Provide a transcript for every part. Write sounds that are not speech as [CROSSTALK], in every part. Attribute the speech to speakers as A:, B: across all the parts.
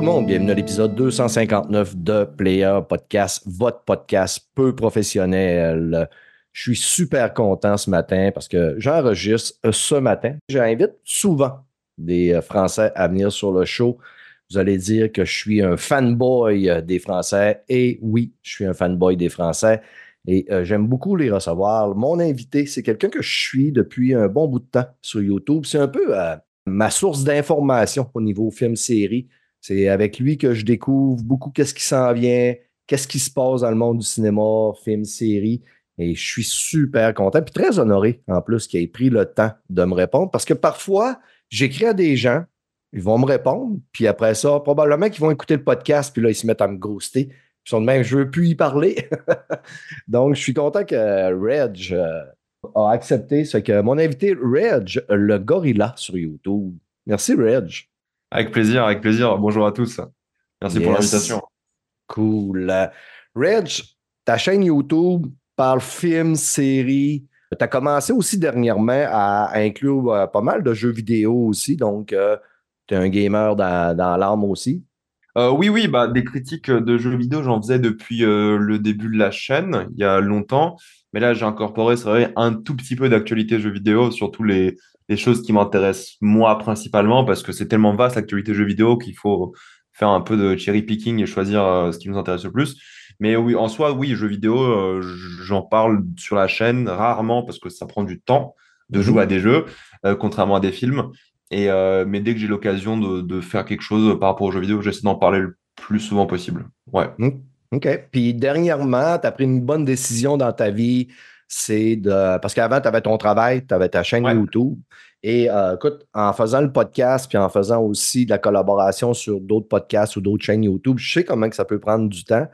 A: Tout le monde, bienvenue à l'épisode 259 de Player Podcast, votre podcast peu professionnel. Je suis super content ce matin parce que j'enregistre ce matin. J'invite souvent des Français à venir sur le show. Vous allez dire que je suis un fanboy des Français. Et oui, je suis un fanboy des Français. Et euh, j'aime beaucoup les recevoir. Mon invité, c'est quelqu'un que je suis depuis un bon bout de temps sur YouTube. C'est un peu euh, ma source d'information au niveau film-série. C'est avec lui que je découvre beaucoup qu'est-ce qui s'en vient, qu'est-ce qui se passe dans le monde du cinéma, film, série. Et je suis super content, puis très honoré en plus qu'il ait pris le temps de me répondre, parce que parfois, j'écris à des gens, ils vont me répondre, puis après ça, probablement qu'ils vont écouter le podcast, puis là, ils se mettent à me ghoster. Ils sont de même, je veux plus y parler. [LAUGHS] Donc, je suis content que Reg euh, a accepté ce que mon invité, Reg, le gorilla sur YouTube. Merci, Reg.
B: Avec plaisir, avec plaisir. Bonjour à tous. Merci pour l'invitation.
A: Cool. Euh, Reg, ta chaîne YouTube parle film, série. Tu as commencé aussi dernièrement à inclure euh, pas mal de jeux vidéo aussi. Donc, tu es un gamer dans, dans l'âme aussi.
B: Euh, oui, oui, bah, des critiques de jeux vidéo, j'en faisais depuis euh, le début de la chaîne, il y a longtemps. Mais là, j'ai incorporé, c'est vrai, un tout petit peu d'actualité jeux vidéo, surtout les, les choses qui m'intéressent moi principalement, parce que c'est tellement vaste l'actualité jeux vidéo qu'il faut faire un peu de cherry picking et choisir euh, ce qui nous intéresse le plus. Mais oui, en soi, oui, jeux vidéo, euh, j'en parle sur la chaîne rarement parce que ça prend du temps de
A: Mhm.
B: jouer à des jeux, euh, contrairement à des films. Et, mais dès que j'ai l'occasion de, de faire quelque chose par rapport aux jeux vidéo, j'essaie d'en parler le plus souvent possible. Ouais.
A: OK. Puis dernièrement, tu as pris une bonne décision dans ta vie. C'est de. Parce qu'avant, tu avais ton travail, tu avais ta chaîne
B: Ouais.
A: YouTube. Et euh, écoute, en faisant le podcast, puis en faisant aussi de la collaboration sur d'autres podcasts ou d'autres chaînes YouTube, je sais comment que ça peut prendre du temps.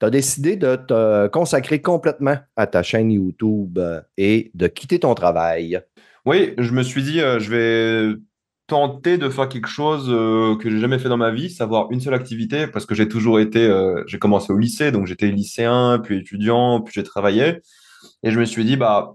A: Tu as décidé de te consacrer complètement à ta chaîne YouTube euh, et de quitter ton travail.
B: Oui, je me suis dit, euh, je vais tenter de faire quelque chose euh, que j'ai jamais fait dans ma vie, savoir une seule activité, parce que j'ai toujours été, euh, j'ai commencé au lycée, donc j'étais lycéen, puis étudiant, puis j'ai travaillé. Et je me suis dit, bah,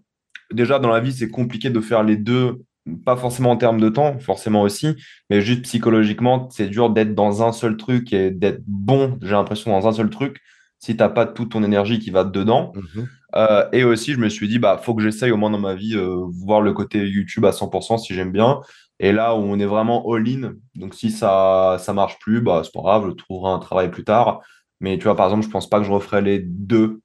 B: déjà dans la vie, c'est compliqué de faire les deux, pas forcément en termes de temps, forcément aussi, mais juste psychologiquement, c'est dur d'être dans un seul truc et d'être bon, j'ai l'impression, dans un seul truc, si t'as pas toute ton énergie qui va dedans.
A: Mhm.
B: Euh, et aussi, je me suis dit, bah, faut que j'essaye au moins dans ma vie, euh, voir le côté YouTube à 100% si j'aime bien. Et là où on est vraiment all-in, donc si ça ça marche plus, bah, c'est pas grave, je trouverai un travail plus tard. Mais tu vois, par exemple, je pense pas que je referai les deux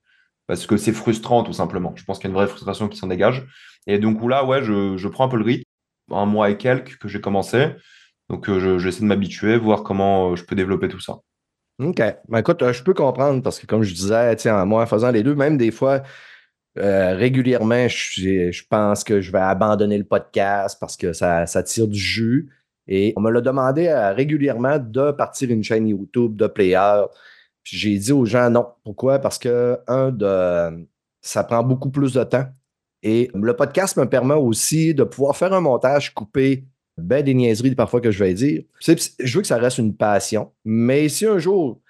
B: parce que c'est frustrant tout simplement. Je pense qu'il y a une vraie frustration qui s'en dégage. Et donc là, ouais, je, je prends un peu le rythme, un mois et quelques que j'ai commencé. Donc euh, je- j'essaie de m'habituer, voir comment euh, je peux développer tout ça.
A: OK. Ben, écoute, euh, je peux comprendre parce que, comme je disais, tiens, moi, en faisant les deux, même des fois, euh, régulièrement, je, pense que je vais abandonner le podcast parce que ça, tire du jus. Et on me l'a demandé euh, régulièrement de partir une chaîne YouTube de player. J'ai dit aux gens non. Pourquoi? Parce que, un, de, ça prend beaucoup plus de temps. Et le podcast me permet aussi de pouvoir faire un montage coupé ben des niaiseries parfois que je vais dire. Je veux que ça reste une passion. Mais si un jour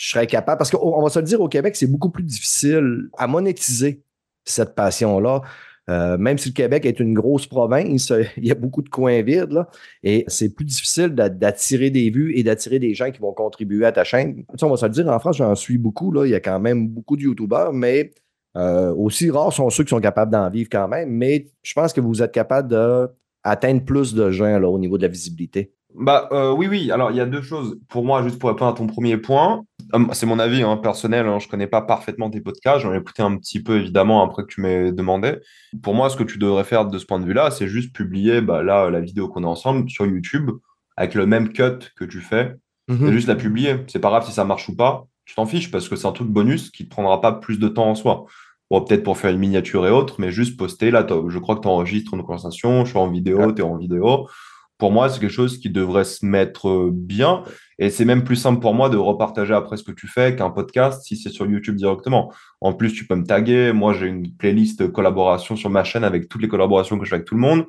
A: je serais capable, parce qu'on va se le dire au Québec, c'est beaucoup plus difficile à monétiser cette passion-là. Euh, même si le Québec est une grosse province, euh, [LAUGHS] il y a beaucoup de coins vides, et c'est plus difficile d'a- d'attirer des vues et d'attirer des gens qui vont contribuer à ta chaîne. On va se le dire, en France, j'en suis beaucoup, là, il y a quand même beaucoup de YouTubeurs, mais euh, aussi rares sont ceux qui sont capables d'en vivre quand même. Mais je pense que vous êtes capable d'atteindre plus de gens là, au niveau de la visibilité.
B: Bah euh, oui, oui. Alors il y a deux choses. Pour moi, juste pour répondre à ton premier point, euh, c'est mon avis hein, personnel. Hein, je connais pas parfaitement tes podcasts. J'en ai écouté un petit peu évidemment après que tu m'aies demandé. Pour moi, ce que tu devrais faire de ce point de vue-là, c'est juste publier bah, là la vidéo qu'on est ensemble sur YouTube avec le même cut que tu fais.
A: Mhm.
B: Juste la publier. C'est pas grave si ça marche ou pas. Tu t'en fiches parce que c'est un truc bonus qui te prendra pas plus de temps en soi. Bon, peut-être pour faire une miniature et autres, mais juste poster. Là, je crois que tu enregistres une conversation. Je suis en vidéo,
A: Ouais.
B: tu es en vidéo pour moi, c'est quelque chose qui devrait se mettre euh, bien. Et c'est même plus simple pour moi de repartager après ce que tu fais qu'un podcast si c'est sur YouTube directement. En plus, tu peux me taguer. Moi, j'ai une playlist collaboration sur ma chaîne avec toutes les collaborations que je fais avec tout le monde.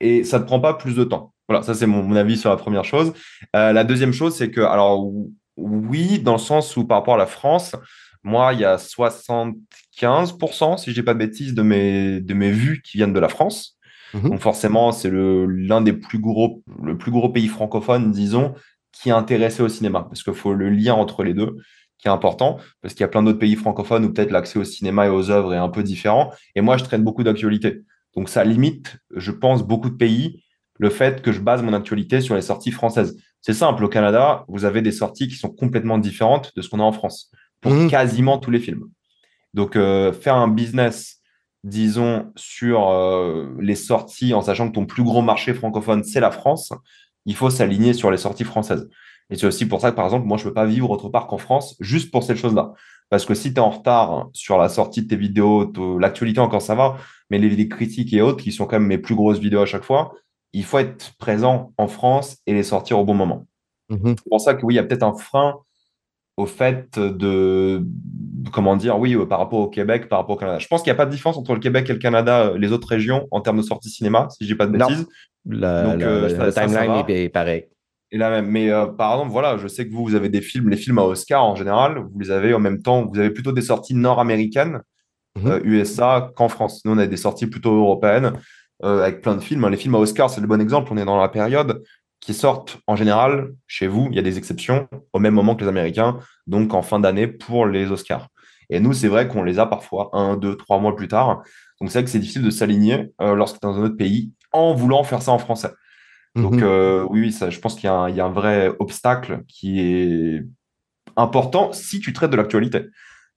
B: Et ça ne te prend pas plus de temps. Voilà, ça, c'est mon, avis sur la première chose. Euh, la deuxième chose, c'est que, alors, oui, dans le sens où par rapport à la France, moi, il y a 75%, si je dis pas de bêtises, de mes, de mes vues qui viennent de la France. Mhm. Donc forcément, c'est l'un des plus gros, le plus gros pays francophone, disons, qui est intéressé au cinéma, parce qu'il faut le lien entre les deux qui est important, parce qu'il y a plein d'autres pays francophones où peut-être l'accès au cinéma et aux œuvres est un peu différent. Et moi, je traîne beaucoup d'actualités. Donc ça limite, je pense, beaucoup de pays, le fait que je base mon actualité sur les sorties françaises. C'est simple, au Canada, vous avez des sorties qui sont complètement différentes de ce qu'on a en France, pour mhm. quasiment tous les films. Donc euh, faire un business disons, sur euh, les sorties, en sachant que ton plus gros marché francophone, c'est la France, il faut s'aligner sur les sorties françaises. Et c'est aussi pour ça que, par exemple, moi, je ne peux pas vivre autre part qu'en France, juste pour cette chose-là. Parce que si tu es en retard sur la sortie de tes vidéos, l'actualité encore ça va, mais les vidéos critiques et autres, qui sont quand même mes plus grosses vidéos à chaque fois, il faut être présent en France et les sortir au bon moment. Mmh c'est pour ça que oui, il y a peut-être un frein au fait de, comment dire, oui, par rapport au Québec, par rapport au Canada. Je pense qu'il n'y a pas de différence entre le Québec et le Canada, euh, les autres régions, en termes de sortie cinéma, si je dis pas de bêtises.
A: Donc, euh, le timeline est pareil.
B: Et là même. Mais euh, par exemple, voilà, je sais que vous, vous avez des films, les films à Oscar en général, vous les avez en même temps, vous avez plutôt des sorties nord-américaines, USA, mhm. qu'en France. Nous, on a des sorties plutôt européennes, avec plein de films. Les films à Oscar, c'est le bon exemple. On est dans la période qui sortent en général chez vous, il y a des exceptions, au même moment que les Américains, donc en fin d'année pour les Oscars. Et nous, c'est vrai qu'on les a parfois un, deux, trois mois plus tard. Donc c'est vrai que c'est difficile de s'aligner euh, lorsque tu es dans un autre pays en voulant faire ça en français. Donc mhm. euh, oui, ça, je pense qu'il y, y, a un vrai obstacle qui est important si tu traites de l'actualité.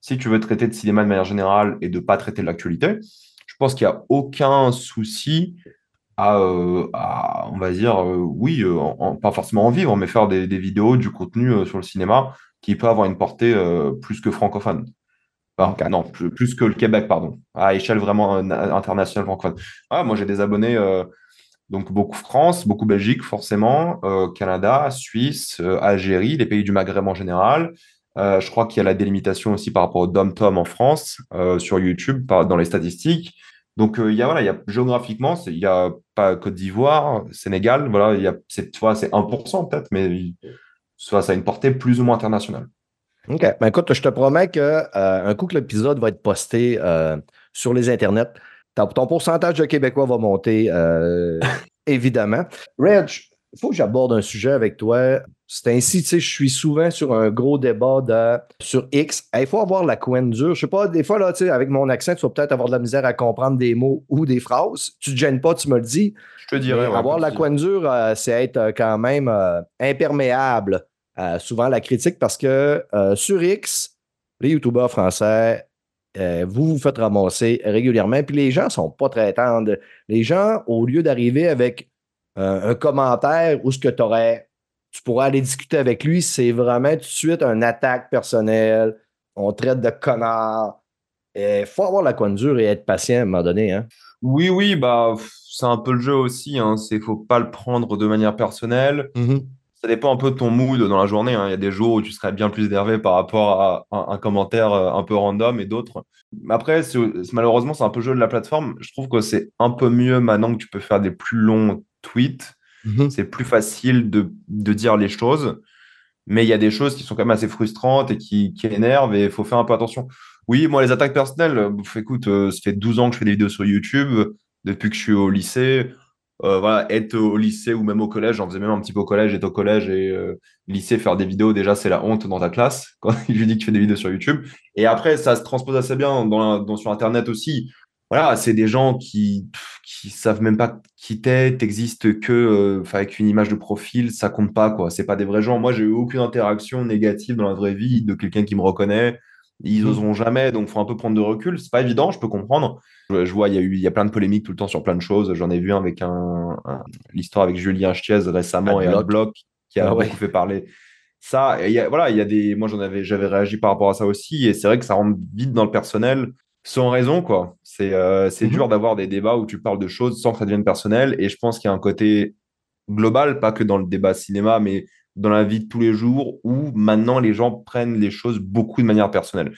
B: Si tu veux traiter de cinéma de manière générale et de ne pas traiter de l'actualité, je pense qu'il n'y a aucun souci euh, à, on va dire, euh, oui, euh, pas forcément en vivre, mais faire des, vidéos, du contenu sur le cinéma qui peut avoir une portée plus que francophone. Non, plus, que le Québec, pardon, à échelle vraiment internationale francophone. Ah, moi, j'ai des abonnés, donc beaucoup France, beaucoup Belgique, forcément, Canada, Suisse, Algérie, les pays du Maghreb en général. je crois qu'il y a la délimitation aussi par rapport au Dom-Tom en France, sur YouTube, dans les statistiques. Donc, euh, voilà, il y a, géographiquement, il n'y a pas Côte d'Ivoire, Sénégal, voilà, il y a, c'est, c'est 1% peut-être, mais soit ça a une portée plus ou moins internationale.
A: OK. Ben, écoute, je te promets qu'un euh, coup que l'épisode va être posté euh, sur les internets, ton, pourcentage de Québécois va monter, [LAUGHS] évidemment. Il faut que j'aborde un sujet avec toi. C'est ainsi, tu sais, je suis souvent sur un gros débat de, sur X. Il faut avoir la couenne dure. Je sais pas, des fois, là, tu sais, avec mon accent, tu vas peut-être avoir de la misère à comprendre des mots ou des phrases. Tu te gênes pas, tu me le dis.
B: Je te dirais.
A: avoir la couenne dure, euh, c'est être euh, quand même euh, imperméable souvent la critique parce que sur X, les YouTubeurs français, vous vous faites ramasser régulièrement. Puis les gens sont pas très tendres. Les gens, au lieu d'arriver avec un commentaire où ce que tu aurais tu pourras aller discuter avec lui. C'est vraiment tout de suite une attaque personnelle. On traite de connard. Il faut avoir la coin dure et être patient à un moment donné. Hein.
B: Oui, oui, bah, c'est un peu le jeu aussi. Il hein. ne faut pas le prendre de manière personnelle. Mm-hmm. Ça dépend un peu de ton mood dans la journée. Hein. Il y a des jours où tu serais bien plus énervé par rapport à un, commentaire euh, un peu random et d'autres. Après, malheureusement, c'est un peu le jeu de la plateforme. Je trouve que c'est un peu mieux maintenant que tu peux faire des plus longs tweets Mhm. C'est plus facile de, dire les choses, mais il y a des choses qui sont quand même assez frustrantes et qui, énervent et il faut faire un peu attention. Oui, moi, les attaques personnelles, euh, écoute, euh, ça fait 12 ans que je fais des vidéos sur YouTube, depuis que je suis au lycée. Euh, voilà, être au lycée ou même au collège, j'en faisais même un petit peu au collège, être au collège et lycée, faire des vidéos, déjà, c'est la honte dans ta classe [LAUGHS] quand je lui dis que tu fais des vidéos sur YouTube. Et après, ça se transpose assez bien dans sur Internet aussi voilà, c'est des gens qui qui savent même pas qui t'es, t'existes que euh, avec une image de profil, ça compte pas quoi. C'est pas des vrais gens. Moi, j'ai eu aucune interaction négative dans la vraie vie de quelqu'un qui me reconnaît. Ils mmh. oseront jamais, donc faut un peu prendre de recul. C'est pas évident, je peux comprendre. Je, vois, il y a eu, il y a plein de polémiques tout le temps sur plein de choses. J'en ai vu un avec un, l'histoire avec Julien Chiez récemment et un bloc qui a ah beaucoup fait parler. Ça, y a, voilà, il y a des, moi j'en avais, j'avais réagi par rapport à ça aussi, et c'est vrai que ça rentre vite dans le personnel sans raison, quoi. C'est euh, mhm. dur d'avoir des débats où tu parles de choses sans que ça devienne personnel. Et je pense qu'il y a un côté global, pas que dans le débat cinéma, mais dans la vie de tous les jours, où maintenant les gens prennent les choses beaucoup de manière personnelle.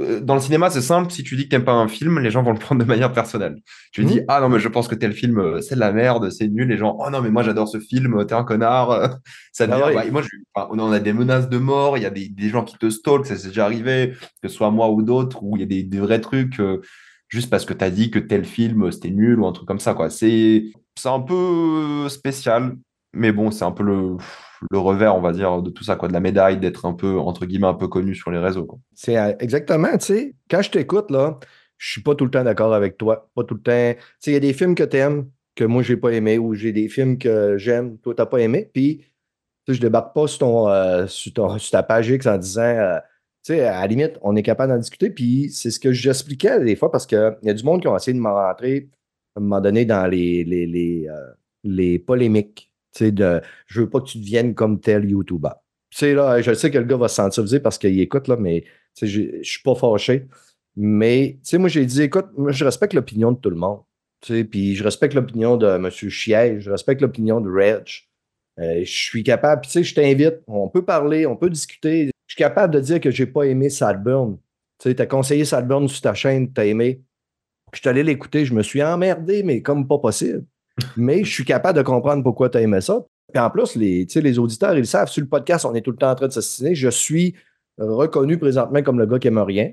B: Euh, dans le cinéma, c'est simple. Si tu dis que t'aimes pas un film, les gens vont le [LAUGHS] prendre de manière personnelle. Tu dis, mhm. ah non, mais je pense que tel film, euh, c'est de la merde, c'est nul. Les gens, oh non, mais moi, j'adore ce film, t'es un connard. [LAUGHS] Ça ah moi, on a des menaces de mort, il y a des, gens qui te stalkent, ça s'est déjà arrivé, que ce soit moi ou d'autres, où il y a des, vrais trucs, euh, juste parce que tu as dit que tel film, c'était nul ou un truc comme ça, quoi. C'est un peu spécial, mais bon, c'est un peu le revers, on va dire, de tout ça, quoi, de la médaille, d'être un peu, entre guillemets, un peu connu sur les réseaux.
A: C'est euh, exactement, tu sais, quand je t'écoute, là, je suis pas tout le temps d'accord avec toi. Pas tout le temps. Tu sais, il y a des films que tu aimes, que moi, j'ai pas aimé, ou j'ai des films que j'aime, toi, tu n'as pas aimé. Puis, je débarque pas sur, ton, euh, sur, ta page X en disant, euh, tu sais, à la limite, on est capable d'en discuter. Puis, c'est ce que j'expliquais des fois parce qu'il y a du monde qui ont essayé de me rentrer à un moment donné dans les, les, les, les polémiques de je veux pas que tu deviennes comme tel YouTuber. là, je sais que le gars va se sentir parce qu'il écoute, là, mais je ne suis pas fâché. Mais moi, j'ai dit, écoute, moi, je respecte l'opinion de tout le monde. Puis je respecte l'opinion de M. Chier, je respecte l'opinion de Reg. Euh, je suis capable, puis je t'invite, on peut parler, on peut discuter. Je suis capable de dire que j'ai pas aimé Sadburn. Tu as conseillé Sadburn sur ta chaîne, tu as aimé. Je suis allé l'écouter, je me suis emmerdé, mais comme pas possible mais je suis capable de comprendre pourquoi tu as aimé ça. Puis en plus, les, les auditeurs, ils savent, sur le podcast, on est tout le temps en train de s'assassiner. Je suis reconnu présentement comme le gars qui aime rien.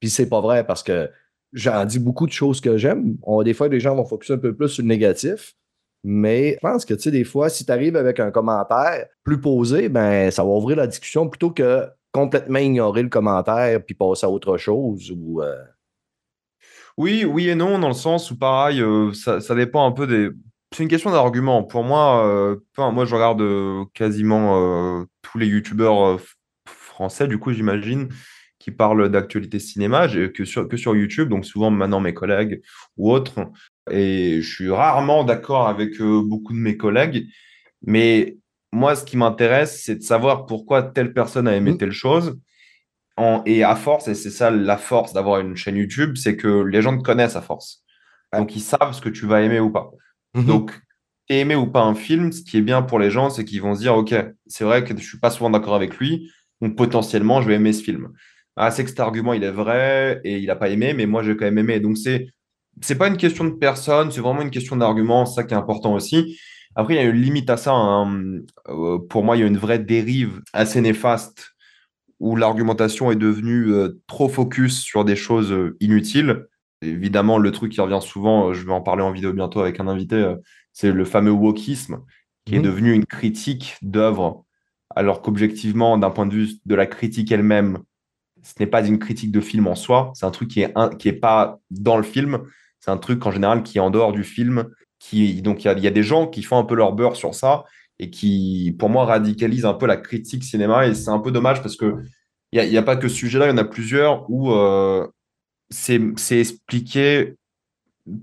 A: Puis c'est pas vrai parce que j'en dis beaucoup de choses que j'aime. Des fois, les gens vont focuser un peu plus sur le négatif. Mais je pense que, tu des fois, si tu arrives avec un commentaire plus posé, ben, ça va ouvrir la discussion plutôt que complètement ignorer le commentaire puis passer à autre chose. Euh,
B: oui, oui et non, dans le sens où pareil, euh, ça, dépend un peu des. C'est une question d'argument. Pour moi, euh, moi je regarde euh, quasiment tous les youtubeurs français, du coup, j'imagine, qui parlent d'actualité cinéma, que sur, que sur YouTube, donc souvent maintenant mes collègues ou autres. Et je suis rarement d'accord avec beaucoup de mes collègues. Mais moi, ce qui m'intéresse, c'est de savoir pourquoi telle personne a aimé mmh. telle chose et à force, et c'est ça la force d'avoir une chaîne YouTube, c'est que les gens te connaissent à force. Donc, ils savent ce que tu vas aimer ou pas. Mhm. Donc, aimer ou pas un film, ce qui est bien pour les gens, c'est qu'ils vont se dire, OK, c'est vrai que je suis pas souvent d'accord avec lui, donc potentiellement, je vais aimer ce film. Ah, c'est que cet argument, il est vrai et il n'a pas aimé, mais moi, j'ai quand même aimé. Donc, c'est c'est pas une question de personne, c'est vraiment une question d'argument, c'est ça qui est important aussi. Après, il y a une limite à ça. Hein. Euh, pour moi, il y a une vraie dérive assez néfaste où l'argumentation est devenue euh, trop focus sur des choses euh, inutiles. Évidemment, le truc qui revient souvent, euh, je vais en parler en vidéo bientôt avec un invité, c'est le fameux wokisme, qui est mhm. devenu une critique d'œuvre, alors qu'objectivement, d'un point de vue de la critique elle-même, ce n'est pas une critique de film en soi, c'est un truc qui est, qui est pas dans le film, c'est un truc en général qui est en dehors du film. Qui, donc, il y, y, a des gens qui font un peu leur beurre sur ça et qui, pour moi, radicalise un peu la critique cinéma. Et c'est un peu dommage parce que il n'y a, pas que ce sujet-là, il y en a plusieurs où euh, c'est expliqué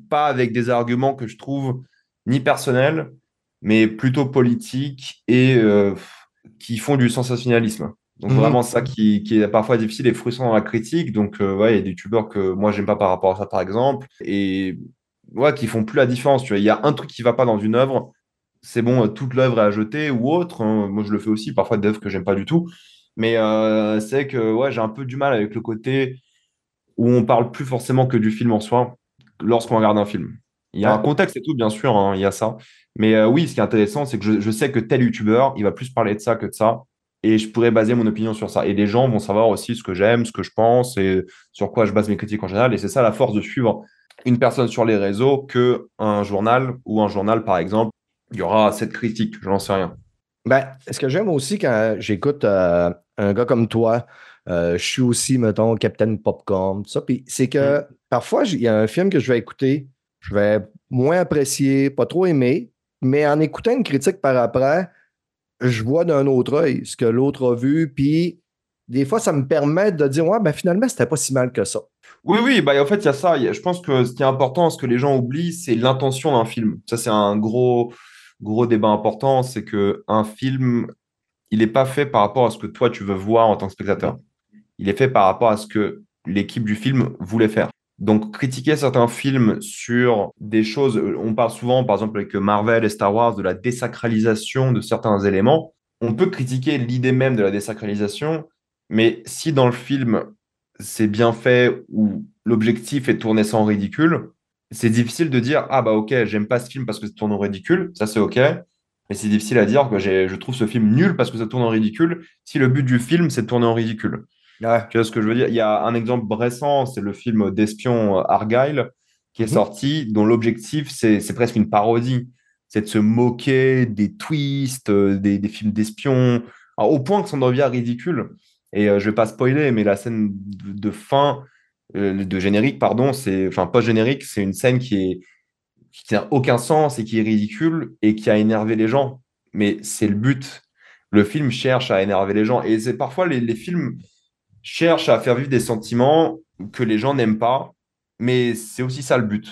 B: pas avec des arguments que je trouve ni personnels, mais plutôt politiques et euh, qui font du sensationnalisme. Donc mhm. vraiment ça qui, est parfois difficile et frustrant dans la critique. Donc euh, ouais, il y a des youtubeurs que moi j'aime pas par rapport à ça par exemple et ouais, qui font plus la différence. Tu vois, il y a un truc qui va pas dans une œuvre, c'est bon, toute l'œuvre est à jeter ou autre. Hein. Moi, je le fais aussi, parfois d'œuvres que j'aime pas du tout. Mais euh, c'est que ouais, j'ai un peu du mal avec le côté où on parle plus forcément que du film en soi lorsqu'on regarde un film. Il y a un contexte et tout, bien sûr, hein, il y a ça. Mais euh, oui, ce qui est intéressant, c'est que je, sais que tel youtubeur, il va plus parler de ça que de ça. Et je pourrais baser mon opinion sur ça. Et les gens vont savoir aussi ce que j'aime, ce que je pense et sur quoi je base mes critiques en général. Et c'est ça la force de suivre une personne sur les réseaux que un journal ou un journal, par exemple, il y aura cette critique, je n'en sais rien.
A: Ben, ce que j'aime aussi quand j'écoute euh, un gars comme toi, euh, je suis aussi, mettons, Captain Popcorn, ça. Puis c'est que mm. parfois, il y a un film que je vais écouter, je vais moins apprécier, pas trop aimer, mais en écoutant une critique par après, je vois d'un autre œil ce que l'autre a vu, puis des fois, ça me permet de dire, ouais, ben finalement, c'était pas si mal que ça.
B: Oui, oui, bah, en fait, il y a ça. Je pense que ce qui est important, ce que les gens oublient, c'est l'intention d'un film. Ça, c'est un gros, gros débat important. C'est qu'un film, il n'est pas fait par rapport à ce que toi, tu veux voir en tant que spectateur. Il est fait par rapport à ce que l'équipe du film voulait faire. Donc, critiquer certains films sur des choses, on parle souvent, par exemple, avec Marvel et Star Wars, de la désacralisation de certains éléments. On peut critiquer l'idée même de la désacralisation, mais si dans le film, c'est bien fait ou l'objectif est tourné sans ridicule, c'est difficile de dire Ah bah ok, j'aime pas ce film parce que ça tourne au ridicule, ça c'est ok. Mais c'est difficile à dire que je trouve ce film nul parce que ça tourne en ridicule si le but du film c'est de tourner en ridicule. Tu vois ce que je veux dire? Il y a un exemple récent, c'est le film d'espion euh, Argyle qui est mhm. sorti, dont l'objectif, c'est presque une parodie. C'est de se moquer des twists, euh, des, films d'espions, au point que ça en devient ridicule. Et euh, je ne vais pas spoiler, mais la scène de, fin, de générique, pardon, c'est, enfin, pas générique, c'est une scène qui est qui n'a aucun sens et qui est ridicule et qui a énervé les gens. Mais c'est le but. Le film cherche à énerver les gens. Et c'est parfois les, films cherche à faire vivre des sentiments que les gens n'aiment pas, mais c'est aussi ça le but.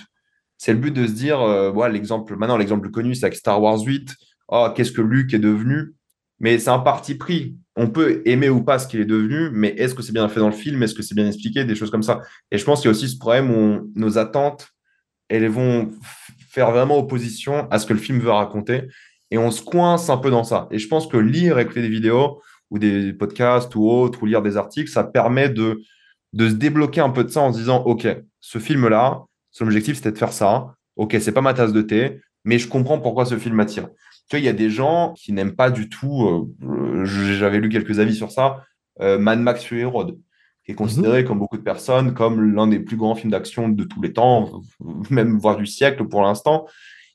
B: C'est le but de se dire, euh, l'exemple, maintenant l'exemple connu, c'est avec Star Wars 8, oh, qu'est-ce que Luke est devenu? Mais c'est un parti pris. On peut aimer ou pas ce qu'il est devenu, mais est-ce que c'est bien fait dans le film? Est-ce que c'est bien expliqué? Des choses comme ça. Et je pense qu'il y a aussi ce problème où nos attentes, elles vont faire vraiment opposition à ce que le film veut raconter. Et on se coince un peu dans ça. Et je pense que lire, écouter des vidéos, ou des podcasts ou autres, ou lire des articles, ça permet de, de se débloquer un peu de ça en se disant, OK, ce film-là, son objectif, c'était de faire ça. OK, c'est pas ma tasse de thé, mais je comprends pourquoi ce film m'attire. Tu vois, il y a des gens qui n'aiment pas du tout, euh, j'avais lu quelques avis sur ça, euh, Mad Max Fury Road, qui est considéré, mhm. comme beaucoup de personnes, comme l'un des plus grands films d'action de tous les temps, même voire du siècle pour l'instant.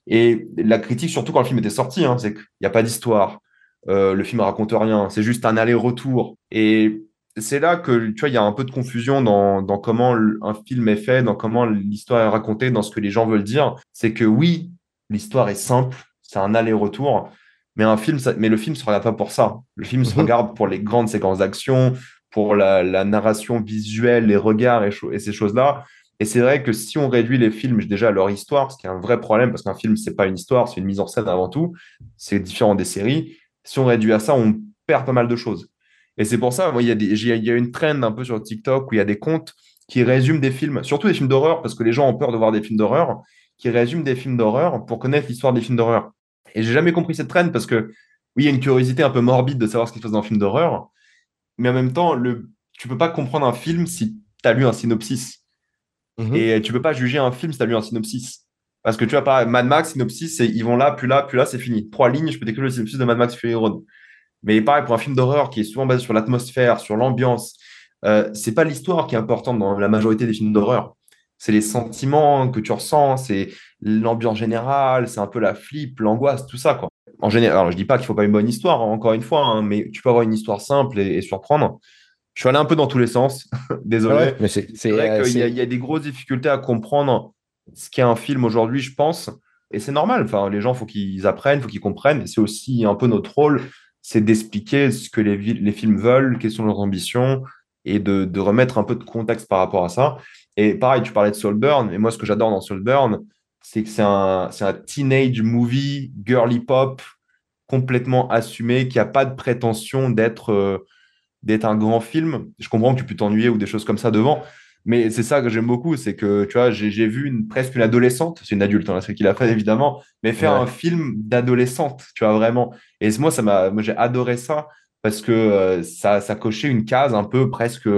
B: Et la critique, surtout quand le film était sorti, hein, c'est qu'il n'y a pas d'histoire, euh, le film raconte rien, c'est juste un aller-retour. Et c'est là que tu vois, il y a un peu de confusion dans, comment un film est fait, dans comment l'histoire est racontée, dans ce que les gens veulent dire. C'est que oui, l'histoire est simple, c'est un aller-retour, mais un film, mais le film se regarde pas pour ça. Le film se mhm. regarde pour les grandes séquences d'action, pour la, narration visuelle, les regards et, et ces choses-là. Et c'est vrai que si on réduit les films déjà à leur histoire, ce qui est un vrai problème, parce qu'un film, c'est pas une histoire, c'est une mise en scène avant tout, c'est différent des séries si on réduit à ça, on perd pas mal de choses. Et c'est pour ça, il y, a y a une trend un peu sur TikTok où il y a des comptes qui résument des films, surtout des films d'horreur, parce que les gens ont peur de voir des films d'horreur, qui résument des films d'horreur pour connaître l'histoire des films d'horreur. Et j'ai jamais compris cette trend parce que, oui, il y a une curiosité un peu morbide de savoir ce qui se passe dans un film d'horreur, mais en même temps, le, tu peux pas comprendre un film si tu as lu un synopsis. Mhm. Et tu peux pas juger un film si tu as lu un synopsis. Parce que tu vois, pas Mad Max, synopsis, c'est ils vont là, puis là, puis là, c'est fini. Trois lignes, je peux décrire le synopsis de Mad Max Fury Road. Mais pareil, pour un film d'horreur qui est souvent basé sur l'atmosphère, sur l'ambiance, euh, c'est pas l'histoire qui est importante dans la majorité des films d'horreur. C'est les sentiments que tu ressens, c'est l'ambiance générale, c'est un peu la flip, l'angoisse, tout ça. Quoi. En général, alors, je dis pas qu'il faut pas une bonne histoire, hein, encore une fois, hein, mais tu peux avoir une histoire simple et, surprendre. Je suis allé un peu dans tous les sens, [LAUGHS] désolé. mais c'est vrai euh, qu'il y, y, a des grosses difficultés à comprendre ce qu'est un film aujourd'hui, je pense. Et c'est normal. Enfin, les gens, faut qu'ils apprennent, faut qu'ils comprennent. C'est aussi un peu notre rôle, c'est d'expliquer ce que les, les, films veulent, quelles sont leurs ambitions, et de, de, remettre un peu de contexte par rapport à ça. Et pareil, tu parlais de Soulburn. Et moi, ce que j'adore dans Soulburn, c'est que c'est un, un teenage movie, girly pop, complètement assumé, qui n'a pas de prétention d'être euh, d'être un grand film. Je comprends que tu peux t'ennuyer ou des choses comme ça devant, mais c'est ça que j'aime beaucoup, c'est que tu vois, j'ai vu une, presque une adolescente, c'est une adulte, hein, ce qu'il a fait évidemment, mais faire un film d'adolescente, tu vois, vraiment. Et moi, ça m'a, j'ai adoré ça parce que euh, ça, ça cochait une case un peu presque,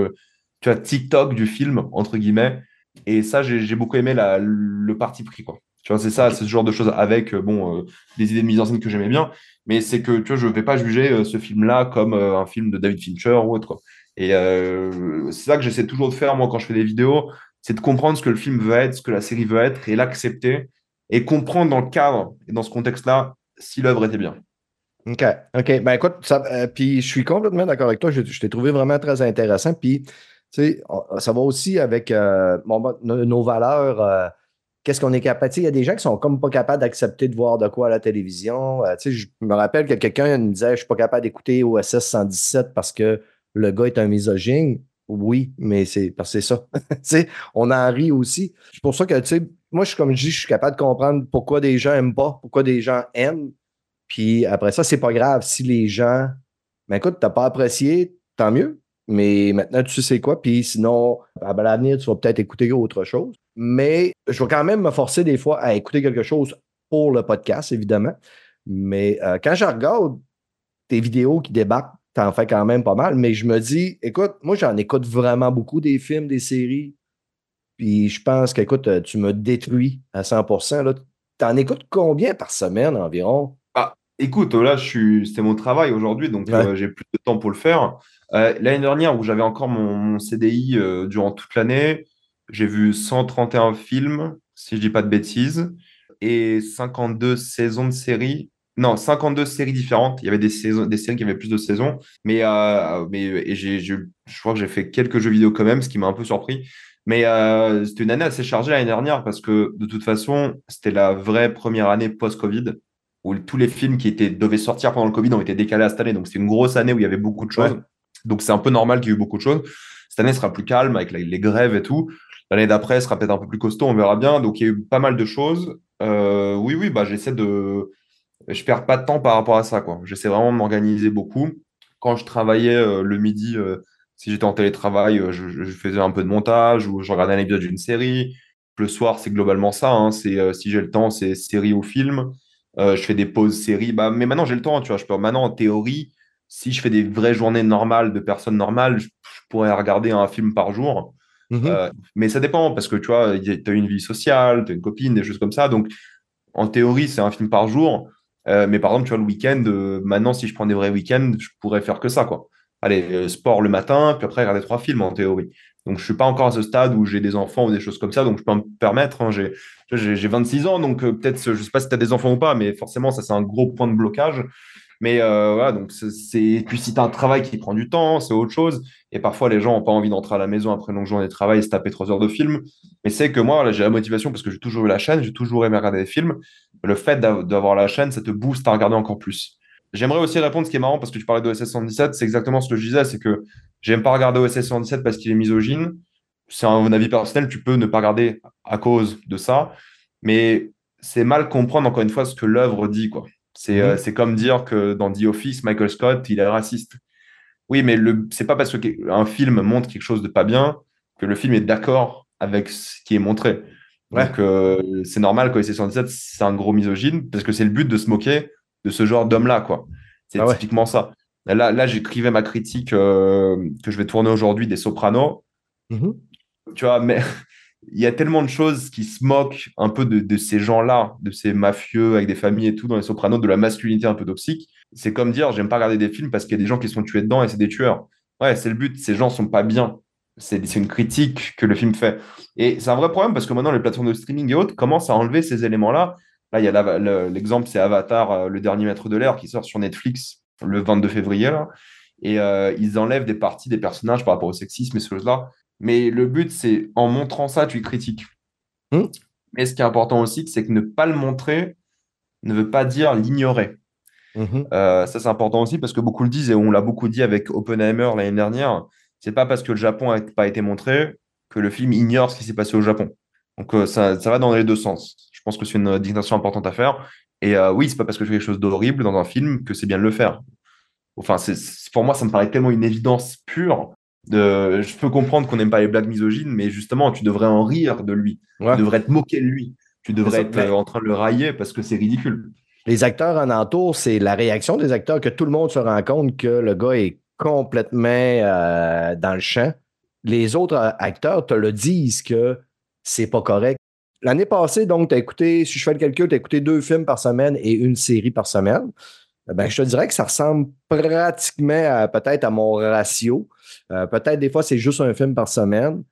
B: tu vois, TikTok du film, entre guillemets. Et ça, j'ai beaucoup aimé la, le parti pris, quoi. Tu vois, c'est ça, c'est ce genre de choses avec, euh, bon, euh, des idées de mise en scène que j'aimais bien, mais c'est que, tu vois, je ne vais pas juger ce film-là comme un film de David Fincher ou autre, quoi. Et euh, c'est ça que j'essaie toujours de faire, moi, quand je fais des vidéos, c'est de comprendre ce que le film veut être, ce que la série veut être, et l'accepter, et comprendre dans le cadre et dans ce contexte-là si l'œuvre était bien.
A: OK. OK. Ben écoute, ça, euh, puis je suis complètement d'accord avec toi. Je, t'ai trouvé vraiment très intéressant. Puis, sais, ça va aussi avec euh, nos, valeurs. Qu'est-ce qu'on est capable. Il y a des gens qui sont comme pas capables d'accepter de voir de quoi à la télévision. sais, je me rappelle que quelqu'un me disait Je suis pas capable d'écouter OSS 117 parce que le gars est un misogyne. Oui, mais c'est parce que c'est ça. [LAUGHS] on en rit aussi. C'est pour ça que, moi, je suis comme je dis, je suis capable de comprendre pourquoi des gens aiment pas, pourquoi des gens aiment. Puis après ça, c'est pas grave si les gens, mais ben écoute, t'as pas apprécié, tant mieux. Mais maintenant tu sais quoi, puis sinon, à l'avenir, tu vas peut-être écouter autre chose. Mais je vais quand même me forcer des fois à écouter quelque chose pour le podcast, évidemment. Mais euh, quand je regarde tes vidéos qui débarquent, t'en fais quand même pas mal. Mais je me dis, écoute, moi, j'en écoute vraiment beaucoup des films, des séries. Puis je pense qu'écoute, tu me détruis à 100% T'en écoutes combien par semaine environ?
B: Ah, écoute, là, je suis... c'était mon travail aujourd'hui, donc euh, j'ai plus de temps pour le faire. Euh, l'année dernière, où j'avais encore mon, CDI durant toute l'année, j'ai vu 131 films, si je dis pas de bêtises, et 52 saisons de séries non, 52 séries différentes. Il y avait des, saisons, des séries qui avaient plus de saisons. Mais, euh, je, crois que j'ai fait quelques jeux vidéo quand même, ce qui m'a un peu surpris. Mais euh, c'était une année assez chargée l'année dernière parce que de toute façon, c'était la vraie première année post-Covid où tous les films qui étaient, devaient sortir pendant le Covid ont été décalés à cette année. Donc c'était une grosse année où il y avait beaucoup de choses. Donc c'est un peu normal qu'il y ait eu beaucoup de choses. Cette année sera plus calme avec les, grèves et tout. L'année d'après sera peut-être un peu plus costaud, on verra bien. Donc il y a eu pas mal de choses. Euh, oui, oui, bah, j'essaie de je perds pas de temps par rapport à ça. J'essaie vraiment de m'organiser beaucoup. Quand je travaillais euh, le midi, euh, si j'étais en télétravail, je, faisais un peu de montage ou je regardais un épisode d'une série. Le soir, c'est globalement ça. Hein. c'est si j'ai le temps, c'est série ou film. je fais des pauses séries. Bah, mais maintenant, j'ai le temps. Tu vois, je peux maintenant, en théorie, si je fais des vraies journées normales de personnes normales, je, pourrais regarder un film par jour. Mm-hmm. mais ça dépend parce que tu vois, tu as une vie sociale, tu as une copine, des choses comme ça. Donc, en théorie, c'est un film par jour. Euh, mais par exemple, tu vois, le week-end, euh, maintenant, si je prends des vrais week-ends, je pourrais faire que ça, quoi. Allez, euh, sport le matin, puis après, regarder trois films en théorie. Donc, je suis pas encore à ce stade où j'ai des enfants ou des choses comme ça, donc je peux me permettre. Hein, j'ai, j'ai 26 ans, donc peut-être, je sais pas si tu as des enfants ou pas, mais forcément, ça, c'est un gros point de blocage. Mais voilà, donc c'est. Puis si tu as un travail qui prend du temps, c'est autre chose. Et parfois, les gens n'ont pas envie d'entrer à la maison après une longue journée de travail et se taper trois heures de film. Mais c'est que moi, j'ai la motivation parce que j'ai toujours eu la chaîne, j'ai toujours aimé regarder des films le fait d'avoir la chaîne, ça te booste à regarder encore plus. J'aimerais aussi répondre, ce qui est marrant, parce que tu parlais d'OSS 117, c'est exactement ce que je disais, c'est que j'aime pas regarder OSS 117 parce qu'il est misogyne. C'est un avis personnel, tu peux ne pas regarder à cause de ça, mais c'est mal comprendre encore une fois ce que l'œuvre dit. quoi. C'est mhm. euh, comme dire que dans The Office, Michael Scott, il est raciste. Oui, mais ce c'est pas parce qu'un film montre quelque chose de pas bien que le film est d'accord avec ce qui est montré. Donc, euh, c'est normal que 117, c'est un gros misogyne, parce que c'est le but de se moquer de ce genre d'homme-là, quoi. C'est ah typiquement ça. Là, là j'écrivais ma critique euh, que je vais tourner aujourd'hui des Sopranos. Mm-hmm. Tu vois, mais il y a tellement de choses qui se moquent un peu de, ces gens-là, de ces mafieux avec des familles et tout dans les Sopranos, de la masculinité un peu toxique. C'est comme dire, j'aime pas regarder des films parce qu'il y a des gens qui sont tués dedans et c'est des tueurs. Ouais, c'est le but. Ces gens sont pas bien c'est une critique que le film fait. Et c'est un vrai problème parce que maintenant, les plateformes de streaming et autres commencent à enlever ces éléments-là. Là, il y a l'exemple, c'est Avatar, euh, le dernier maître de l'air, qui sort sur Netflix le 22 février. Et euh, ils enlèvent des parties des personnages par rapport au sexisme et ce choses-là. Mais le but, c'est en montrant ça, tu critiques. Hmm. Mais ce qui est important aussi, c'est que ne pas le montrer ne veut pas dire l'ignorer. Hmm. Euh, ça, c'est important aussi parce que beaucoup le disent et on l'a beaucoup dit avec Oppenheimer l'année dernière c'est pas parce que le Japon n'a pas été montré que le film ignore ce qui s'est passé au Japon. Donc euh, ça, va dans les deux sens. Je pense que c'est une distinction importante à faire. Et euh, oui, c'est pas parce que je fais quelque chose d'horrible dans un film que c'est bien de le faire. Enfin, c'est, pour moi, ça me paraît tellement une évidence pure. Je peux comprendre qu'on n'aime pas les blagues misogynes, mais justement, tu devrais en rire de lui. Tu devrais te moquer de lui. Tu devrais être euh, en train de le railler parce que c'est ridicule.
A: Les acteurs en entour, c'est la réaction des acteurs que tout le monde se rend compte que le gars est complètement euh, dans le champ. Les autres euh, acteurs te le disent que c'est pas correct. L'année passée, donc, tu as écouté, si je fais le calcul, tu as écouté deux films par semaine et une série par semaine. Ben, je te dirais que ça ressemble pratiquement peut-être à mon ratio. Euh, peut-être des fois, c'est juste un film par semaine.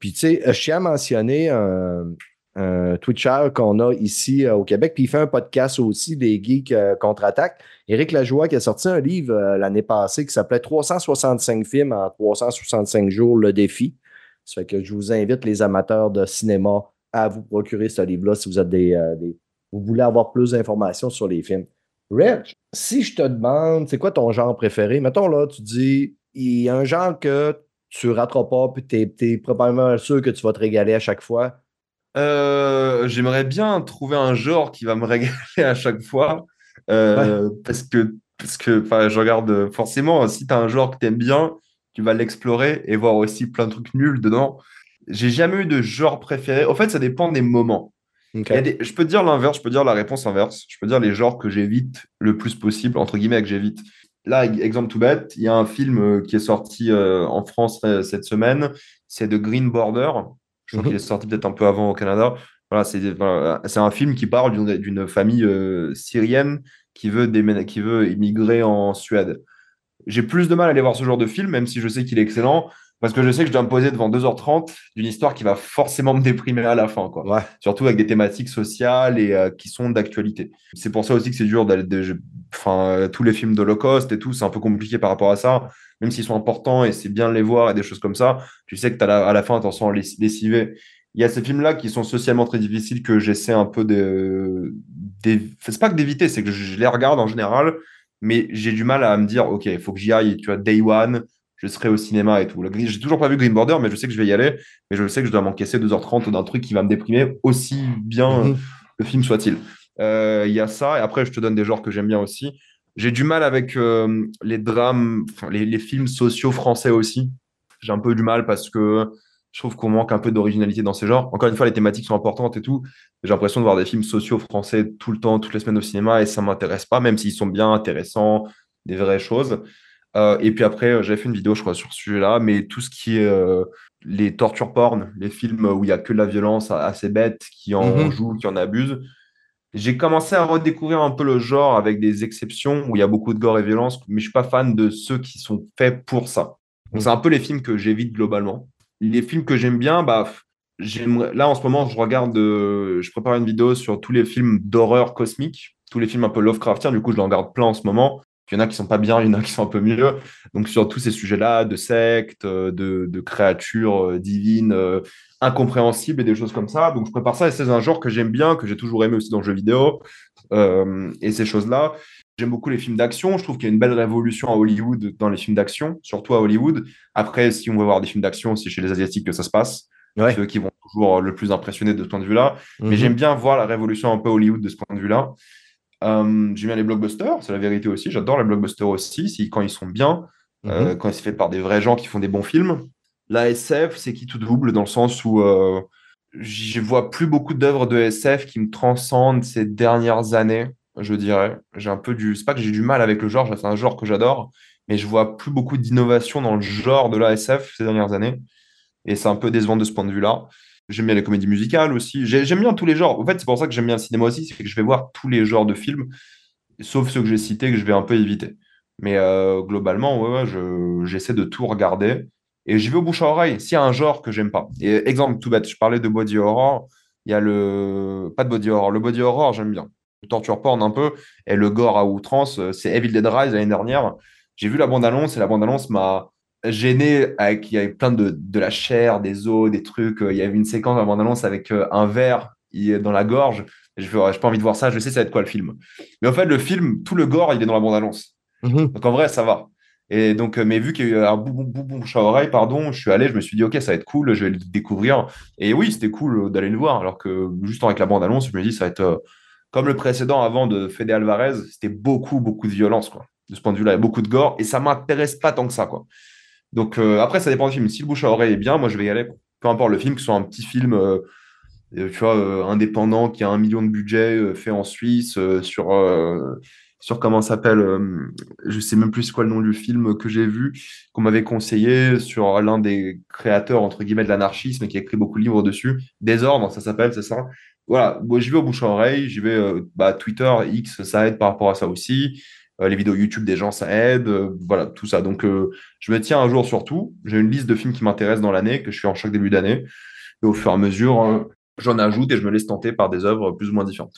A: puis, tu sais, je tiens à mentionner un, Twitcher qu'on a ici euh, au Québec. Puis il fait un podcast aussi, des geeks euh, contre-attaque. Éric Lajoie qui a sorti un livre euh, l'année passée qui s'appelait 365 films en 365 jours, le défi. Ça fait que je vous invite, les amateurs de cinéma, à vous procurer ce livre-là si vous êtes des, vous voulez avoir plus d'informations sur les films. Rich, si je te demande, c'est quoi ton genre préféré? Mettons là, tu dis, il y a un genre que tu ne rateras pas, puis tu es probablement sûr que tu vas te régaler à chaque fois.
B: Euh, j'aimerais bien trouver un genre qui va me [LAUGHS] régaler à chaque fois. Euh, parce que, parce que je regarde forcément, si tu as un genre que tu aimes bien, tu vas l'explorer et voir aussi plein de trucs nuls dedans. J'ai jamais eu de genre préféré. En fait, ça dépend des moments.
A: OK.
B: Il y a des- Je peux te dire l'inverse, je peux dire la réponse inverse. Je peux dire les genres que j'évite le plus possible, entre guillemets, que j'évite. Là, exemple tout bête, il y a un film euh, qui est sorti euh, en France euh, cette semaine, c'est The Green Border. Je crois
A: Mhm.
B: qu'il est sorti peut-être un peu avant au Canada. Voilà, c'est voilà, un film qui parle d'une famille euh, syrienne qui veut, qui veut immigrer en Suède. J'ai plus de mal à aller voir ce genre de film, même si je sais qu'il est excellent, parce que je sais que je dois me poser devant 2h30 d'une histoire qui va forcément me déprimer à la fin. Quoi
A: Ouais.
B: surtout avec des thématiques sociales et euh, qui sont d'actualité. C'est pour ça aussi que c'est dur d'aller. de- Enfin, euh, tous les films d'Holocauste et tout, c'est un peu compliqué par rapport à ça, même s'ils sont importants et c'est bien de les voir et des choses comme ça. Tu sais que la- à la fin, t'en sens less- lessivé. Il y a ces films-là qui sont socialement très difficiles que j'essaie un peu de. d'év- C'est pas que d'éviter, c'est que je, je les regarde en général, mais j'ai du mal à me dire, OK, il faut que j'y aille, tu vois, day one, je serai au cinéma et tout. J'ai toujours pas vu Green Border, mais je sais que je vais y aller, mais je sais que je dois m'encaisser 2h30 d'un truc qui va me déprimer aussi bien
A: Mhm.
B: le film soit-il. Euh, Il y a ça, et après, je te donne des genres que j'aime bien aussi. J'ai du mal avec euh, les drames, les, les films sociaux français aussi. J'ai un peu du mal parce que je trouve qu'on manque un peu d'originalité dans ces genres. Encore une fois, les thématiques sont importantes et tout. J'ai l'impression de voir des films sociaux français tout le temps, toutes les semaines au cinéma, et ça m'intéresse pas, même s'ils sont bien intéressants, des vraies choses. Euh, et puis après, euh, j'avais fait une vidéo, je crois, sur ce sujet-là, mais tout ce qui est euh, les torture porn, les films où il y a que de la violence assez bête, qui en
A: Mhm.
B: jouent, qui en abusent. J'ai commencé à redécouvrir un peu le genre avec des exceptions où il y a beaucoup de gore et violence, mais je suis pas fan de ceux qui sont faits pour ça. Donc c'est un peu les films que j'évite globalement. Les films que j'aime bien, bah, là en ce moment, je regarde, euh, je prépare une vidéo sur tous les films d'horreur cosmique, tous les films un peu Lovecraftiens. Du coup, je en regarde plein en ce moment. Il y en a qui sont pas bien, il y en a qui sont un peu mieux. Donc sur tous ces sujets-là, de sectes, euh, de, de créatures euh, divines, euh, incompréhensibles et des choses comme ça. Donc je prépare ça et c'est un genre que j'aime bien, que j'ai toujours aimé aussi dans le jeu vidéo. Euh, et ces choses-là. J'aime beaucoup les films d'action. Je trouve qu'il y a une belle révolution à Hollywood dans les films d'action, surtout à Hollywood. Après, si on veut voir des films d'action, c'est chez les Asiatiques que ça se passe.
A: Ouais.
B: Ceux qui vont toujours le plus impressionner de ce point de vue-là. Mais
A: Mhm.
B: j'aime bien voir la révolution un peu Hollywood de ce point de vue-là. Euh, j'aime bien les blockbusters, c'est la vérité aussi. J'adore les blockbusters aussi, si, quand ils sont bien, euh,
A: Mhm.
B: quand c'est fait par des vrais gens qui font des bons films. La SF, c'est qui tout double, dans le sens où euh, je vois plus beaucoup d'œuvres de SF qui me transcendent ces dernières années, je dirais. J'ai un peu du. C'est pas que j'ai du mal avec le genre, c'est un genre que j'adore, mais je vois plus beaucoup d'innovation dans le genre de la SF ces dernières années. Et c'est un peu décevant de ce point de vue-là. J'aime bien les comédies musicales aussi. J'ai- J'aime bien tous les genres. En fait, c'est pour ça que j'aime bien le cinéma aussi, c'est que je vais voir tous les genres de films, sauf ceux que j'ai cités que je vais un peu éviter. Mais euh, globalement, ouais, ouais, je- j'essaie de tout regarder. Et j'y vais au bouche à oreille. S'il y a un genre que j'aime pas. Exemple tout bête, je parlais de body horror. Il y a le. Pas de body horror. Le body horror, j'aime bien. Le torture porn un peu. Et le gore à outrance, euh, c'est Evil Dead Rise l'année dernière. J'ai vu la bande-annonce et la bande-annonce m'a gêné avec. Il y avait plein de, de la chair, des os, des trucs. Il y avait une séquence dans la bande-annonce avec euh, un verre dans la gorge. Je j'ai pas envie de voir ça. Je sais ça va être quoi le film. Mais en fait, le film, tout le gore, il est dans la bande-annonce.
A: Mhm.
B: Donc en vrai, ça va. Et donc, euh, mais vu qu'il y a eu un boubou boubou bouche à oreille, pardon, je suis allé, je me suis dit, ok, ça va être cool, je vais le découvrir. Et oui, c'était cool euh, d'aller le voir, alors que juste avec la bande-annonce, je me dis, ça va être euh, comme le précédent avant de Fede Alvarez, c'était beaucoup, beaucoup de violence, quoi. De ce point de vue-là, il y a beaucoup de gore, et ça m'intéresse pas tant que ça, quoi. Donc euh, après, ça dépend du film. Si le bouche à oreille est bien, moi, je vais y aller. Peu importe le film, que ce soit un petit film, euh, euh, tu vois, indépendant, qui a un million de budget, fait en Suisse, sur, sur comment s'appelle, je sais même plus quoi le nom du film que j'ai vu, qu'on m'avait conseillé sur l'un des créateurs, entre guillemets, de l'anarchisme, qui a écrit beaucoup de livres dessus. Désordre, ça s'appelle, c'est ça. Voilà, moi j'y vais au bouche à oreille, j'y vais, bah, Twitter, X, ça aide par rapport à ça aussi. Euh, les vidéos YouTube des gens, ça aide. euh, voilà, tout ça. Donc, euh, je me tiens un jour sur tout. J'ai une liste de films qui m'intéressent dans l'année, que je fais en chaque début d'année. Et au fur et à mesure, j'en ajoute et je me laisse tenter par des œuvres plus ou moins différentes.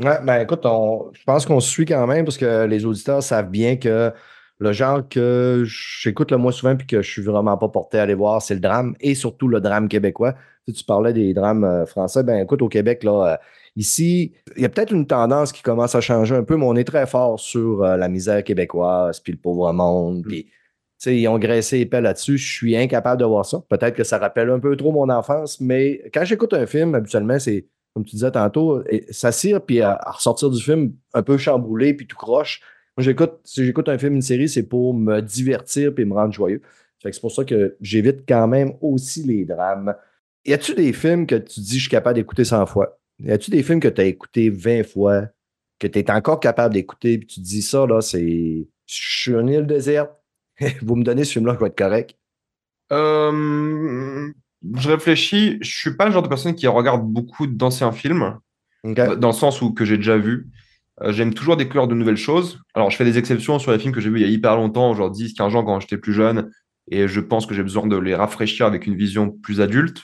A: Ouais, ben écoute, je pense qu'on se suit quand même parce que les auditeurs savent bien que le genre que j'écoute le moins souvent puis que je suis vraiment pas porté à aller voir, c'est le drame et surtout le drame québécois. Tu, parlais des drames français, ben écoute, au Québec, là, ici, il y a peut-être une tendance qui commence à changer un peu, mais on est très fort sur euh, la misère québécoise puis le pauvre monde. Puis, tu sais, ils ont graissé épais là-dessus. Je suis incapable de voir ça. Peut-être que ça rappelle un peu trop mon enfance, mais quand j'écoute un film, habituellement, c'est comme tu disais tantôt, s'assire puis à, à ressortir du film un peu chamboulé puis tout croche. Moi, j'écoute, si j'écoute un film, une série, c'est pour me divertir puis me rendre joyeux. c'est pour ça que j'évite quand même aussi les drames. Y a-tu des films que tu dis je suis capable d'écouter 100 fois? Y a-tu des films que tu as écouté 20 fois, que tu es encore capable d'écouter, puis tu te dis ça, là, c'est. Je suis une île déserte. [LAUGHS] Vous me donnez ce film-là qui va être correct.
B: Euh, je réfléchis. Je suis pas le genre de personne qui regarde beaucoup d'anciens films, dans le sens où que j'ai déjà vu. Euh, j'aime toujours découvrir de nouvelles choses. Alors, je fais des exceptions sur les films que j'ai vus il y a hyper longtemps, genre 10, 15 ans quand j'étais plus jeune, et je pense que j'ai besoin de les rafraîchir avec une vision plus adulte.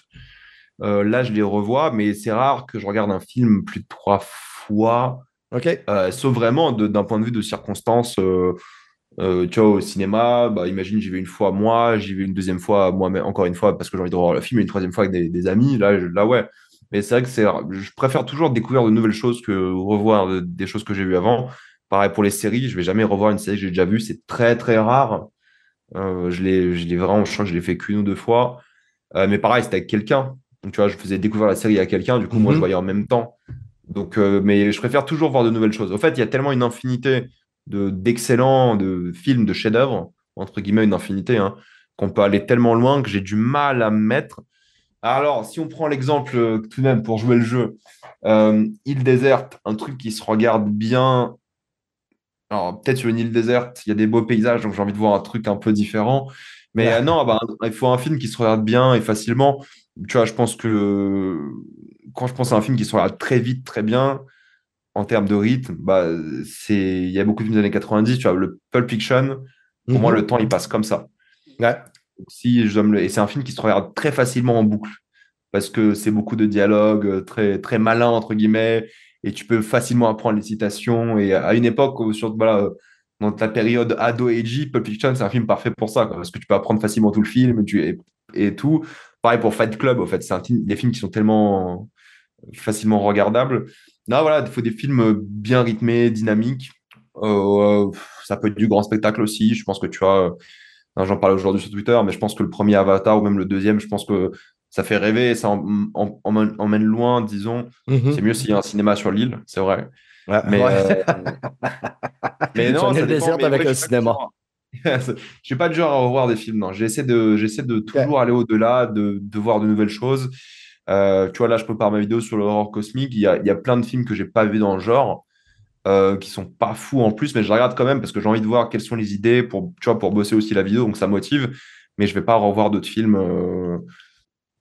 B: Euh, là, je les revois, mais c'est rare que je regarde un film plus de trois fois.
A: Ok.
B: Euh, sauf vraiment d'un point de vue de circonstances. Euh, tu vois, au cinéma, bah, imagine, j'y vais une fois moi, j'y vais une deuxième fois moi, mais encore une fois parce que j'ai envie de revoir le film, et une troisième fois avec des, amis. Là, là, ouais. Mais c'est vrai que c'est, je préfère toujours découvrir de nouvelles choses que revoir des choses que j'ai vues avant. Pareil pour les séries, je vais jamais revoir une série que j'ai déjà vue, c'est très très rare. Euh, je l'ai, je l'ai vraiment, je crois que je l'ai fait qu'une ou deux fois. Euh, mais pareil, c'était avec quelqu'un. Donc, tu vois, je faisais découvrir la série à quelqu'un, du coup, moi, je mhm. voyais en même temps. Donc, mais je préfère toujours voir de nouvelles choses. En fait, il y a tellement une infinité d'excellents de, films, de chefs-d'œuvre, entre guillemets, une infinité, hein, qu'on peut aller tellement loin que j'ai du mal à me mettre. Alors, si on prend l'exemple euh, tout de même pour jouer le jeu, euh, île déserte, un truc qui se regarde bien. Alors, peut-être sur une île déserte, il y a des beaux paysages, donc j'ai envie de voir un truc un peu différent. Mais euh, non, bah, il faut un film qui se regarde bien et facilement. Tu vois, je pense que quand je pense à un film qui se regarde très vite, très bien, en termes de rythme, bah, c'est il y a beaucoup de films des années 90, tu vois, le Pulp Fiction, pour moi, mhm. le temps, il passe comme ça. Si je le... Et c'est un film qui se regarde très facilement en boucle, parce que c'est beaucoup de dialogues euh, très, très malins, entre guillemets, et tu peux facilement apprendre les citations. Et à une époque, sur, voilà, dans ta période ado age Pulp Fiction, c'est un film parfait pour ça, parce que tu peux apprendre facilement tout le film tu, et, et tout. Pareil pour Fight Club, en fait, c'est des films qui sont tellement facilement regardables. Non, voilà, il faut des films bien rythmés, dynamiques. Euh, ça peut être du grand spectacle aussi. Je pense que tu vois, euh, j'en parle aujourd'hui sur Twitter, mais je pense que le premier Avatar ou même le deuxième, je pense que ça fait rêver, ça emmène loin, disons. Mhm. C'est mieux s'il y a un cinéma sur l'île, c'est vrai.
A: mais, euh, [LAUGHS] mais non, ça dépend, avec un cinéma. [LAUGHS]
B: je suis pas du genre à revoir des films, non. J'essaie de, j'essaie de toujours aller au-delà, de, de, voir de nouvelles choses. Euh, tu vois, là, je prépare ma vidéo sur l'horreur cosmique. Il y, a, il y a, plein de films que j'ai pas vus dans le genre, euh, qui sont pas fous en plus, mais je regarde quand même parce que j'ai envie de voir quelles sont les idées pour, tu vois, pour bosser aussi la vidéo, donc ça motive. Mais je vais pas revoir d'autres films. Euh.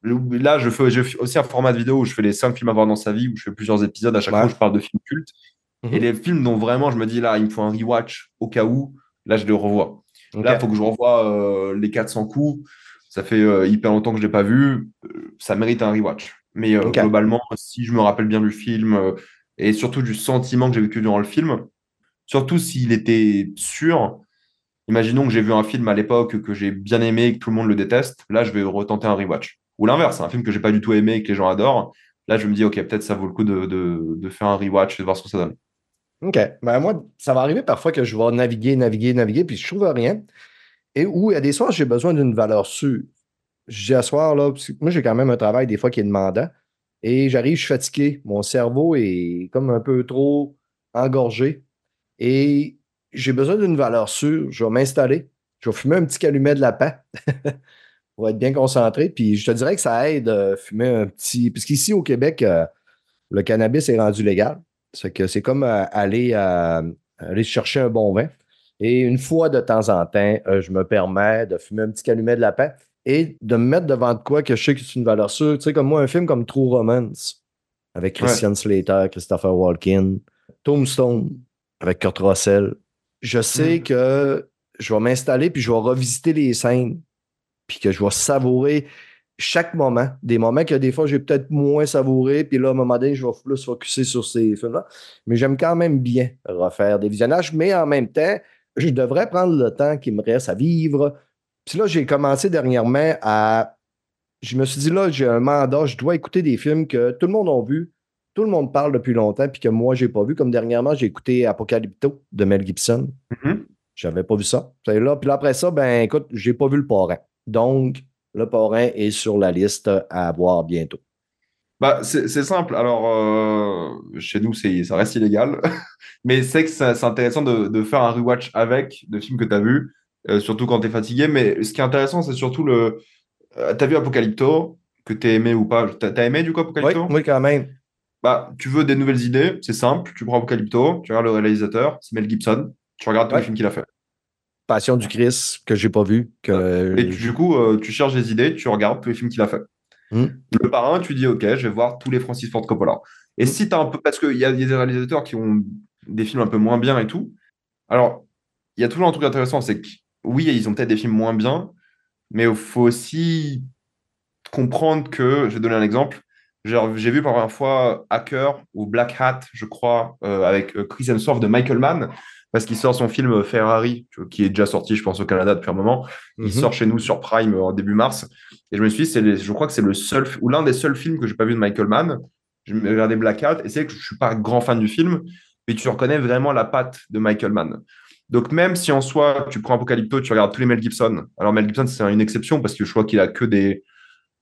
B: Là, je fais, aussi un format de vidéo où je fais les cinq films à voir dans sa vie, où je fais plusieurs épisodes. À chaque fois, je parle de films cultes. Mhm. Et les films dont vraiment je me dis, là, il me faut un rewatch au cas où, là, je les revois. Là, il faut que je revoie les 400 coups ça fait euh, hyper longtemps que je ne l'ai pas vu, euh, ça mérite un rewatch. Mais euh, globalement, si je me rappelle bien du film et surtout du sentiment que j'ai vécu durant le film, surtout s'il était sûr, imaginons que j'ai vu un film à l'époque que j'ai bien aimé et que tout le monde le déteste, là je vais retenter un rewatch. Ou l'inverse, un film que j'ai pas du tout aimé et que les gens adorent, là je me dis ok peut-être ça vaut le coup de, faire un rewatch et de voir ce que ça donne.
A: Ok, ben, moi ça va arriver parfois que je vais naviguer, naviguer, naviguer, puis je trouve rien. Et où il y a des soirs, j'ai besoin d'une valeur sûre. J'ai à soir, là, moi, j'ai quand même un travail des fois qui est demandant. Et j'arrive, je suis fatigué. Mon cerveau est comme un peu trop engorgé. Et j'ai besoin d'une valeur sûre. Je vais m'installer. Je vais fumer un petit calumet de lapin [LAUGHS] pour être bien concentré. Puis je te dirais que ça aide à fumer un petit. Parce qu'ici au Québec, euh, le cannabis est rendu légal. C'est que c'est comme euh, aller, euh, aller chercher un bon vin. Et une fois de temps en temps, euh, je me permets de fumer un petit calumet de lapin et de me mettre devant de quoi que je sais que c'est une valeur sûre. Tu sais, comme moi, un film comme True Romance avec Christian Slater, Christopher Walken, Tombstone avec Kurt Russell. Je sais mm. que je vais m'installer puis je vais revisiter les scènes puis que je vais savourer chaque moment. Des moments que des fois j'ai peut-être moins savouré puis là, à un moment donné, je vais plus focuser sur ces films-là. Mais j'aime quand même bien refaire des visionnages, mais en même temps, je devrais prendre le temps qui me reste à vivre. Puis là, j'ai commencé dernièrement à. Je me suis dit, là, j'ai un mandat, je dois écouter des films que tout le monde a vu, tout le monde parle depuis longtemps, puis que moi, je n'ai pas vu. Comme dernièrement, j'ai écouté Apocalypto de Mel Gibson. Mm-hmm. Je n'avais pas vu ça. Là, puis après ça, ben écoute, j'ai pas vu le parrain. Donc, le parrain est sur la liste à voir bientôt.
B: Bah, c'est simple. Alors, euh, chez nous, ça reste illégal. [LAUGHS] Mais c'est que c'est intéressant de, faire un rewatch avec de films que tu as vus. euh, surtout quand tu es fatigué. Mais ce qui est intéressant, c'est surtout le. Euh, T'as vu Apocalypto, que t'as aimé ou pas? T'as as aimé du coup
A: Oui,
B: Apocalypto
A: oui, quand même.
B: Bah, tu veux des nouvelles idées, c'est simple. Tu prends Apocalypto, tu regardes le réalisateur, c'est Mel Gibson. Tu regardes tous
A: Ouais.
B: les films qu'il a fait.
A: Passion du Christ, que j'ai pas vu. Que...
B: Et du coup, euh, tu cherches des idées, tu regardes tous les films qu'il a fait.
A: Hmm.
B: Le parrain, tu dis, OK, je vais voir tous les Francis Ford Coppola. Et
A: Hmm.
B: si tu as un peu. Parce qu'il y, a des réalisateurs qui ont des films un peu moins bien et tout. Alors, il y a toujours un truc intéressant, c'est que oui, ils ont peut-être des films moins bien, mais il faut aussi comprendre que, je vais donner un exemple, j'ai vu la première fois Hacker ou Black Hat, je crois, euh, avec euh, Chris Hemsworth de Michael Mann, parce qu'il sort son film Ferrari, tu vois, qui est déjà sorti, je pense, au Canada depuis un moment. Il
A: Mhm.
B: sort chez nous sur Prime euh, en début mars. Et je me suis dit, les- je crois que c'est le seul, ou l'un des seuls films que j'ai pas vu de Michael Mann. Je me regardé Black Hat, et c'est que je suis pas grand fan du film, mais tu reconnais vraiment la patte de Michael Mann. Donc même si en soi, tu prends Apocalypto, tu regardes tous les Mel Gibson. Alors Mel Gibson, c'est une exception parce que je crois qu'il a que des...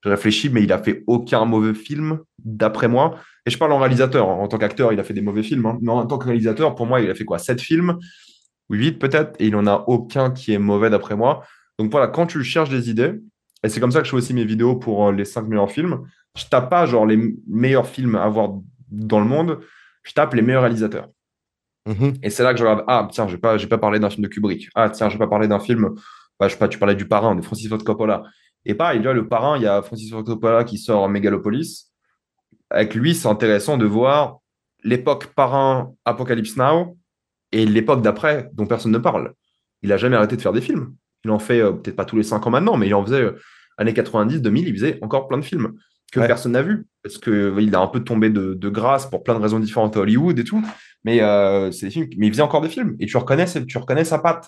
B: Je réfléchis, mais il a fait aucun mauvais film, d'après moi. Et je parle en réalisateur. En tant qu'acteur, il a fait des mauvais films. hein. Mais en tant que réalisateur, pour moi, il a fait quoi? Sept films? Huit peut-être, et il n'en a aucun qui est mauvais d'après moi. Donc voilà, quand tu cherches des idées, et c'est comme ça que je fais aussi mes vidéos pour euh, les cinq meilleurs films, je tape pas genre les meilleurs films à voir dans le monde, je tape les meilleurs réalisateurs.
A: Mhm.
B: Et c'est là que je regarde, ah tiens, j'ai pas, j'ai pas parlé d'un film de Kubrick. Ah tiens, j'ai pas parlé d'un film, bah, je sais pas, tu parlais du parrain, de Francis Ford Coppola. Et pareil, là, le parrain, il y a Francis Ford Coppola qui sort Megalopolis. Avec lui, c'est intéressant de voir l'époque parrain Apocalypse Now et l'époque d'après dont personne ne parle. Il a jamais arrêté de faire des films. Il en fait euh, peut-être pas tous les cinq ans maintenant, mais il en faisait euh, années 90, 2000, il faisait encore plein de films que
A: Ouais.
B: personne n'a vu parce que il a un peu tombé de, de grâce pour plein de raisons différentes à Hollywood et tout. Mais euh, c'est des films, mais il faisait encore des films et tu reconnais, tu reconnais sa patte.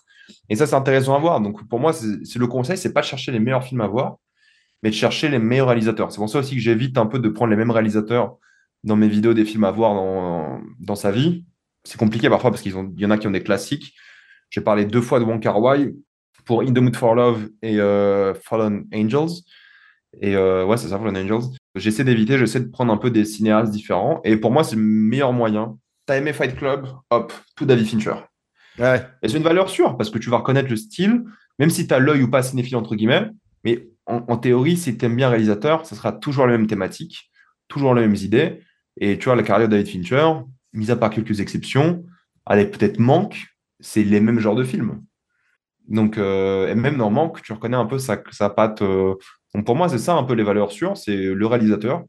B: Et ça, c'est intéressant à voir. Donc pour moi, c'est c'est le conseil, c'est pas de chercher les meilleurs films à voir, mais de chercher les meilleurs réalisateurs. C'est pour ça aussi que j'évite un peu de prendre les mêmes réalisateurs dans mes vidéos des films à voir dans, dans sa vie. C'est compliqué parfois parce qu'il y en a qui ont des classiques. J'ai parlé deux fois de Wong Kar Wai pour In the Mood for Love et euh, Fallen Angels. Et euh, ouais, c'est ça, Fallen Angels. J'essaie d'éviter, j'essaie de prendre un peu des cinéastes différents. Et pour moi, c'est le meilleur moyen. T'as aimé Fight Club? Hop, tout David Fincher.
A: Ouais.
B: Et c'est une valeur sûre parce que tu vas reconnaître le style, même si tu as l'œil ou pas cinéphile, entre guillemets. Mais en, en théorie, si tu aimes bien réalisateur, ce sera toujours la même thématique, toujours les mêmes idées. Et tu vois, la carrière de David Fincher, mis à part quelques exceptions, avec peut-être Manque, c'est les mêmes genres de films. Donc, euh, et même dans Manque, tu reconnais un peu sa, sa patte. euh. Donc pour moi, c'est ça un peu les valeurs sûres, c'est le réalisateur.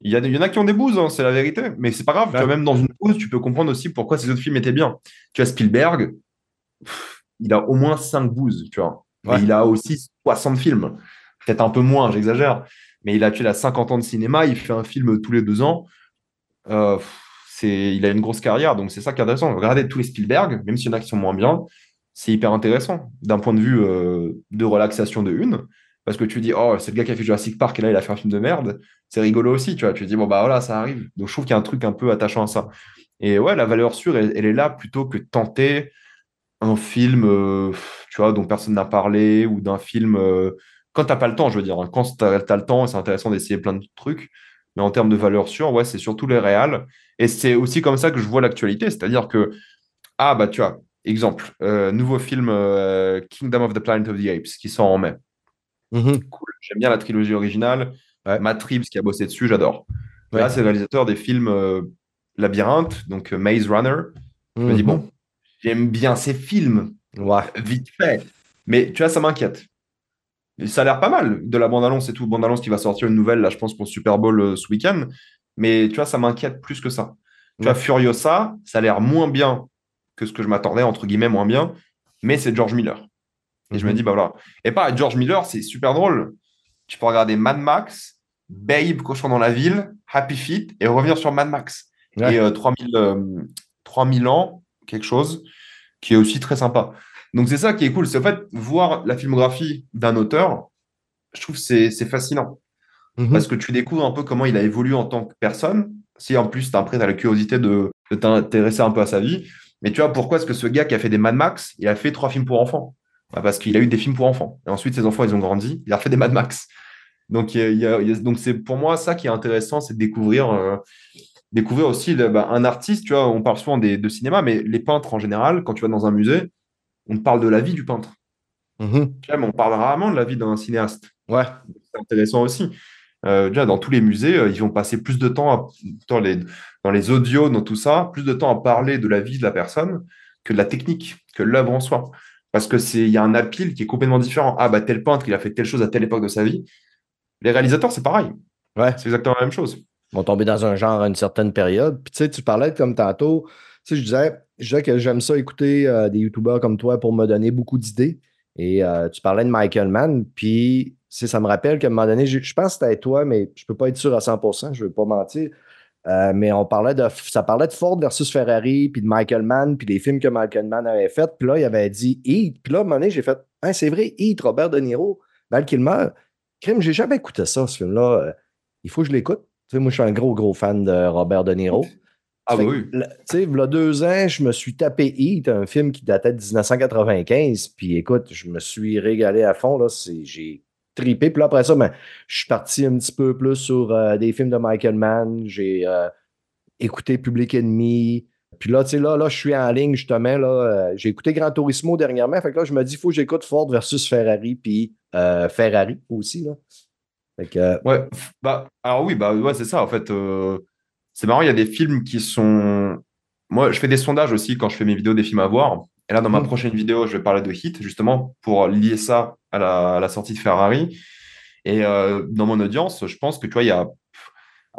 B: Il y, a, il y en a qui ont des bouses, hein, c'est la vérité, mais c'est pas grave. Tu vois, même dans une bouse, tu peux comprendre aussi pourquoi ces autres films étaient bien. Tu as Spielberg, pff, il a au moins 5 bouses, tu vois. Il a aussi 60 films. Peut-être un peu moins, j'exagère. Mais il a, il a 50 ans de cinéma, il fait un film tous les deux ans. Euh, c'est, il a une grosse carrière, donc c'est ça qui est intéressant. Regardez tous les Spielberg, même s'il y en a qui sont moins bien, c'est hyper intéressant d'un point de vue euh, de relaxation de une. Parce que tu dis, oh, c'est le gars qui a fait Jurassic Park et là, il a fait un film de merde. C'est rigolo aussi, tu vois. Tu dis, bon, bah voilà, ça arrive. Donc, je trouve qu'il y a un truc un peu attachant à ça. Et ouais, la valeur sûre, elle, elle est là plutôt que tenter un film, euh, tu vois, dont personne n'a parlé ou d'un film. euh, quand t'as pas le temps, je veux dire. hein. Quand t'as as le temps, c'est intéressant d'essayer plein de trucs. Mais en termes de valeur sûre, ouais, c'est surtout les réals. Et c'est aussi comme ça que je vois l'actualité. C'est-à-dire que, ah, bah, tu vois, exemple, euh, nouveau film euh, Kingdom of the Planet of the Apes qui sort en mai.
A: Mhm.
B: Cool. J'aime bien la trilogie originale.
A: Ouais.
B: Matt Reeves qui a bossé dessus, j'adore.
A: Ouais.
B: Là, c'est le réalisateur des films Labyrinthe, donc Maze Runner. Je me dis,
A: Mhm.
B: bon, j'aime bien ces films,
A: Ouais.
B: vite fait. Mais tu vois, ça m'inquiète. Ça a l'air pas mal de la bande-annonce et tout. Bande-annonce qui va sortir une nouvelle, là, je pense, pour le Super Bowl euh, ce week-end. Mais tu vois, ça m'inquiète plus que ça. Tu vois. Furiosa, ça a l'air moins bien que ce que je m'attendais, entre guillemets, moins bien. Mais c'est George Miller. Et je me
A: Mhm.
B: dis, bah voilà. Et pas George Miller, c'est super drôle. Tu peux regarder Mad Max, Babe, Cochon dans la ville, Happy Feet et revenir sur Mad Max.
A: Ouais.
B: Et euh, 3000, euh, 3000 ans, quelque chose, qui est aussi très sympa. Donc c'est ça qui est cool. C'est en fait voir la filmographie d'un auteur, je trouve que c'est c'est fascinant.
A: Mhm.
B: Parce que tu découvres un peu comment il a évolué en tant que personne. Si en plus, tu après, tu as la curiosité de, de t'intéresser un peu à sa vie. Mais tu vois, pourquoi est-ce que ce gars qui a fait des Mad Max, il a fait trois films pour enfants? Bah, Parce qu'il a eu des films pour enfants. Et ensuite, ses enfants, ils ont grandi. Il a fait des Mad Max. Donc, y a- il y a- il y a- donc c'est pour moi ça qui est intéressant, c'est de découvrir, euh, découvrir aussi le- bah, un artiste. Tu vois, on parle souvent des, de cinéma, mais les peintres en général, quand tu vas dans un musée, on te parle de la vie du peintre.
A: Mhm.
B: J'aime, on parle rarement de la vie d'un cinéaste.
A: Ouais.
B: C'est intéressant aussi. Euh, déjà, dans tous les musées, euh, ils vont passer plus de temps à- dans les, dans les audios, dans tout ça, plus de temps à parler de la vie de la personne que de la technique, que de l'œuvre en soi. Parce que c'est, il y a un appeal qui est complètement différent. Ah, bah, tel peintre, il a fait telle chose à telle époque de sa vie. Les réalisateurs, c'est pareil.
A: Ouais.
B: C'est exactement la même chose.
A: Vont tomber dans un genre à une certaine période. Puis tu sais, tu parlais comme tantôt, tu sais, je disais, je disais que j'aime ça écouter euh, des youtubeurs comme toi pour me donner beaucoup d'idées. Et euh, tu parlais de Michael Mann, puis ça me rappelle qu'à un moment donné, je, pense que c'était toi, mais je peux pas être sûr à 100%, je veux pas mentir. Euh, mais on parlait de, ça parlait de Ford versus Ferrari, puis de Michael Mann, puis des films que Michael Mann avait fait. Puis là, il avait dit Heat. Puis là, à un moment donné, j'ai fait, Hein, c'est vrai, Heat, Robert De Niro, Val Kilmer. Crime, j'ai jamais écouté ça, ce film-là. Il faut que je l'écoute. Sais, moi, je suis un gros, gros fan de Robert De Niro.
B: Ah,
A: Fait
B: oui.
A: Tu sais, il y a deux ans, je me suis tapé Heat, un film qui datait de 1995. Puis écoute, je me suis régalé à fond. Là. C'est- J'ai tripé. Puis là, après ça, ben, je suis parti un petit peu plus sur euh, des films de Michael Mann. J'ai euh, écouté Public Enemy. Puis là, tu sais, là, là, je suis en ligne, justement. Là, euh, j'ai écouté Gran Turismo dernièrement. Fait que là, je me dis, il faut que j'écoute Ford versus Ferrari. Puis Ferrari aussi. Là. Que, euh,
B: Ouais, bah, alors oui, bah, ouais, c'est ça. En fait, euh, c'est marrant, il y a des films qui sont. Moi, je fais des sondages aussi quand je fais mes vidéos des films à voir. Et là, dans ma
A: Mhm.
B: prochaine vidéo, je vais parler de Hit, justement, pour lier ça à la, à la sortie de Ferrari. Et euh, dans mon audience, je pense que tu vois, il y a.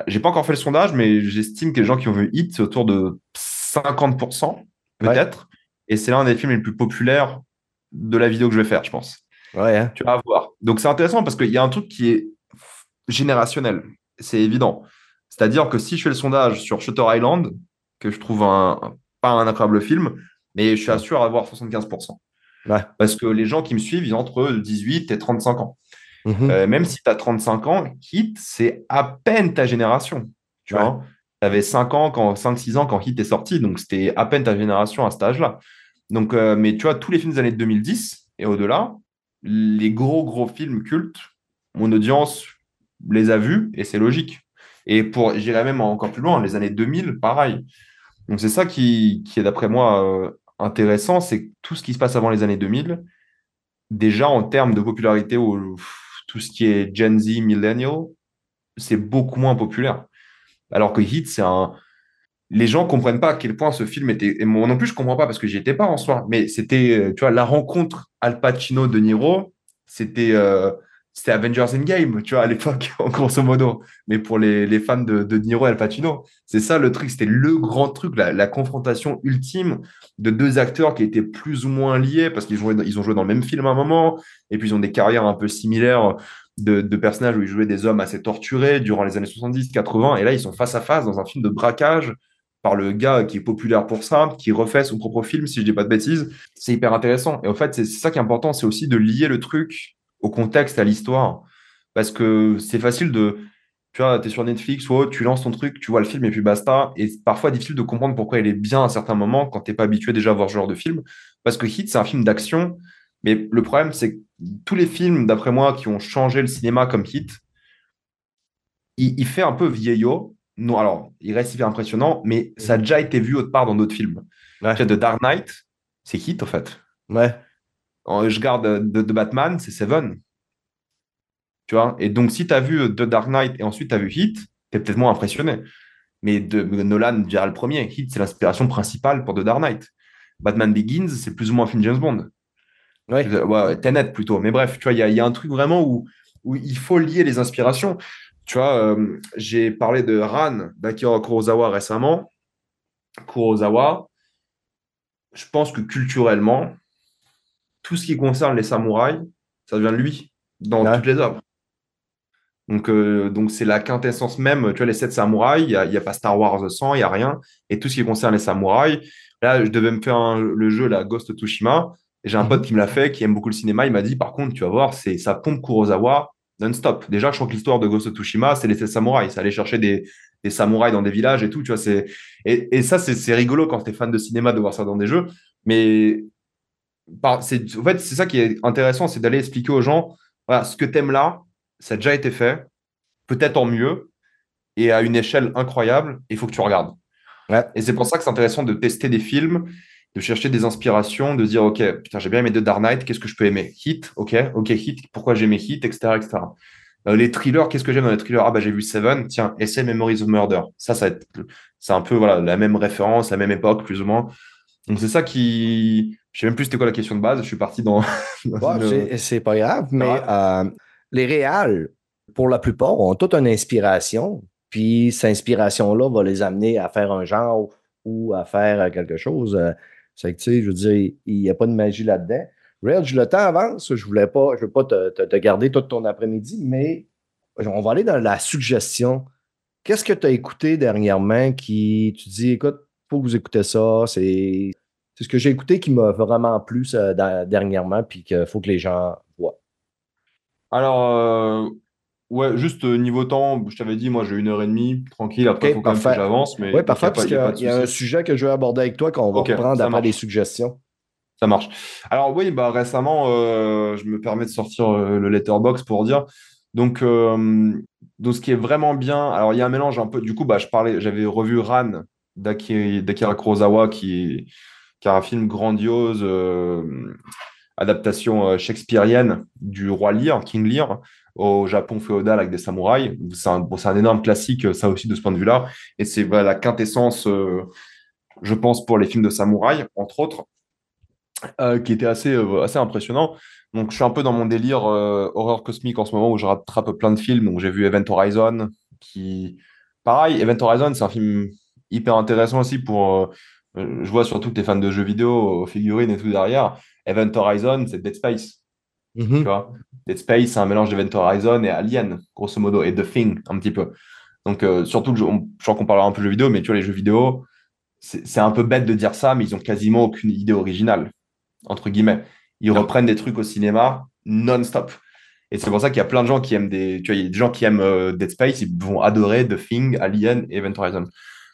B: J'ai pas encore fait le sondage, mais j'estime que les gens qui ont vu Hit, c'est autour de 50%, peut-être. Et c'est l'un des films les plus populaires de la vidéo que je vais faire, je pense.
A: ouais, hein.
B: Tu vas voir. Donc c'est intéressant parce qu'il y a un truc qui est générationnel. C'est évident. C'est-à-dire que si je fais le sondage sur Shutter Island, que je trouve un, un- pas un incroyable film, mais je suis sûr d'avoir 75%.
A: Ouais.
B: Parce que les gens qui me suivent, ils ont entre 18 et 35 ans.
A: Mhm.
B: Euh, même si tu as 35 ans, Hit, c'est à peine ta génération. Tu
A: Ouais.
B: vois, tu avais 5 ans, quand, 5-6 ans quand Hit est sorti, donc c'était à peine ta génération à cet âge-là. Donc, euh, mais tu vois, tous les films des années 2010 et au-delà, les gros, gros films cultes, mon audience les a vus et c'est logique. Et pour, j'irais même encore plus loin, les années 2000, pareil. Donc, c'est ça qui, qui est, d'après moi, euh, intéressant, c'est tout ce qui se passe avant les années 2000, déjà en termes de popularité ou tout ce qui est Gen Z, Millennial, c'est beaucoup moins populaire. Alors que Hit, c'est un. Les gens comprennent pas à quel point ce film était. Et moi non plus, je comprends pas parce que j'y étais pas en soi. Mais c'était, euh, tu vois, la rencontre Al Pacino de Niro, c'était euh, c'était Avengers Endgame, tu vois, à l'époque, en [LAUGHS] grosso modo. Mais pour les, les fans de, de Niro et Al Pacino, c'est ça le truc. C'était le grand truc, la, confrontation ultime de deux acteurs qui étaient plus ou moins liés parce qu'ils ils ont joué dans le même film à un moment. Et puis ils ont des carrières un peu similaires de, de personnages où ils jouaient des hommes assez torturés durant les années 70, 80. Et là, ils sont face à face dans un film de braquage par le gars qui est populaire pour ça, qui refait son propre film, si je dis pas de bêtises. C'est hyper intéressant. Et en fait, c'est ça qui est important, c'est aussi de lier le truc au contexte, à l'histoire. Parce que c'est facile de. Tu vois, tu es sur Netflix ou autre, tu lances ton truc, tu vois le film et puis basta. Et c'est parfois difficile de comprendre pourquoi il est bien à un certain moment quand t'es pas habitué déjà à voir ce genre de film. Parce que Hit, c'est un film d'action. Mais le problème, c'est que tous les films, d'après moi, qui ont changé le cinéma comme Hit, il, il fait un peu vieillot. Non, alors, il reste hyper impressionnant, mais ça a déjà été vu autre part dans d'autres films.
A: Ouais.
B: Tu vois, The Dark Knight, c'est Hit, en fait.
A: Ouais.
B: Je garde euh, de, de Batman, c'est Seven. Tu vois? Et donc, si tu as vu euh, The Dark Knight et ensuite tu as vu Hit, tu es peut-être moins impressionné. Mais de, Nolan, déjà le premier, Hit, c'est l'inspiration principale pour The Dark Knight. Batman Begins, c'est plus ou moins un film James Bond.
A: Ouais.
B: Euh, Ouais, Tenet plutôt. Mais bref, tu vois, il y a, il y a un truc vraiment où, où il faut lier les inspirations. Tu vois, euh, j'ai parlé de Ran d'Akira Kurosawa récemment. Kurosawa, je pense que culturellement, tout ce qui concerne les samouraïs, ça vient de lui, dans
A: Ouais.
B: toutes les œuvres. Donc, euh, donc c'est la quintessence même. Tu vois, les sept samouraïs, il n'y a, il y a pas Star Wars 100, il n'y a rien. Et tout ce qui concerne les samouraïs, là, je devais me faire un- le jeu, la Ghost of Tsushima. Et j'ai un
A: Mhm.
B: pote qui me l'a fait, qui aime beaucoup le cinéma. Il m'a dit, par contre, tu vas voir, c'est ça pompe Kurosawa non-stop. Déjà, je crois que l'histoire de Ghost of Tsushima, c'est les sept samouraïs. Ça allait chercher des, des samouraïs dans des villages et tout. Tu vois, c'est... Et, et ça, c'est c'est rigolo quand tu es fan de cinéma de voir ça dans des jeux. Mais c'est, en fait, c'est ça qui est intéressant, c'est d'aller expliquer aux gens, voilà, ce que tu aimes là, ça a déjà été fait, peut-être en mieux, et à une échelle incroyable, il faut que tu regardes.
A: Ouais.
B: Et c'est pour ça que c'est intéressant de tester des films de chercher des inspirations, de dire, OK, putain, j'ai bien aimé The Dark Knight, qu'est-ce que je peux aimer? Hit, OK, OK, Hit, pourquoi j'aimais Hit, etc., etc. Euh, les thrillers, qu'est-ce que j'aime dans les thrillers? Ah, bah, j'ai vu Seven, tiens, Essay Memories of Murder. Ça, ça c'est un peu voilà, la même référence, la même époque, plus ou moins. Donc, c'est ça qui. Je sais même plus c'était quoi la question de base. Je suis parti dans. [LAUGHS]
A: C'est pas grave, mais euh, les réals, pour la plupart, ont toute une inspiration. Puis, cette inspiration-là va les amener à faire un genre ou à faire quelque chose. C'est que, tu sais, je veux dire, il n'y a pas de magie là-dedans. Reg, le temps avance. Je voulais pas, je veux pas te, te, garder tout ton après-midi, mais on va aller dans la suggestion. Qu'est-ce que tu as écouté dernièrement qui, tu dis, écoute, faut que vous écoutez ça. C'est ce que j'ai écouté qui m'a vraiment plu dernièrement, puis qu'il faut que les gens voient.
B: Alors, euh, ouais, juste euh, niveau temps, je t'avais dit, moi j'ai une heure et demie, tranquille, après il faut quand même que j'avance.
A: Oui, parfait, parce qu'il y, a, un sujet que je veux aborder avec toi qu'on va reprendre après les suggestions.
B: Ça marche. Alors oui, bah, récemment, euh, je me permets de sortir euh, le letterbox pour dire. Donc, donc, ce qui est vraiment bien, alors il y a un mélange un peu. Du coup, bah, je parlais, j'avais revu Ran d'Akira Kurosawa, qui, qui a un film grandiose, adaptation shakespearienne du roi Lear, King Lear, au Japon féodal avec des samouraïs. C'est un, énorme classique, ça aussi, de ce point de vue-là. Et c'est la quintessence, je pense, pour les films de samouraïs, entre autres. Euh, qui était assez, euh, assez impressionnant. Donc, je suis un peu dans mon délire euh, horreur cosmique en ce moment où je rattrape plein de films. Donc, j'ai vu Event Horizon, qui. Pareil, Event Horizon, c'est un film hyper intéressant aussi pour. Je vois surtout que tu es fan de jeux vidéo, figurines et tout derrière. Event Horizon, c'est Dead Space. Mm-hmm. Tu vois? Dead Space, c'est un mélange d'Event Horizon et Alien, grosso modo, et The Thing, un petit peu. Donc, surtout, je, je crois qu'on parlera un peu de jeux vidéo, mais tu vois, les jeux vidéo, c'est un peu bête de dire ça, mais ils ont quasiment aucune idée originale entre guillemets. Ils reprennent des trucs au cinéma non-stop. Et c'est pour ça qu'il y a plein de gens qui aiment des. Tu vois, il y a des gens qui aiment euh, Dead Space, ils vont adorer The Thing, Alien et Event Horizon.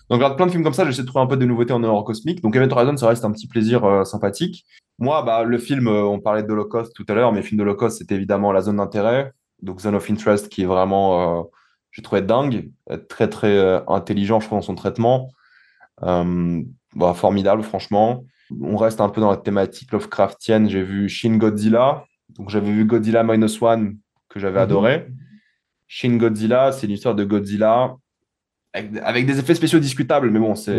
B: Donc, regarde plein de films comme ça, j'essaie de trouver un peu de nouveautés en horreur cosmique. Donc, Event Horizon, ça reste un petit plaisir euh, sympathique. Moi, bah, le film, euh, on parlait de Holocaust tout à l'heure, mais le film de Holocaust, c'était évidemment la zone d'intérêt. Donc, Zone of Interest, qui est vraiment, j'ai trouvé dingue, très, très intelligent, je trouve, dans son traitement. Bah, formidable, franchement. On reste un peu dans la thématique Lovecraftienne. J'ai vu Shin Godzilla. Donc, j'avais vu Godzilla Minus One que j'avais mhm. adoré. Shin Godzilla, c'est l'histoire de Godzilla avec, des effets spéciaux discutables, mais bon, c'est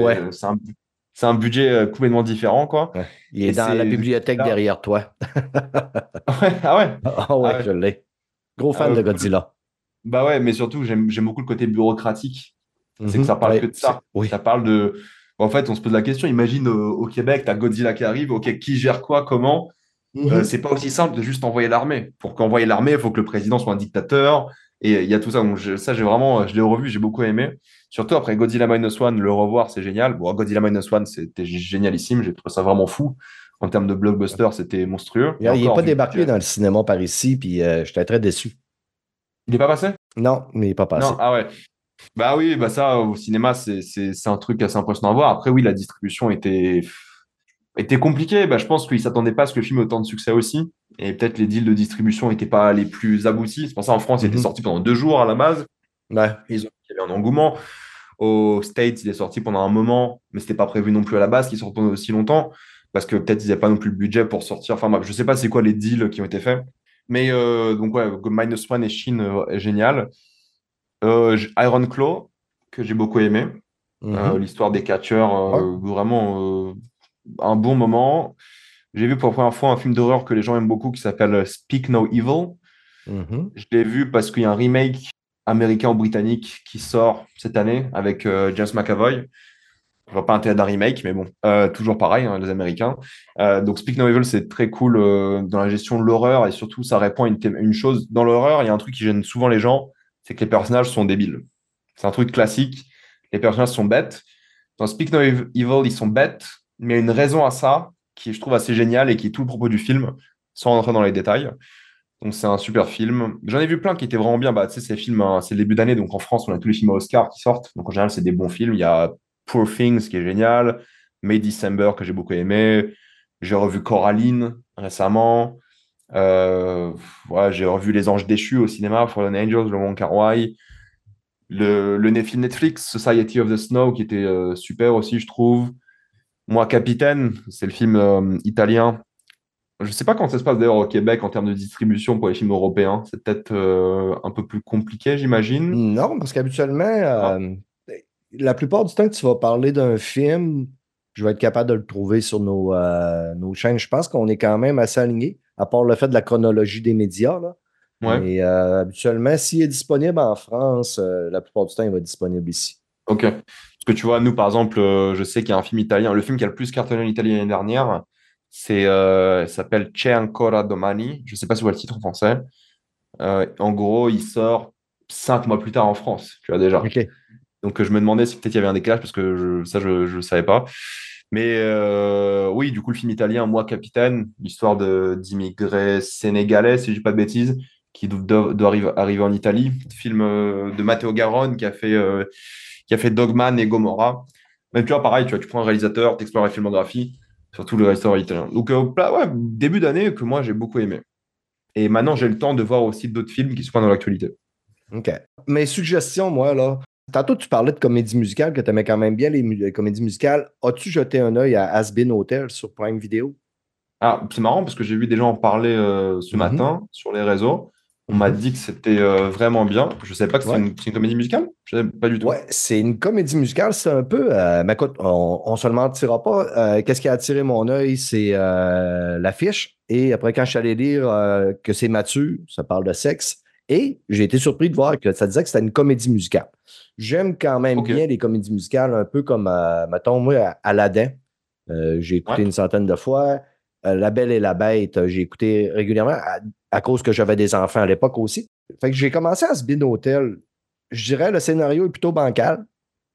B: un, budget euh, complètement différent. Quoi.
A: Il est dans la bibliothèque derrière toi. [LAUGHS]
B: ah ouais [LAUGHS]
A: Ah ouais, ah je l'ai. Gros fan de euh, Godzilla.
B: Bah ouais, mais surtout, j'aime beaucoup le côté bureaucratique. C'est que mhm. ça parle que de ça. Ça parle de en fait, on se pose la question, imagine au, Québec, tu as Godzilla qui arrive, ok, qui gère quoi, comment? Mhm. euh, C'est pas aussi simple de juste envoyer l'armée. Pour qu'envoyer l'armée, il faut que le président soit un dictateur. Et il y a tout ça. Donc, ça, j'ai vraiment, je l'ai revu, j'ai beaucoup aimé. Surtout après Godzilla Minus One, le revoir, c'est génial. Bon, Godzilla Minus One, c'était génialissime. J'ai trouvé ça vraiment fou. En termes de blockbuster, c'était monstrueux.
A: il n'est pas débarqué dans le cinéma par ici, puis euh, j'étais très déçu.
B: Il n'est pas passé?
A: Non, mais il n'est pas passé.
B: Non, ah ouais. Bah oui, bah ça, au cinéma, c'est un truc assez impressionnant à voir. Après, oui, la distribution était, était compliquée. Bah, je pense qu'ils ne s'attendaient pas à ce que le film ait autant de succès aussi. Et peut-être les deals de distribution n'étaient pas les plus aboutis. C'est pour ça en France, il était mhm. sorti pendant deux jours à la base.
A: Ouais.
B: Ils ont, il y avait un engouement. Aux States, il est sorti pendant un moment, mais ce n'était pas prévu non plus à la base qu'il sorte pendant aussi longtemps. Parce que peut-être ils n'avaient pas non plus le budget pour sortir. Enfin, je ne sais pas c'est quoi les deals qui ont été faits. Mais euh, donc, ouais, Minus One et Chine euh, est génial. Euh, Iron Claw, que j'ai beaucoup aimé. Euh, mhm. L'histoire des catcheurs, euh, vraiment un bon moment. J'ai vu pour la première fois un film d'horreur que les gens aiment beaucoup qui s'appelle Speak No Evil. Mhm. Je l'ai vu parce qu'il y a un remake américain ou britannique qui sort cette année avec James McAvoy. Je vois pas intérêt d'un remake, mais bon, toujours pareil, hein, les Américains. donc Speak No Evil, c'est très cool dans la gestion de l'horreur et surtout, ça répond à une, une chose. Dans l'horreur, il y a un truc qui gêne souvent les gens, c'est que les personnages sont débiles. C'est un truc classique. Les personnages sont bêtes. Dans Speak No Evil, ils sont bêtes, mais il y a une raison à ça qui je trouve assez géniale et qui est tout le propos du film, sans rentrer dans les détails. Donc c'est un super film. J'en ai vu plein qui étaient vraiment bien. Bah, tu sais, ces hein, c'est le début d'année, donc en France, on a tous les films Oscar qui sortent. Donc en général, c'est des bons films. Il y a Poor Things qui est génial, May December que j'ai beaucoup aimé. J'ai revu Coraline récemment. Euh, j'ai revu Les Anges Déchus au cinéma, Fallen Angels, Le Wong Kar Wai. Le, le film Netflix, Society of the Snow, qui était euh, super aussi, je trouve. Moi, Capitaine, c'est le film euh, italien. Je ne sais pas comment ça se passe d'ailleurs au Québec en termes de distribution pour les films européens. C'est peut-être euh, un peu plus compliqué, j'imagine.
A: Non, parce qu'habituellement, euh, la plupart du temps que tu vas parler d'un film, je vais être capable de le trouver sur nos, euh, nos chaînes. Je pense qu'on est quand même assez alignés, à part le fait de la chronologie des médias. Là.
B: Ouais.
A: Mais habituellement, s'il est disponible en France, la plupart du temps, il va être disponible ici.
B: Ok. Parce que tu vois, nous, par exemple, je sais qu'il y a un film italien. Le film qui a le plus cartonné en Italie l'année dernière, c'est, euh, s'appelle C'è ancora domani. Je ne sais pas si vous voyez le titre en français. Euh, en gros, il sort cinq mois plus tard en France, tu vois déjà. Donc, euh, je me demandais si peut-être il y avait un décalage parce que je- ça, je ne savais pas. Mais euh, oui, du coup, le film italien, Moi Capitaine, l'histoire d'immigrés sénégalais, si je dis pas de bêtises, qui do- do- doivent arriver, arriver en Italie. Film de Matteo Garonne qui a fait, euh, qui a fait Dogman et Gomorrah. Même tu vois, pareil, tu vois, tu prends un réalisateur, tu explores la filmographie, surtout le réalisateur italien. Donc, euh, là, ouais, début d'année que moi, j'ai beaucoup aimé. Et maintenant, j'ai le temps de voir aussi d'autres films qui sont dans l'actualité.
A: OK. Mes suggestions, moi, là. Tantôt, tu parlais de comédie musicale, que tu aimais quand même bien les, comédies musicales. As-tu jeté un œil à Asbin Hotel sur Prime Video?
B: Ah, c'est marrant parce que j'ai vu des gens en parler euh, ce
A: Mhm.
B: matin sur les réseaux. On m'a
A: Mhm.
B: dit que c'était euh, vraiment bien. Je ne savais pas que c'était
A: Ouais.
B: une, c'est une comédie musicale? Je savais pas du tout.
A: Ouais, c'est une comédie musicale. C'est un peu. euh, mais écoute, on, on se le mentira pas. Euh, Qu'est-ce qui a attiré mon œil? C'est l'affiche. Et après, quand je suis allé lire que c'est mature, ça parle de sexe. Et j'ai été surpris de voir que ça disait que c'était une comédie musicale. J'aime quand même bien les comédies musicales, un peu comme, mettons, moi, Aladdin. J'ai écouté
B: Ouais.
A: une centaine de fois. Euh, la Belle et la Bête, euh, j'ai écouté régulièrement à, à cause que j'avais des enfants à l'époque aussi. Fait que j'ai commencé à se bin Hotel. Je dirais le scénario est plutôt bancal.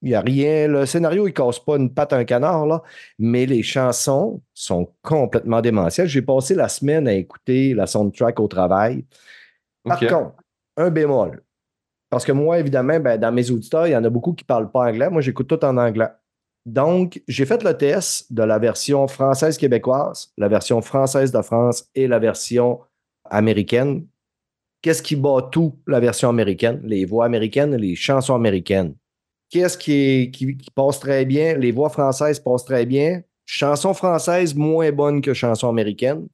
A: Il n'y a rien. Le scénario, il casse pas une patte à un canard, là, mais les chansons sont complètement démentielles. J'ai passé la semaine à écouter la soundtrack au travail. Par contre, un bémol. Parce que moi, évidemment, ben, dans mes auditeurs, il y en a beaucoup qui ne parlent pas anglais. Moi, j'écoute tout en anglais. Donc, j'ai fait le test de la version française-québécoise, la version française de France et la version américaine. Qu'est-ce qui bat tout, la version américaine? Les voix américaines, les chansons américaines. Qu'est-ce qui, est- qui, qui passe très bien? Les voix françaises passent très bien. Chansons françaises moins bonnes que chansons américaines.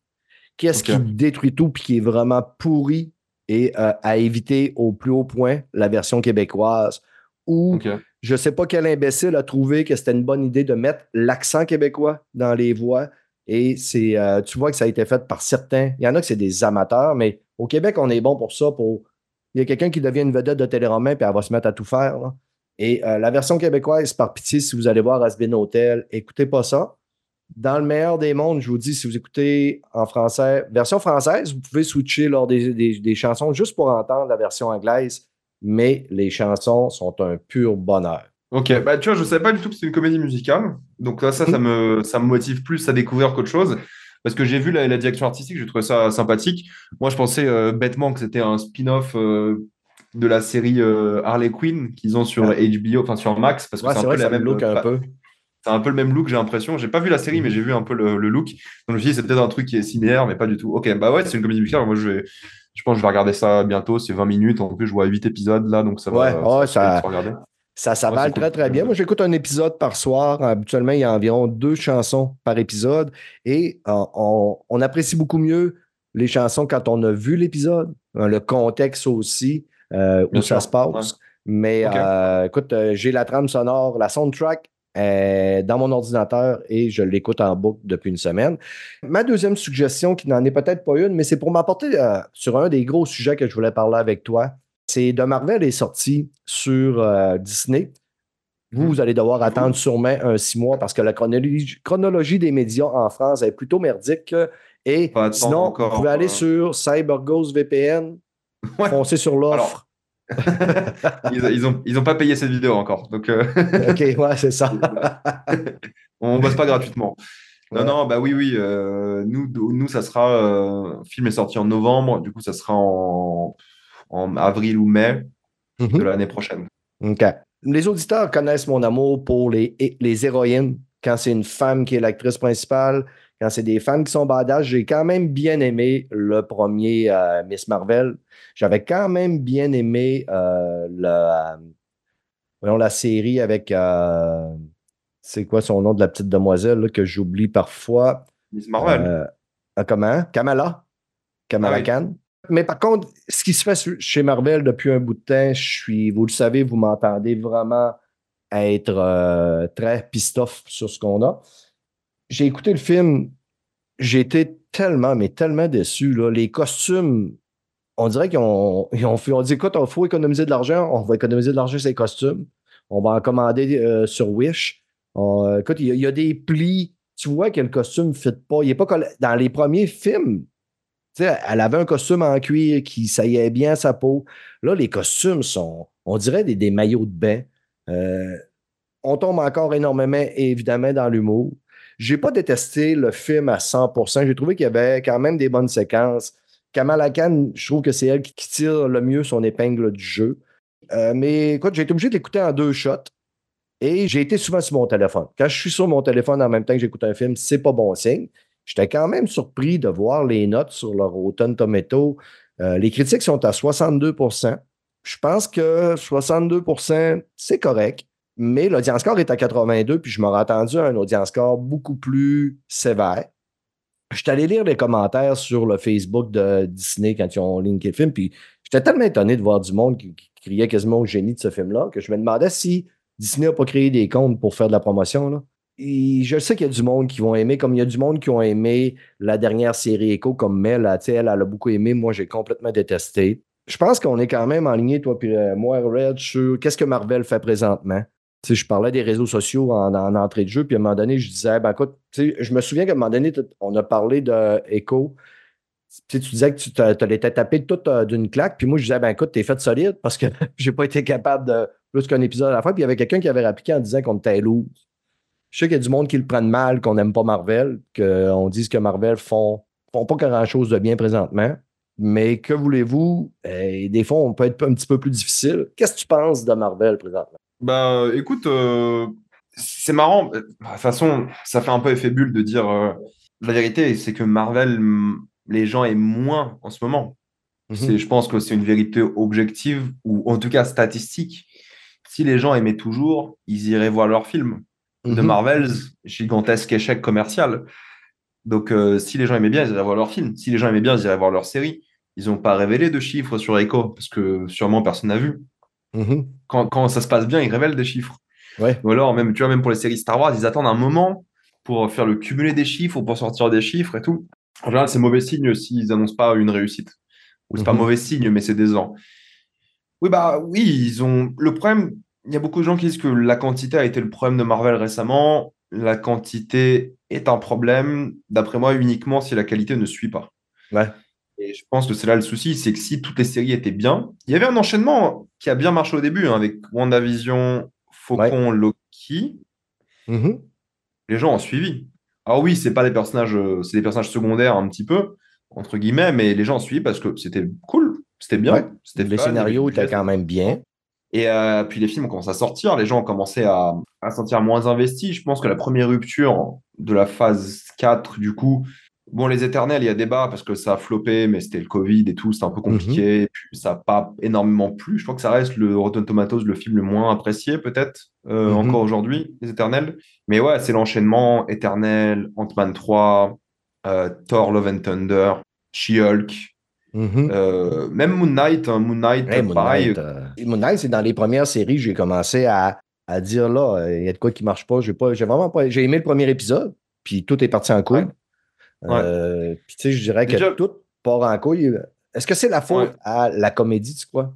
A: Qu'est-ce qui détruit tout puis qui est vraiment pourri et euh, à éviter au plus haut point la version québécoise ou. Je ne sais pas quel imbécile a trouvé que c'était une bonne idée de mettre l'accent québécois dans les voix. Et c'est, euh, tu vois que ça a été fait par certains. Il y en a que c'est des amateurs, mais au Québec, on est bon pour ça. Pour... Il y a quelqu'un qui devient une vedette de téléroman, puis elle va se mettre à tout faire. Et euh, la version québécoise, par pitié, si vous allez voir Asbin Hotel, écoutez pas ça. Dans le meilleur des mondes, je vous dis, si vous écoutez en français, version française, vous pouvez switcher lors des chansons juste pour entendre la version anglaise, mais les chansons sont un pur bonheur.
B: Ok, bah tu vois, je savais pas du tout que c'était une comédie musicale. Donc là, ça, ça me, ça me motive plus à découvrir qu'autre chose. Parce que j'ai vu la, la direction artistique, j'ai trouvé ça sympathique. Moi, je pensais euh, bêtement que c'était un spin-off euh, de la série euh, Harley Quinn qu'ils ont sur. HBO, enfin sur Max, parce que
A: Ouais,
B: c'est un peu la même
A: look un
B: pas-
A: peu.
B: C'est un peu le même look, j'ai l'impression. J'ai pas vu la série, mais j'ai vu un peu le, le look. Donc je me suis dit, c'est peut-être un truc qui est similaire, mais pas du tout. Ok, bah ouais, c'est une comédie musicale. Moi, je vais, je pense que je vais regarder ça bientôt. C'est 20 minutes. En plus, je vois 8 épisodes là, donc ça
A: Ouais,
B: va.
A: ouais, ça-
B: va regarder.
A: Ça s'avale
B: c'est cool.
A: très, très bien. Moi, j'écoute un épisode par soir. Habituellement, il y a environ deux chansons par épisode. Et euh, on, on apprécie beaucoup mieux les chansons quand on a vu l'épisode, hein, le contexte aussi, euh, où
B: Bien
A: ça
B: sûr,
A: se passe. Mais euh, écoute, j'ai la trame sonore, la soundtrack dans mon ordinateur et je l'écoute en boucle depuis une semaine. Ma deuxième suggestion, qui n'en est peut-être pas une, mais c'est pour m'apporter euh, sur un des gros sujets que je voulais parler avec toi. C'est de Marvel est sorti sur euh, Disney. Vous, vous allez devoir attendre sûrement un six mois parce que la chronologie, chronologie des médias en France est plutôt merdique. Et sinon, vous pouvez aller
B: euh.
A: sur CyberGhost VPN,
B: Ouais.
A: foncez sur l'offre.
B: Ils, ils ont, ils ont pas payé cette vidéo encore. Donc, euh, [LAUGHS]
A: OK, ouais, c'est ça. [LAUGHS]
B: on bosse pas gratuitement. Non,
A: Ouais.
B: non, bah oui, oui. euh, nous, nous, ça sera. euh, le film est sorti en novembre. Du coup, ça sera en, en avril ou mai de
A: Mhm.
B: l'année prochaine.
A: OK. Les auditeurs connaissent mon amour pour les, les héroïnes. Quand c'est une femme qui est l'actrice principale, quand c'est des femmes qui sont badass, j'ai quand même bien aimé le premier euh, Miss Marvel. J'avais quand même bien aimé euh, le, euh, voyons, la série avec c'est quoi son nom de la petite demoiselle là, que j'oublie parfois.
B: Miss Marvel.
A: Comment? Kamala? Kamala
B: Ah oui.
A: Khan. Mais par contre, ce qui se fait chez Marvel depuis un bout de temps, je suis, vous le savez, vous m'entendez vraiment être euh, très pissed off sur ce qu'on a. J'ai écouté le film, j'ai été tellement, mais tellement déçu. Les costumes, on dirait qu'ils ont, fait, on dit, écoute, il faut économiser de l'argent, on va économiser de l'argent sur les costumes. On va en commander euh, sur Wish. On- euh, écoute, il y, a- des plis. Tu vois que le costume ne fit pas. Il est pas dans les premiers films. elle avait un costume en cuir qui saillait bien à sa peau. Là, les costumes sont, on dirait des, des maillots de bain. Euh, on tombe encore énormément, évidemment, dans l'humour. J'ai pas détesté le film à 100%. J'ai trouvé qu'il y avait quand même des bonnes séquences. Kamala Khan, je trouve que c'est elle qui tire le mieux son épingle du jeu. Euh, mais écoute, j'ai été obligé de l'écouter en deux shots. Et j'ai été souvent sur mon téléphone. Quand je suis sur mon téléphone en même temps que j'écoute un film, c'est pas bon signe. J'étais quand même surpris de voir les notes sur leur Rotten Tomato. Euh, les critiques sont à 62% Je pense que 62% c'est correct, mais l'audience score est à 82, puis je m'aurais attendu à un audience score beaucoup plus sévère. Je suis allé lire les commentaires sur le Facebook de Disney quand ils ont linké le film, puis j'étais tellement étonné de voir du monde qui, criait quasiment au génie de ce film-là que je me demandais si Disney n'a pas créé des comptes pour faire de la promotion. Et je sais qu'il y a du monde qui vont aimer, comme il y a du monde qui ont aimé la dernière série Echo, comme Mel, elle, elle a beaucoup aimé, moi j'ai complètement détesté. Je pense qu'on est quand même en ligne, toi puis euh, moi, Red, sur qu'est-ce que Marvel fait présentement. Je parlais des réseaux sociaux en, en entrée de jeu, puis à un moment donné, je disais, ben écoute, je me souviens qu'à un moment donné, on a parlé de Echo. Tu sais, tu disais que tu l'étais tapé toute euh, d'une claque, puis moi, je disais, ben écoute, t'es fait solide parce que [LAUGHS] j'ai pas été capable de plus qu'un épisode à la fois. Puis il y avait quelqu'un qui avait répliqué en disant qu'on était lourd. Je sais qu'il y a du monde qui le prennent mal, qu'on n'aime pas Marvel, qu'on dise que Marvel font, font pas grand-chose de bien présentement. Mais que voulez-vous? Euh, des fois, on peut être un petit peu plus difficile. Qu'est-ce que tu penses de Marvel présentement?
B: Bah, écoute, euh, c'est marrant. De toute façon, ça fait un peu effet bulle de dire euh, la vérité, c'est que Marvel, les gens aiment moins en ce moment.
A: Mhm.
B: Je pense que c'est une vérité objective ou en tout cas statistique. Si les gens aimaient toujours, ils iraient voir leurs films. De
A: Mhm.
B: Marvel, gigantesque échec commercial. Donc, euh, si les gens aimaient bien, ils iraient voir leurs films. Si les gens aimaient bien, ils iraient voir leurs séries. Ils n'ont pas révélé de chiffres sur Echo parce que sûrement personne n'a vu.
A: Mhm.
B: Quand, quand ça se passe bien, ils révèlent des chiffres.
A: Ouais.
B: Ou alors, même, tu vois, même pour les séries Star Wars, ils attendent un moment pour faire le cumulé des chiffres ou pour sortir des chiffres et tout. En général, c'est mauvais signe s'ils n'annoncent pas une réussite. Ou c'est pas
A: Mhm.
B: mauvais signe, mais c'est décevant. Oui, bah oui, ils ont. Le problème, il y a beaucoup de gens qui disent que la quantité a été le problème de Marvel récemment. La quantité est un problème, d'après moi, uniquement si la qualité ne suit pas.
A: Ouais.
B: Et je pense que c'est là le souci, c'est que si toutes les séries étaient bien, il y avait un enchaînement qui a bien marché au début, hein, avec WandaVision, Faucon, Loki.
A: Mhm.
B: Les gens ont suivi. Alors oui, c'est pas des personnages, euh, c'est des personnages secondaires un petit peu, entre guillemets, mais les gens ont suivi parce que c'était cool, c'était bien,
A: Ouais.
B: c'était avait
A: étaient
B: du
A: quand même bien.
B: et euh, puis les films ont commencé à sortir, les gens ont commencé à, à se sentir moins investis. Je pense que la première rupture de la phase 4, du coup, bon, les éternels, il y a débat parce que ça a floppé, mais c'était le Covid et tout, c'était un peu compliqué. Et puis ça n'a pas énormément plu. Je crois que ça reste le Rotten Tomatoes, le film le moins apprécié, peut-être, euh,
A: Mhm.
B: encore aujourd'hui, les éternels. Mais ouais, c'est l'enchaînement éternel, Ant-Man 3, euh, Thor Love and Thunder, She-Hulk.
A: Mhm.
B: euh, même Moon Knight, hein, Moon Knight,
A: Hey, Moon
B: pareil,
A: Knight, Moon Knight, c'est dans les premières séries, j'ai commencé à, à dire là, il y a de quoi qui marche pas. J'ai pas, j'ai vraiment pas. J'ai aimé le premier épisode, puis tout est parti en couille.
B: Ouais.
A: Euh, puis tu sais, je dirais
B: Déjà-
A: que tout part en couille. Est-ce que c'est la faute
B: Ouais.
A: à la comédie, tu crois?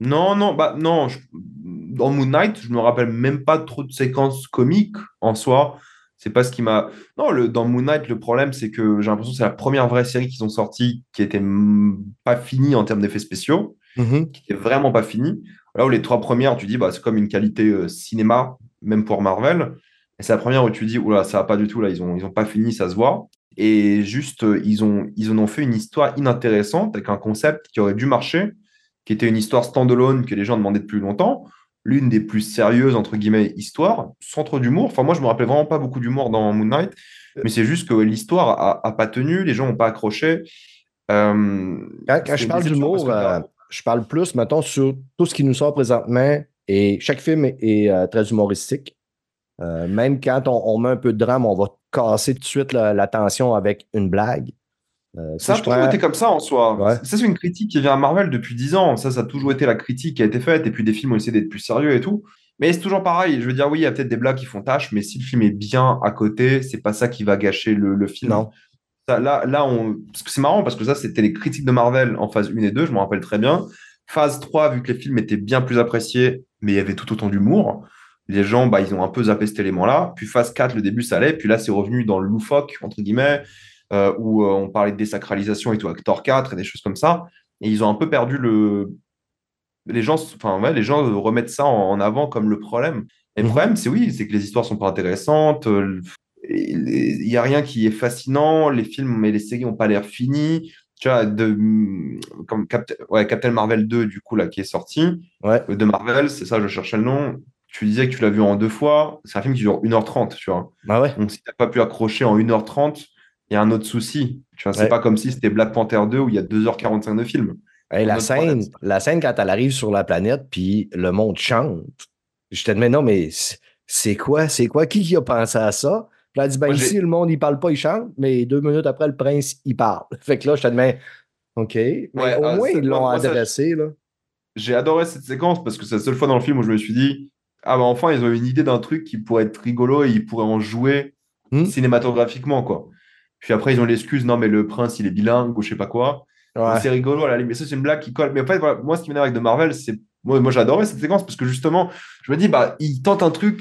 B: Non, non, bah non. je- Dans Moon Knight, je me rappelle même pas trop de séquences comiques en soi. C'est pas ce qui m'a. Non, le, dans Moon Knight, le problème, c'est que j'ai l'impression que c'est la première vraie série qu'ils ont sortie qui était pas finie en termes d'effets spéciaux, qui était vraiment pas finie. Là où les trois premières, tu dis, bah, c'est comme une qualité euh, cinéma, même pour Marvel. Et c'est la première où tu dis, oula, ça va pas du tout, là, ils ont, ils ont pas fini, ça se voit. Et juste, euh, ils, ont, ils en ont fait une histoire inintéressante avec un concept qui aurait dû marcher, qui était une histoire standalone que les gens demandaient depuis longtemps, l'une des plus sérieuses, entre guillemets, histoires, sans trop d'humour. Enfin, moi, je me rappelais vraiment pas beaucoup d'humour dans Moon Knight, mais c'est juste que l'histoire a, a pas tenu, les gens n'ont pas accroché. Euh,
A: Quand, je parle d'humour, euh, je parle plus, mettons, sur tout ce qui nous sort présentement. Et chaque film est, est, euh, très humoristique. Euh, même quand on, met un peu de drame, on va casser tout de suite la, tension avec une blague.
B: Euh, ça a toujours été comme ça en soi. Ça, c'est une critique qui vient à Marvel depuis 10 ans. Ça, ça a toujours été la critique qui a été faite. Et puis des films ont essayé d'être plus sérieux et tout. Mais c'est toujours pareil. Je veux dire, oui, il y a peut-être des blagues qui font tâche, mais si le film est bien à côté, c'est pas ça qui va gâcher le, film.
A: Non.
B: là, là, on... c'est marrant parce que ça, c'était les critiques de Marvel en phase 1 et 2, je me rappelle très bien. Phase 3, vu que les films étaient bien plus appréciés, mais il y avait tout autant d'humour, les gens, bah, ils ont un peu zappé cet élément-là. Puis phase 4, le début, ça allait. Puis là, c'est revenu dans le loufoque, entre guillemets, euh, où euh, on parlait de désacralisation et tout, avec Thor 4 et des choses comme ça. Et ils ont un peu perdu le. Les gens, enfin, ouais, les gens remettent ça en, avant comme le problème. Et le mhm. problème, c'est oui, c'est que les histoires sont pas intéressantes. Euh, il n'y a rien qui est fascinant. Les films et les séries n'ont pas l'air finis. Tu vois, de, comme Captain Marvel 2, du coup, là, qui est sorti.
A: Ouais.
B: De Marvel, c'est ça, je cherchais le nom tu disais que tu l'as vu en deux fois. C'est un film qui dure 1h30, tu vois.
A: Bah ouais.
B: Donc, si tu n'as pas pu accrocher en 1h30, il y a un autre souci. Tu vois, c'est pas comme si c'était Black Panther 2 où il y a 2h45 de film.
A: la, scène, la scène, quand elle arrive sur la planète, puis le monde chante, je te demande, non, mais c'est quoi? C'est quoi? Qui, qui a pensé à ça? Puis elle dit, ben ici, le monde, il parle pas, il chante, mais deux minutes après, le prince, il parle. [LAUGHS] Fait que là, je te demande, OK. Mais au moins, ils l'ont adressé, là.
B: J'ai adoré cette séquence parce que c'est la seule fois dans le film où je me suis dit, ah bah enfin, ils ont une idée d'un truc qui pourrait être rigolo et ils pourraient en jouer hmm. cinématographiquement, quoi. Puis après, ils ont l'excuse, non, mais le prince, il est bilingue ou je sais pas quoi. C'est rigolo, à Mais ça, c'est une blague qui colle. Mais en fait, moi, ce qui m'énerve avec de Marvel, c'est. Moi, moi j'adorais cette séquence parce que justement, je me dis, bah, ils tentent un truc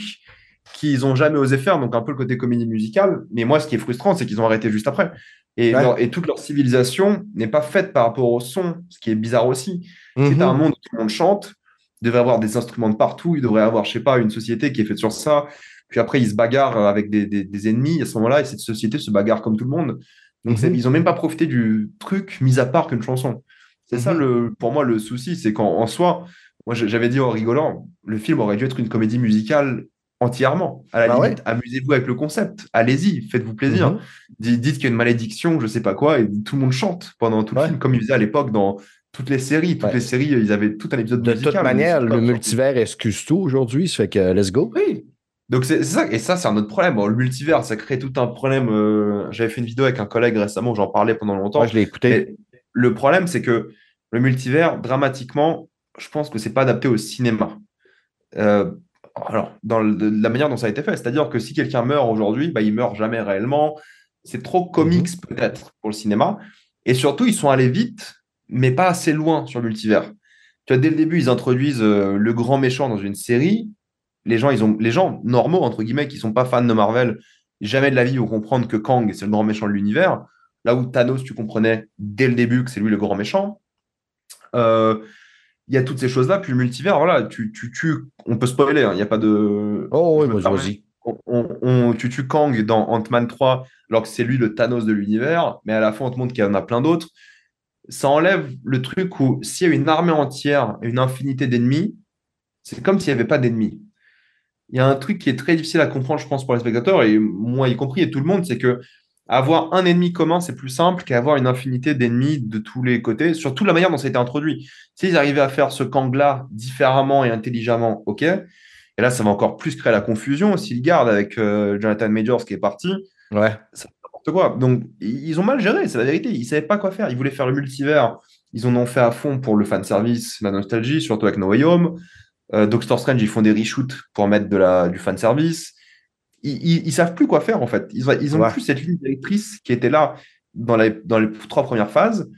B: qu'ils n'ont jamais osé faire, donc un peu le côté comédie musicale. Mais moi, ce qui est frustrant, c'est qu'ils ont arrêté juste après. Et, et toute leur civilisation n'est pas faite par rapport au son, ce qui est bizarre aussi. C'est mhm. un monde où tout le monde chante, devrait avoir des instruments de partout, il devrait avoir, je sais pas, une société qui est faite sur ça. Puis après, ils se bagarrent avec des, ennemis à ce moment-là, et cette société se bagarre comme tout le monde. Donc, mhm. ils n'ont même pas profité du truc, mis à part qu'une chanson. C'est ça, mhm. le, pour moi, le souci, c'est qu'en soi, moi, j'avais dit en rigolant, le film aurait dû être une comédie musicale entièrement. À la bah limite, amusez-vous avec le concept. Allez-y, faites-vous plaisir. Mhm. Dites, qu'il y a une malédiction, je sais pas quoi, et tout le monde chante pendant tout le film, comme ils faisaient à l'époque dans toutes les séries. Toutes les séries, ils avaient tout un épisode
A: de musical. De toute manière, le multivers excuse tout aujourd'hui, ça fait que let's go.
B: Oui. Donc c'est ça, et ça, c'est un autre problème. le multivers, ça crée tout un problème. Euh, j'avais fait une vidéo avec un collègue récemment où j'en parlais pendant longtemps.
A: je l'ai écouté.
B: le problème, c'est que le multivers, dramatiquement, je pense que c'est pas adapté au cinéma. Euh, alors, dans la manière dont ça a été fait, c'est-à-dire que si quelqu'un meurt aujourd'hui, bah, il meurt jamais réellement. C'est trop comics mhm. peut-être pour le cinéma. Et surtout, ils sont allés vite mais pas assez loin sur le multivers. Tu vois, dès le début, ils introduisent euh, le grand méchant dans une série. Les gens, ils ont, les gens normaux, entre guillemets, qui sont pas fans de Marvel, jamais de la vie vont comprendre que Kang, c'est le grand méchant de l'univers. Là où Thanos, tu comprenais dès le début que c'est lui le grand méchant. Euh, il y a toutes ces choses-là. Puis le multivers, voilà, tu, tu, tu on peut spoiler, hein, il n'y a pas de.
A: Oh oui, vas-y.
B: On, tu tues Kang dans Ant-Man 3, alors que c'est lui le Thanos de l'univers, mais à la fin, on te montre qu'il y en a plein d'autres ça enlève le truc où s'il y a une armée entière et une infinité d'ennemis, c'est comme s'il n'y avait pas d'ennemis. Il y a un truc qui est très difficile à comprendre, je pense, pour les spectateurs, et moi y compris, et tout le monde, c'est que avoir un ennemi commun, c'est plus simple qu'avoir une infinité d'ennemis de tous les côtés, surtout la manière dont ça a été introduit. S'ils arrivaient à faire ce kang-là différemment et intelligemment, ok. Et là, ça va encore plus créer la confusion. S'ils gardent avec euh, Jonathan Majors qui est parti,
A: ouais.
B: ça quoi. Donc, ils ont mal géré, c'est la vérité. Ils ne savaient pas quoi faire. Ils voulaient faire le multivers. Ils en ont fait à fond pour le fan service, la nostalgie, surtout avec No Way Home. Euh, Doctor Strange, ils font des reshoots pour mettre de la, du fan service. Ils, ne savent plus quoi faire, en fait. Ils, ils ont plus cette ligne directrice qui était là dans les, dans les trois premières phases.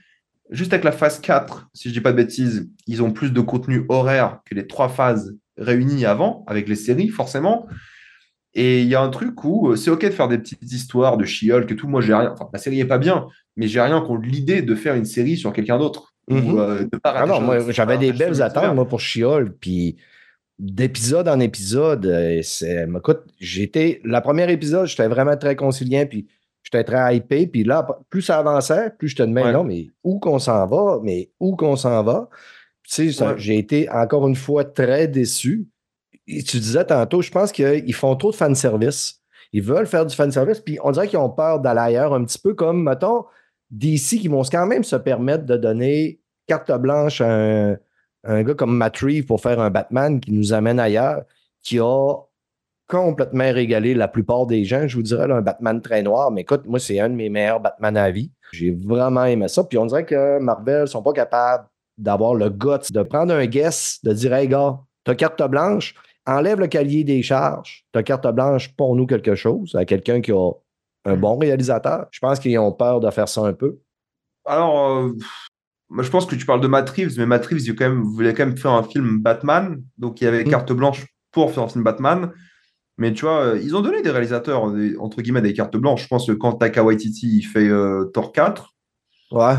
B: Juste avec la phase 4, si je dis pas de bêtises, ils ont plus de contenu horaire que les trois phases réunies avant, avec les séries, forcément. Et il y a un truc où euh, c'est OK de faire des petites histoires de She-Hulk et tout. Moi, j'ai rien. Enfin, la série est pas bien, mais j'ai rien contre l'idée de faire une série sur quelqu'un d'autre.
A: Euh, ah moi, j'avais des belles attentes, moi, pour She-Hulk. Puis d'épisode en épisode, euh, c'est. Écoute, j'étais. La première épisode, j'étais vraiment très conciliant, puis j'étais très hypé. Puis là, plus ça avançait, plus je te demandais, non, mais où qu'on s'en va? Mais où qu'on s'en va? Tu sais, j'ai été encore une fois très déçu tu disais tantôt, je pense qu'ils font trop de fanservice. Ils veulent faire du fanservice, puis on dirait qu'ils ont peur d'aller ailleurs, un petit peu comme, mettons, DC qui vont quand même se permettre de donner carte blanche à un, gars comme Matt pour faire un Batman qui nous amène ailleurs, qui a complètement régalé la plupart des gens. Je vous dirais là, un Batman très noir, mais écoute, moi, c'est un de mes meilleurs Batman à vie. J'ai vraiment aimé ça. Puis on dirait que Marvel sont pas capables d'avoir le guts de prendre un guess, de dire Hey gars, t'as carte blanche, enlève le cahier des charges, t'as carte blanche, pour nous quelque chose à quelqu'un qui a un bon réalisateur. Je pense qu'ils ont peur de faire ça un peu.
B: Alors, euh, je pense que tu parles de Matt Reeves, mais Matt Reeves, il quand même, voulait quand même faire un film Batman, donc il y avait
A: Mm.
B: carte blanche pour faire un film Batman. Mais tu vois, euh, ils ont donné des réalisateurs, des- entre guillemets, des cartes blanches. Je pense que quand Taika Waititi il fait euh, Thor 4,
A: Ouais.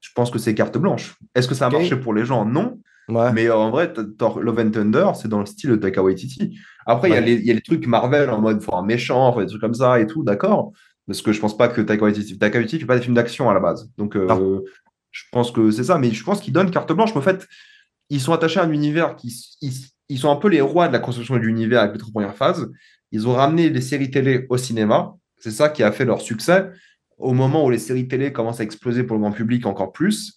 B: je pense que c'est carte blanche. Est-ce que ça a marché pour les gens? Non.
A: Ouais.
B: Mais en vrai, Love and Thunder, c'est dans le style de Taika Waititi. Après, il y a
A: Ouais.
B: les- il y, a les trucs Marvel en mode faut un méchant, faut des trucs comme ça et tout, d'accord. Parce que je pense pas que Taika Waititi, Taika Waititi fait pas des films d'action à la base. Donc, euh, je pense que c'est ça. Mais je pense qu'ils donnent carte blanche. Mais en fait, ils sont attachés à un univers qui. Ils, ils sont un peu les rois de la construction de l'univers avec les trois premières phases. Ils ont ramené les séries télé au cinéma. C'est ça qui a fait leur succès. Au moment où les séries télé commencent à exploser pour le grand public encore plus,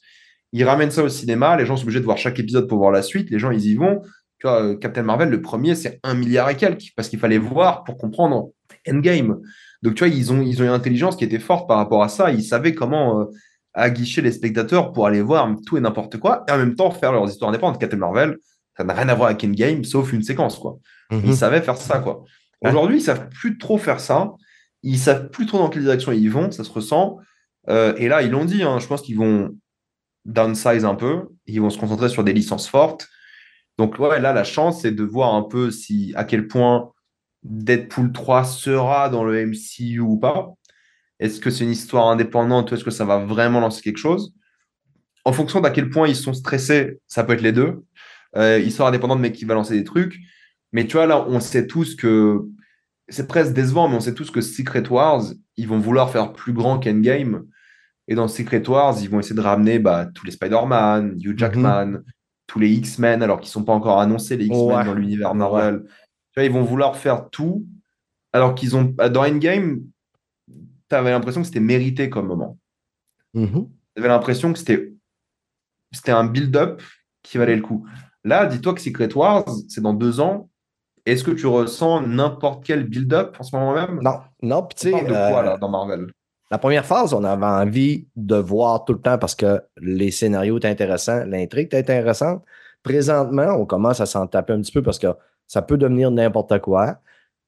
B: ils ramènent ça au cinéma. Les gens sont obligés de voir chaque épisode pour voir la suite. Les gens, ils y vont. Tu vois, euh, Captain Marvel, le premier, c'est un milliard et quelques, parce qu'il fallait voir pour comprendre Endgame. Donc, tu vois, ils ont, ils ont une intelligence qui était forte par rapport à ça. Ils savaient comment euh, aguicher les spectateurs pour aller voir tout et n'importe quoi, et en même temps faire leurs histoires indépendantes. Captain Marvel, ça n'a rien à voir avec Endgame, sauf une séquence, quoi.
A: Mhm.
B: Ils savaient faire ça, quoi. Aujourd'hui, ils savent plus trop faire ça. Ils savent plus trop dans quelle direction ils vont, ça se ressent. Euh, et là, ils l'ont dit, hein, je pense qu'ils vont downsize un peu. Ils vont se concentrer sur des licences fortes. Donc, ouais, là, la chance, c'est de voir un peu si, à quel point Deadpool 3 sera dans le MCU ou pas. Est-ce que c'est une histoire indépendante ou est-ce que ça va vraiment lancer quelque chose? En fonction d'à quel point ils sont stressés, ça peut être les deux. Euh, histoire indépendante, mais qui va lancer des trucs. Mais tu vois, là, on sait tous que c'est presque décevant, mais on sait tous que Secret Wars, ils vont vouloir faire plus grand qu'Endgame. Et dans Secret Wars, ils vont essayer de ramener bah, tous les Spider-Man, Hugh Jackman, tous les X-Men, alors qu'ils ne sont pas encore annoncés, les X-Men
A: Ouais.
B: dans l'univers Marvel. Tu vois, ils vont vouloir faire tout, alors qu'ils ont. Dans Endgame, tu avais l'impression que c'était mérité comme moment.
A: Mhm.
B: Tu avais l'impression que c'était c'était un build-up qui valait le coup. Là, dis-toi que Secret Wars, c'est dans deux ans. Est-ce que tu ressens n'importe quel build-up en ce moment même?
A: Non, non, tu sais,
B: de quoi,
A: euh,
B: là, dans Marvel?
A: La première phase, on avait envie de voir tout le temps parce que les scénarios étaient intéressants, l'intrigue était intéressante. Présentement, on commence à s'en taper un petit peu parce que ça peut devenir n'importe quoi.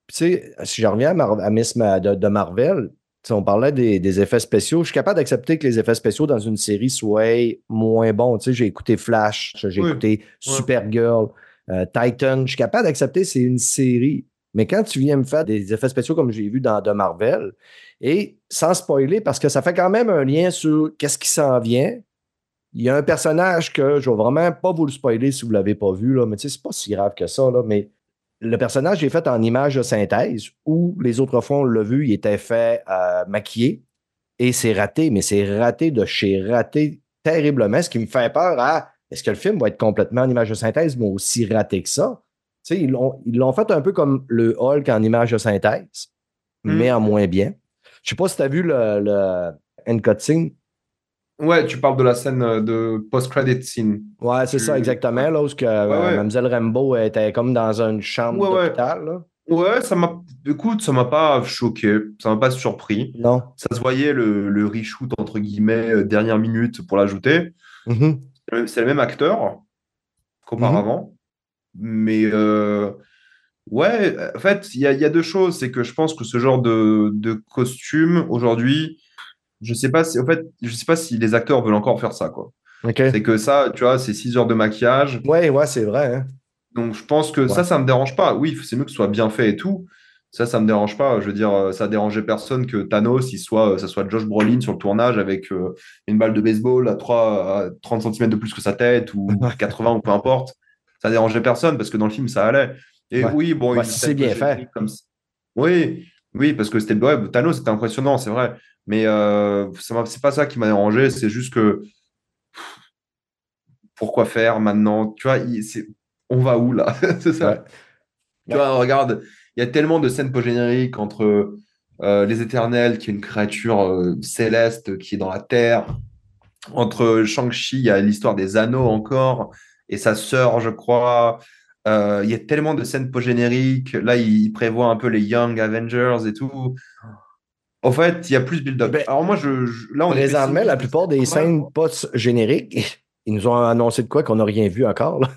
A: Puis, tu sais, si je reviens à, Mar- à Miss Ma- de, de Marvel, on parlait des, des effets spéciaux. Je suis capable d'accepter que les effets spéciaux dans une série soient moins bons. Tu sais, j'ai écouté Flash, j'ai
B: Oui.
A: écouté Supergirl, euh, Titan. Je suis capable d'accepter c'est une série. Mais quand tu viens me faire des effets spéciaux comme j'ai vu dans de Marvel, et sans spoiler, parce que ça fait quand même un lien sur qu'est-ce qui s'en vient. Il y a un personnage que je ne vais vraiment pas vous le spoiler si vous ne l'avez pas vu, là, mais c'est pas si grave que ça, là, mais le personnage est fait en image de synthèse où les autres fois, on l'a vu, il était fait euh, maquillé et c'est raté, mais c'est raté de chez raté terriblement, ce qui me fait peur à est-ce que le film va être complètement en image de synthèse, mais aussi raté que ça? Tu sais, ils l'ont fait un peu comme le Hulk en image de synthèse,
B: Mm.
A: mais en moins bien. Je sais pas si tu as vu le, le end cutscene.
B: Ouais, tu parles de la scène euh, de post-credit scene.
A: Ouais, c'est
B: Tu-
A: ça, exactement. Là, où que, euh,
B: ouais.
A: Mademoiselle Rambo était comme dans une chambre
B: Ouais,
A: d'hôpital.
B: Ouais, ça m'a. Écoute, ça m'a pas choqué, ça m'a pas surpris.
A: Non.
B: Ça se voyait le, le reshoot, entre guillemets, euh, dernière minute pour l'ajouter.
A: Mhm.
B: C'est le même acteur qu'auparavant. Mais euh, ouais, en fait, il y a, il y a deux choses. C'est que je pense que ce genre de, de costume, aujourd'hui, je sais pas si, en fait, je sais pas si les acteurs veulent encore faire ça, quoi. C'est que ça, tu vois, c'est 6 heures de maquillage.
A: Ouais, ouais, c'est vrai. hein.
B: Donc, je pense que ça, ça me dérange pas. Oui, c'est mieux que ce soit bien fait et tout. Ça, ça me dérange pas. Je veux dire, euh, ça a dérangé personne que Thanos, il soit, euh, ça soit Josh Brolin sur le tournage avec euh, une balle de baseball à, 3, à 30 cm de plus que sa tête ou [LAUGHS] 80 ou peu importe. Ça dérangeait personne parce que dans le film, ça allait. Et
A: Ouais.
B: oui, bon,
A: Ouais,
B: une
A: si
B: scène
A: c'est bien fait.
B: Comme... Oui, oui, parce que c'était ouais, Thanos, c'était impressionnant, c'est vrai. Mais euh, c'est pas ça qui m'a dérangé. C'est juste que pourquoi faire maintenant? Tu vois, il- on va où là? [LAUGHS] C'est ça.
A: Ouais.
B: Tu vois, regarde, il y a tellement de scènes post-génériques entre euh, les Éternels, qui est une créature euh, céleste qui est dans la Terre, entre Shang-Chi, il y a l'histoire des anneaux encore, et sa sœur, je crois. Euh, il y a tellement de scènes post-génériques. Là, il prévoit un peu les Young Avengers et tout. En fait, il y a plus build-up.
A: Ben,
B: Alors moi, je, je- là, on
A: Présentement, la plupart des scènes post-génériques, [LAUGHS] ils nous ont annoncé de quoi qu'on n'a rien vu encore. là.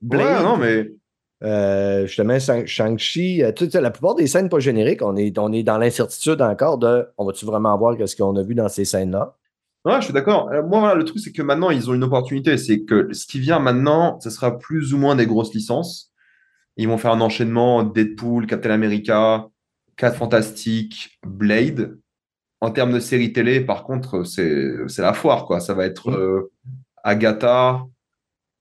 A: Blade,
B: Ouais, non, mais
A: euh, justement, Shang- Shang-Chi, euh, la plupart des scènes post-génériques, on est, on est dans l'incertitude encore de on va-tu vraiment voir ce qu'on a vu dans ces scènes-là?
B: Ouais, je suis d'accord. Euh, Moi, voilà, le truc, c'est que maintenant, ils ont une opportunité. C'est que ce qui vient maintenant, ce sera plus ou moins des grosses licences. Ils vont faire un enchaînement Deadpool, Captain America, 4 Fantastiques, Blade. En termes de série télé, par contre, c'est la foire, quoi. Ça va être
A: Mm.
B: euh, Agatha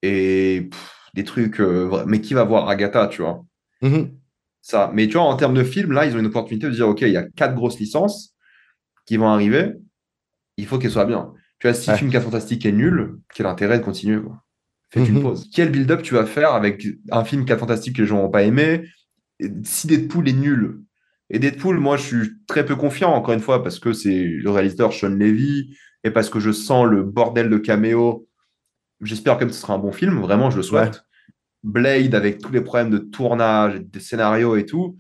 B: et pff, des trucs. euh, mais qui va voir Agatha, tu vois?
A: Mhm.
B: Ça. Mais tu vois, en termes de film, là, ils ont une opportunité de dire, OK, il y a quatre grosses licences qui vont arriver. Il faut qu'elles soient bien. Tu vois, si
A: Ouais.
B: film 4 Fantastique est nul, quel intérêt de continuer, quoi? Faites une
A: Mhm.
B: pause. Quel build-up tu vas faire avec un film 4 Fantastique que les gens n'ont pas aimé? Si Deadpool est nul? Et Deadpool, moi, je suis très peu confiant, encore une fois, parce que c'est le réalisateur Sean Levy et parce que je sens le bordel de caméo. J'espère que ce sera un bon film, vraiment, je le souhaite. Blade, avec tous les problèmes de tournage, des scénarios et tout.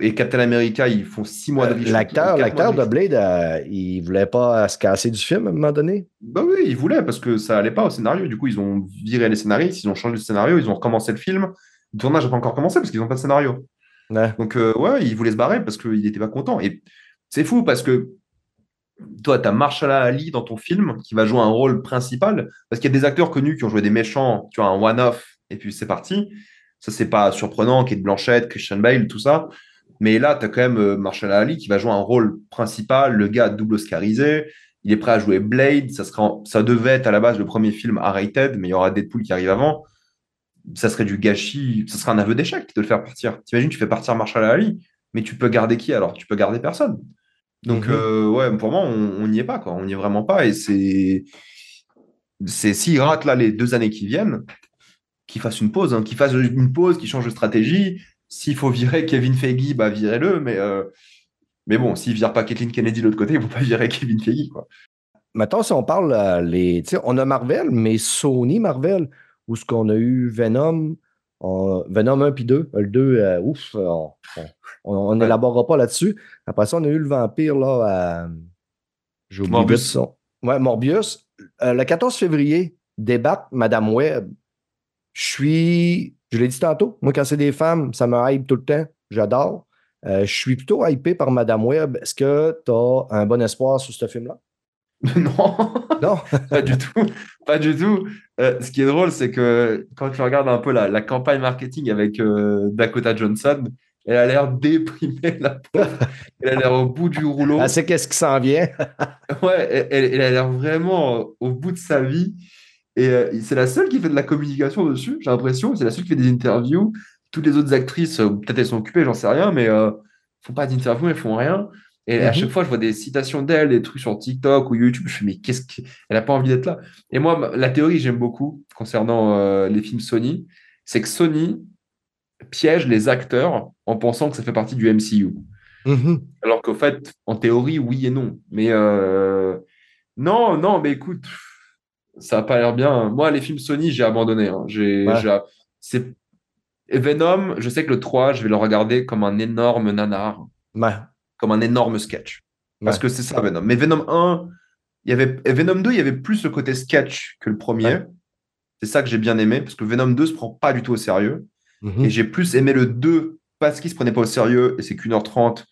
B: Et Captain America, ils font six mois de
A: Euh, L'acteur, l'acteur de. Blade, euh, il voulait pas se casser du film à un moment donné?
B: Bah oui, ils voulaient parce que ça allait pas au scénario. Du coup, ils ont viré les scénaristes, ils ont changé le scénario, ils ont recommencé le film. Le tournage n'a pas encore commencé parce qu'ils n'ont pas de scénario.
A: Ouais.
B: Donc, euh, ouais, il voulait se barrer parce qu'il n'était pas content. Et c'est fou parce que toi, tu as Marshall Ali dans ton film qui va jouer un rôle principal parce qu'il y a des acteurs connus qui ont joué des méchants, tu vois, un one-off, et puis c'est parti. Ça, c'est pas surprenant, Kate Blanchett, Christian Bale, tout ça. Mais là, tu as quand même euh, Marshall Ali qui va jouer un rôle principal, le gars double Oscarisé. Il est prêt à jouer Blade. Ça, sera en- ça devait être à la base le premier film R-rated, mais il y aura Deadpool qui arrive avant ça serait du gâchis, ça serait un aveu d'échec de le faire partir. T'imagines, tu fais partir Marshall Ali, mais tu peux garder qui alors? Tu peux garder personne. Donc,
A: Mhm.
B: euh, ouais, pour moi, on n'y est pas, quoi. On n'y est vraiment pas. Et c'est. c'est S'il rate là les deux années qui viennent, qu'il fasse une pause, hein, qu'il fasse une pause, qu'il change de stratégie. S'il faut virer Kevin Feige, bah virez-le, mais. euh, Mais bon, s'ils ne virent pas Kathleen Kennedy de l'autre côté, ils ne vont pas virer Kevin Feige. Quoi.
A: Maintenant, si on parle, euh, les, on a Marvel, mais Sony Marvel, où ce qu'on a eu Venom, on- Venom 1 puis 2. Le 2, euh, ouf, on
B: Ouais.
A: n'élaborera pas là-dessus. Après ça, on a eu le vampire, là, à- j'ai oublié
B: Morbius.
A: son- Ouais, Morbius. Euh, le 14 février, débat Madame Web. Je suis, je l'ai dit tantôt, moi, quand c'est des femmes, ça me hype tout le temps. J'adore. Euh, je suis plutôt hypé par Madame Web. Est-ce que tu as un bon espoir sur ce film-là? [LAUGHS]
B: non
A: Non. [LAUGHS]
B: Pas du tout, pas du tout. Euh, ce qui est drôle, c'est que quand tu regardes un peu la, la campagne marketing avec euh, Dakota Johnson, elle a l'air déprimée, la pauvre. [LAUGHS] Elle a l'air au bout du rouleau.
A: Elle sait qu'est-ce qui s'en vient.
B: Ouais, elle, a l'air vraiment au bout de sa vie. Et euh, c'est la seule qui fait de la communication dessus, j'ai l'impression. C'est la seule qui fait des interviews. Toutes les autres actrices, euh, peut-être elles sont occupées, j'en sais rien, mais euh, font pas d'interviews, elles font rien. Et à
A: Mhm.
B: chaque fois, je vois des citations d'elle, des trucs sur TikTok ou YouTube. Je me suis mais qu'est-ce qu'elle n'a pas envie d'être là? Et moi, la théorie que j'aime beaucoup concernant euh, les films Sony, c'est que Sony piège les acteurs en pensant que ça fait partie du MCU.
A: Mhm.
B: Alors qu'au fait, en théorie, oui et non. Mais euh, non, non, mais écoute, ça n'a pas l'air bien. Moi, les films Sony, j'ai abandonné. hein. J'ai,
A: Ouais.
B: c'est... Venom, je sais que le 3, je vais le regarder comme un énorme nanar,
A: Ouais.
B: comme un énorme sketch. Parce que c'est ça, Venom. Mais Venom 1, il y avait... et Venom 2, il y avait plus le côté sketch que le premier. C'est ça que j'ai bien aimé, parce que Venom 2 se prend pas du tout au sérieux.
A: Mhm.
B: Et j'ai plus aimé le 2 parce qu'il se prenait pas au sérieux et c'est qu'une heure trente.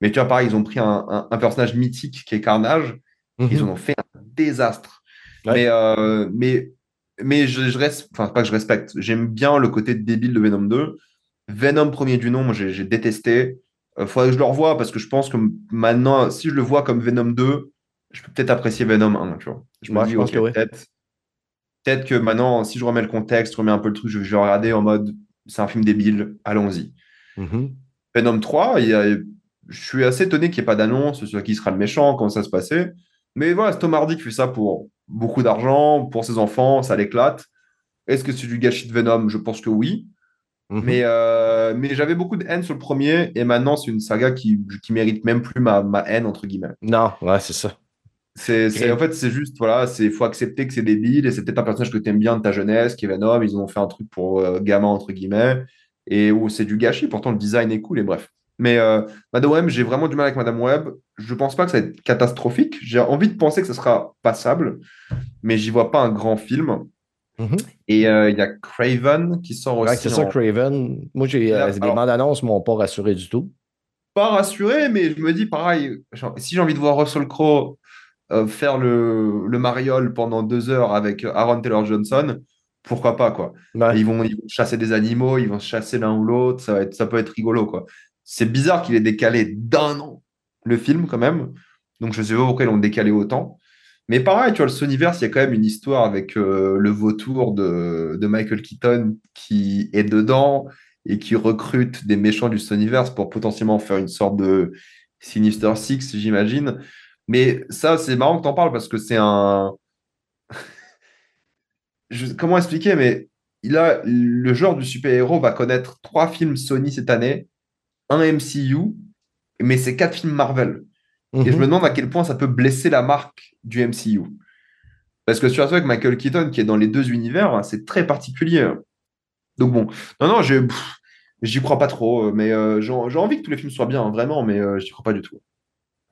B: Mais tu vois, pareil, ils ont pris un, un- un personnage mythique qui est Carnage, ils
A: Mhm.
B: en ont fait un désastre.
A: Ouais.
B: Mais, euh, mais, mais je, je reste, enfin, pas que je respecte, j'aime bien le côté débile de Venom 2. Venom premier du nom, moi j'ai détesté. Il faudrait que je le revoie parce que je pense que maintenant, si je le vois comme Venom 2, je peux peut-être apprécier Venom 1. Tu vois. Je me
A: Ouais,
B: dis,
A: je pense
B: ok,
A: que oui.
B: peut-être que maintenant, si je remets le contexte, remets un peu le truc, je, vais regarder en mode c'est un film débile, allons-y.
A: Mhm.
B: Venom 3, il y a- je suis assez étonné qu'il n'y ait pas d'annonce sur qui sera le méchant, comment ça se passait. Mais voilà, c'est Tom Hardy qui fait ça pour beaucoup d'argent, pour ses enfants, ça l'éclate. Est-ce que c'est du gâchis de Venom? Je pense que oui.
A: Mhm.
B: Mais, euh, mais j'avais beaucoup de haine sur le premier, et maintenant c'est une saga qui, qui mérite même plus ma, ma haine, entre guillemets.
A: Non, ouais, c'est ça.
B: C'est, c'est- en fait, c'est juste, voilà, c'est faut accepter que c'est débile et c'est peut-être un personnage que tu aimes bien de ta jeunesse, qui est Venom. Ils ont fait un truc pour euh, gamin, entre guillemets, et où c'est du gâchis. Pourtant, le design est cool et bref. Mais euh, Madame Web, j'ai vraiment du mal avec Madame Web. Je pense pas que ça va être catastrophique. J'ai envie de penser que ce sera passable, mais j'y vois pas un grand film.
A: Mhm.
B: Et euh, il y a Craven qui sort aussi.
A: Ouais, c'est ça,
B: en-
A: Craven. Moi, j'ai euh, les bandes annonces m'ont pas rassuré du tout.
B: pas rassuré, mais je me dis pareil, genre, si j'ai envie de voir Russell Crowe euh, faire le, le mariole pendant deux heures avec Aaron Taylor Johnson, pourquoi pas, quoi.
A: Ouais.
B: Et Ils vont, ils vont chasser des animaux, ils vont se chasser l'un ou l'autre, ça, va être, ça peut être rigolo, quoi. C'est bizarre qu'il ait décalé d'un an le film, quand même. Donc, je sais pas pourquoi ils l'ont décalé autant. Mais pareil, tu vois, le Sonyverse, il y a quand même une histoire avec euh, le vautour de, Michael Keaton qui est dedans et qui recrute des méchants du Sonyverse pour potentiellement faire une sorte de Sinister Six, j'imagine. Mais ça, c'est marrant que tu en parles parce que c'est un. [LAUGHS] Comment expliquer, mais le genre du super-héros va connaître trois films Sony cette année, un MCU, mais c'est quatre films Marvel. Et je
A: Mhm.
B: me demande à quel point ça peut blesser la marque du MCU. Parce que surtout avec Michael Keaton, qui est dans les deux univers, hein, c'est très particulier. Donc bon, non, non, je- j'y crois pas trop, mais euh, j'ai envie que tous les films soient bien, hein, vraiment, mais euh, j'y crois pas du tout.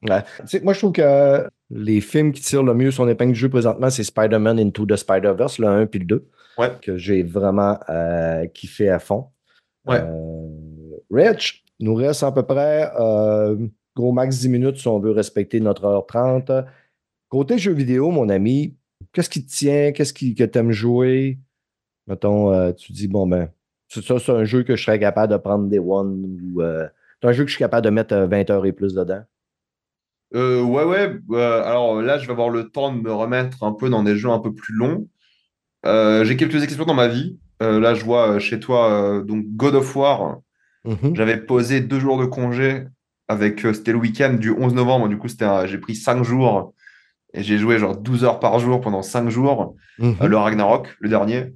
A: Ouais. Moi, je trouve que les films qui tirent le mieux son épingle du jeu présentement, c'est Spider-Man Into the Spider-Verse, le 1 puis le 2,
B: Ouais.
A: que j'ai vraiment euh, kiffé à fond.
B: Ouais.
A: Euh, Rich, il nous reste à peu près euh, gros max 10 minutes si on veut respecter notre heure 30. Côté jeux vidéo, mon ami, qu'est-ce qui te tient? Qu'est-ce qui, que tu aimes jouer? Mettons, euh, tu dis, bon, ben, c'est ça, c'est un jeu que je serais capable de prendre des one ou euh, c'est un jeu que je suis capable de mettre euh, 20 heures et plus dedans.
B: Euh, ouais, ouais, alors là, je vais avoir le temps de me remettre un peu dans des jeux un peu plus longs. J'ai quelques expériences dans ma vie. Là, je vois chez toi, donc God of War,
A: Mhm.
B: j'avais posé deux jours de congé avec, euh, c'était le week-end du 11 novembre, du coup, j'ai pris cinq jours et j'ai joué genre 12 heures par jour pendant cinq jours.
A: Mhm.
B: Euh, le Ragnarok, le dernier.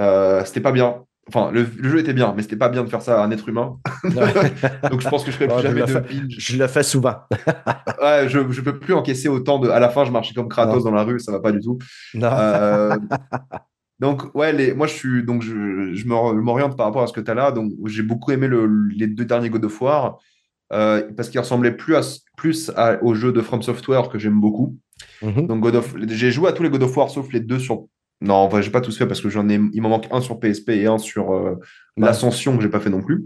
B: Euh, c'était pas bien. Enfin, le, le jeu était bien, mais c'était pas bien de faire ça à un être humain. [LAUGHS] [LAUGHS] Donc je pense que je ferai plus jamais de binge.
A: Je le fais souvent. [LAUGHS]
B: Ouais, je, je peux plus encaisser autant de. À la fin, je marchais comme Kratos
A: Non.
B: dans la rue, ça va pas du tout.
A: Non.
B: Euh, donc, ouais, les, moi, je suis. Donc, je, je m'oriente par rapport à ce que tu as là. Donc, j'ai beaucoup aimé le- les deux derniers God of War euh, parce qu'ils ressemblaient plus, à, plus à- au jeu de From Software que j'aime beaucoup.
A: Mhm.
B: Donc, God of, j'ai joué à tous les God of War sauf les deux sur. Non, en vrai, j'ai pas tous fait parce que j'en ai. Il m'en manque un sur PSP et un sur euh,
A: Ouais.
B: l'Ascension que j'ai pas fait non plus.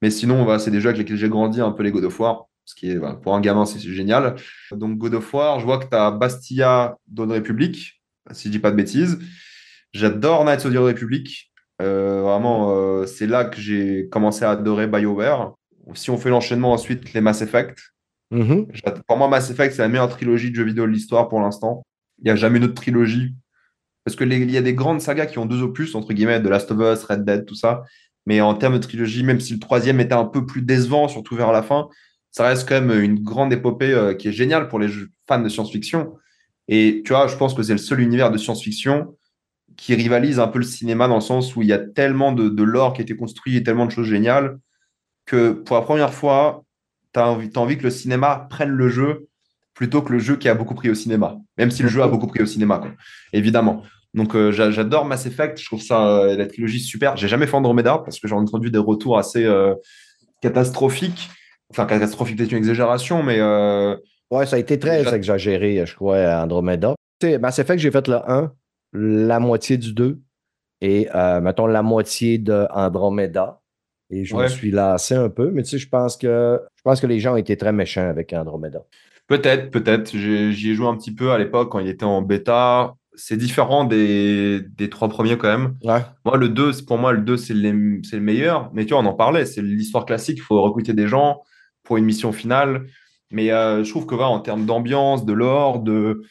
B: Mais sinon, voilà, c'est des jeux avec lesquels j'ai grandi un peu les God of War. Ce qui est, voilà, pour un gamin, c'est génial. Donc, God of War, je vois que tu as Bastia Dawn Republic, si je dis pas de bêtises. J'adore Knights of the Republic. Euh, vraiment, euh, c'est là que j'ai commencé à adorer BioWare. Si on fait l'enchaînement ensuite, les Mass Effect.
A: Mhm.
B: Pour moi, Mass Effect, c'est la meilleure trilogie de jeux vidéo de l'histoire pour l'instant. Il n'y a jamais une autre trilogie. Parce que les- il y a des grandes sagas qui ont deux opus, entre guillemets, The Last of Us, Red Dead, tout ça. Mais en termes de trilogie, même si le troisième était un peu plus décevant, surtout vers la fin, ça reste quand même une grande épopée euh, qui est géniale pour les fans de science-fiction. Et tu vois, je pense que c'est le seul univers de science-fiction qui rivalise un peu le cinéma dans le sens où il y a tellement de, de lore qui a été construit et tellement de choses géniales que pour la première fois, tu as envie, que le cinéma prenne le jeu plutôt que le jeu qui a beaucoup pris au cinéma. Même si le jeu a beaucoup pris au cinéma, quoi. évidemment. Donc euh, j'a- j'adore Mass Effect, je trouve ça euh, la trilogie super. J'ai jamais fait Andromeda parce que j'ai entendu des retours assez euh, catastrophiques. Enfin, catastrophique, peut-être une exagération, mais
A: Ouais, ça a été très exagéré, je crois, à Andromeda. Tu sais, Mass Effect, j'ai fait le 1, la moitié du 2 et, euh, mettons, la moitié de Andromeda. Et je me suis lassé un peu, mais tu sais, je pense que je pense que les gens ont été très méchants avec Andromeda.
B: Peut-être, peut-être. J'y ai joué un petit peu à l'époque quand il était en bêta. C'est différent des, des trois premiers quand même.
A: Ouais.
B: Moi, le 2, c'est- pour moi, le 2, c'est le meilleur. Mais tu vois, on en parlait. C'est l'histoire classique. Il faut recruter des gens pour une mission finale. Mais euh, je trouve que en termes d'ambiance, de lore, de,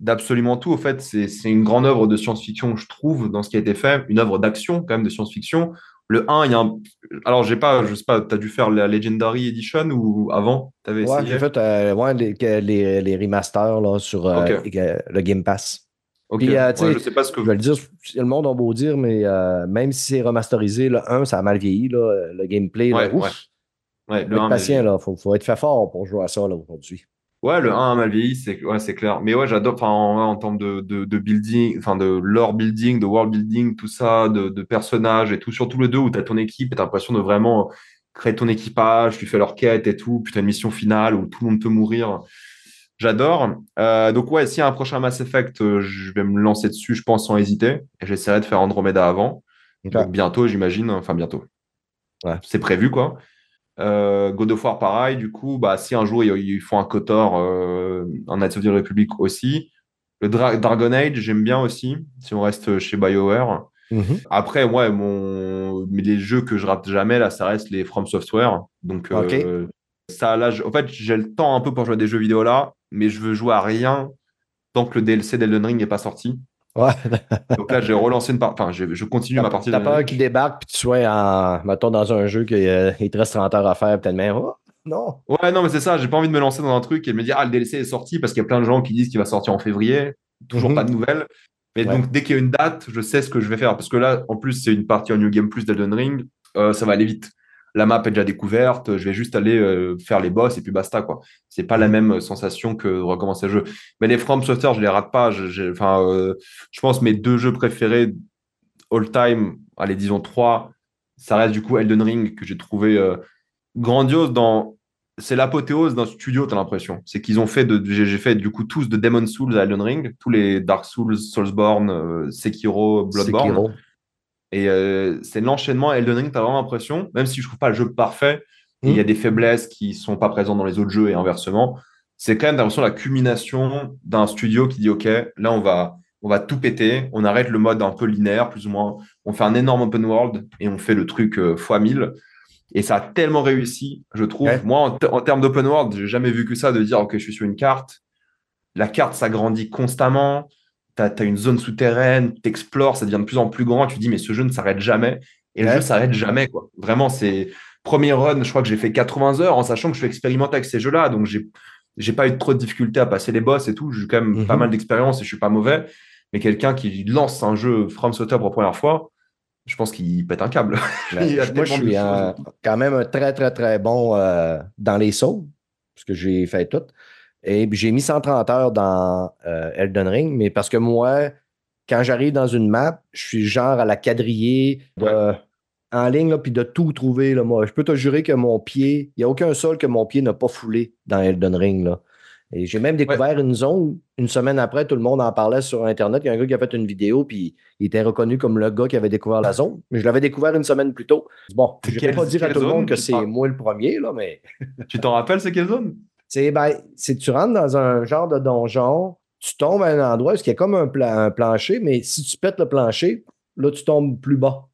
B: d'absolument tout, au fait, c'est une grande œuvre de science-fiction, je trouve, dans ce qui a été fait. Une œuvre d'action, quand même, de science-fiction. Le 1, il y a un. Alors, j'ai pas, je sais pas, tu as dû faire la Legendary Edition ou avant? Tu avais
A: Ouais,
B: essayé?
A: j'ai fait euh, ouais, les, que- les, les remasters là, sur euh, le Game Pass.
B: Ok.
A: Puis, euh,
B: Ouais, je sais pas ce que
A: Je vais le dire, le monde a beau dire, mais même si c'est remasterisé, le 1, ça a mal vieilli. Là, le gameplay, là,
B: Ouais,
A: ouf,
B: le
A: être
B: 1,
A: patient,
B: mais-
A: là. Faut, faut être fait fort pour jouer à ça aujourd'hui.
B: Ouais, le 1 a mal vieilli, c'est ouais, c'est clair. Mais ouais, j'adore, enfin, en, en termes de, de, de building, enfin, de lore building, de world building, tout ça, de, de personnages et tout, surtout le 2 où tu as ton équipe et tu as l'impression de vraiment créer ton équipage, tu fais leur quête et tout, puis tu as une mission finale où tout le monde peut mourir. J'adore. Euh, donc, ouais, s'il y a un prochain Mass Effect, euh, je vais me lancer dessus, je pense, sans hésiter. Et j'essaierai de faire Andromeda avant. Donc, bientôt, j'imagine. Enfin, bientôt.
A: Ouais.
B: C'est prévu, quoi. Euh, God of War, pareil. Du coup, bah, si un jour ils, ils font un KOTOR, euh, un Knights of the Republic aussi. Le Dra- Dragon Age, j'aime bien aussi, si on reste chez BioWare.
A: Mhm.
B: Après, ouais, mon... mais les jeux que je rate jamais, là, ça reste les From Software. Donc, euh, ça, là, en fait, j'ai le temps un peu pour jouer à des jeux vidéo là, mais je veux jouer à rien tant que le DLC d'Elden Ring n'est pas sorti.
A: Ouais.
B: Donc là, j'ai relancé une partie. Enfin, je, je continue ma partie
A: T'as
B: d'Elden
A: peur qu'il débarque puis tu sois en, mettons, dans un jeu qu'il te reste 30 heures à faire, peut-être même. Oh, non.
B: Ouais, non, mais c'est ça. J'ai pas envie de me lancer dans un truc et de me dire, ah, le DLC est sorti parce qu'il y a plein de gens qui disent qu'il va sortir en février. Toujours
A: Mhm.
B: pas de nouvelles. Mais
A: Ouais.
B: donc, dès qu'il y a une date, je sais ce que je vais faire. Parce que là, en plus, c'est une partie en New Game Plus d'Elden Ring. Euh, ça va aller vite. La map est déjà découverte. Je vais juste aller euh, faire les boss et puis basta, quoi. C'est pas la même sensation que de recommencer le jeu. Mais les From Software, je les rate pas. Je, enfin, euh, je pense mes deux jeux préférés all time, allez, disons trois, ça reste du coup Elden Ring que j'ai trouvé euh, grandiose dans. C'est l'apothéose d'un studio, t'as l'impression. C'est qu'ils ont fait de. J'ai fait du coup tous de Demon Souls à Elden Ring, tous les Dark Souls, Soulsborne, euh, Sekiro, Bloodborne. Et euh, c'est l'enchaînement Elden Ring, t'as vraiment l'impression, même si je trouve pas le jeu parfait, il y a
A: Mm.
B: des faiblesses qui sont pas présentes dans les autres jeux et inversement. C'est quand même l'impression la culmination d'un studio qui dit OK, là on va on va tout péter, on arrête le mode un peu linéaire plus ou moins, on fait un énorme open world et on fait le truc euh, fois 1000 et ça a tellement réussi, je trouve.
A: Ouais.
B: Moi en, en termes d'open world, j'ai jamais vu que ça de dire OK, je suis sur une carte, la carte s'agrandit constamment, tu as, une zone souterraine, tu explores, ça devient de plus en plus grand, tu te dis mais ce jeu ne s'arrête jamais et le jeu s'arrête jamais quoi. Vraiment c'est premier run, je crois que j'ai fait 80 heures en sachant que je suis expérimenté avec ces jeux-là, donc j'ai j'ai pas eu trop de difficultés à passer les boss et tout. J'ai quand même
A: Mhm.
B: pas mal d'expérience et je suis pas mauvais. Mais quelqu'un qui lance un jeu From Software pour la première fois, je pense qu'il pète un câble. [LAUGHS]
A: Ben, moi, je suis un- quand même un très, très, très bon euh, dans les sauts, parce que j'ai fait tout. Et puis, j'ai mis 130 heures dans euh, Elden Ring, mais parce que moi, quand j'arrive dans une map, je suis genre à la quadriller de- en ligne, là, puis de tout trouver. Là, moi. Je peux te jurer que mon pied, il n'y a aucun sol que mon pied n'a pas foulé dans Elden Ring. Là. Et j'ai même découvert une zone, une semaine après, tout le monde en parlait sur Internet. Il y a un gars qui a fait une vidéo, puis il était reconnu comme le gars qui avait découvert la zone. Mais je l'avais découvert une semaine plus tôt. Bon, je ne vais pas dire à tout le monde que c'est moi le premier, là, mais
B: Tu t'en rappelles, c'est quelle zone?
A: C'est ben, tu rentres dans un genre de donjon, tu tombes à un endroit où il y a comme un, pla- un plancher, mais si tu pètes le plancher, là, tu tombes plus bas.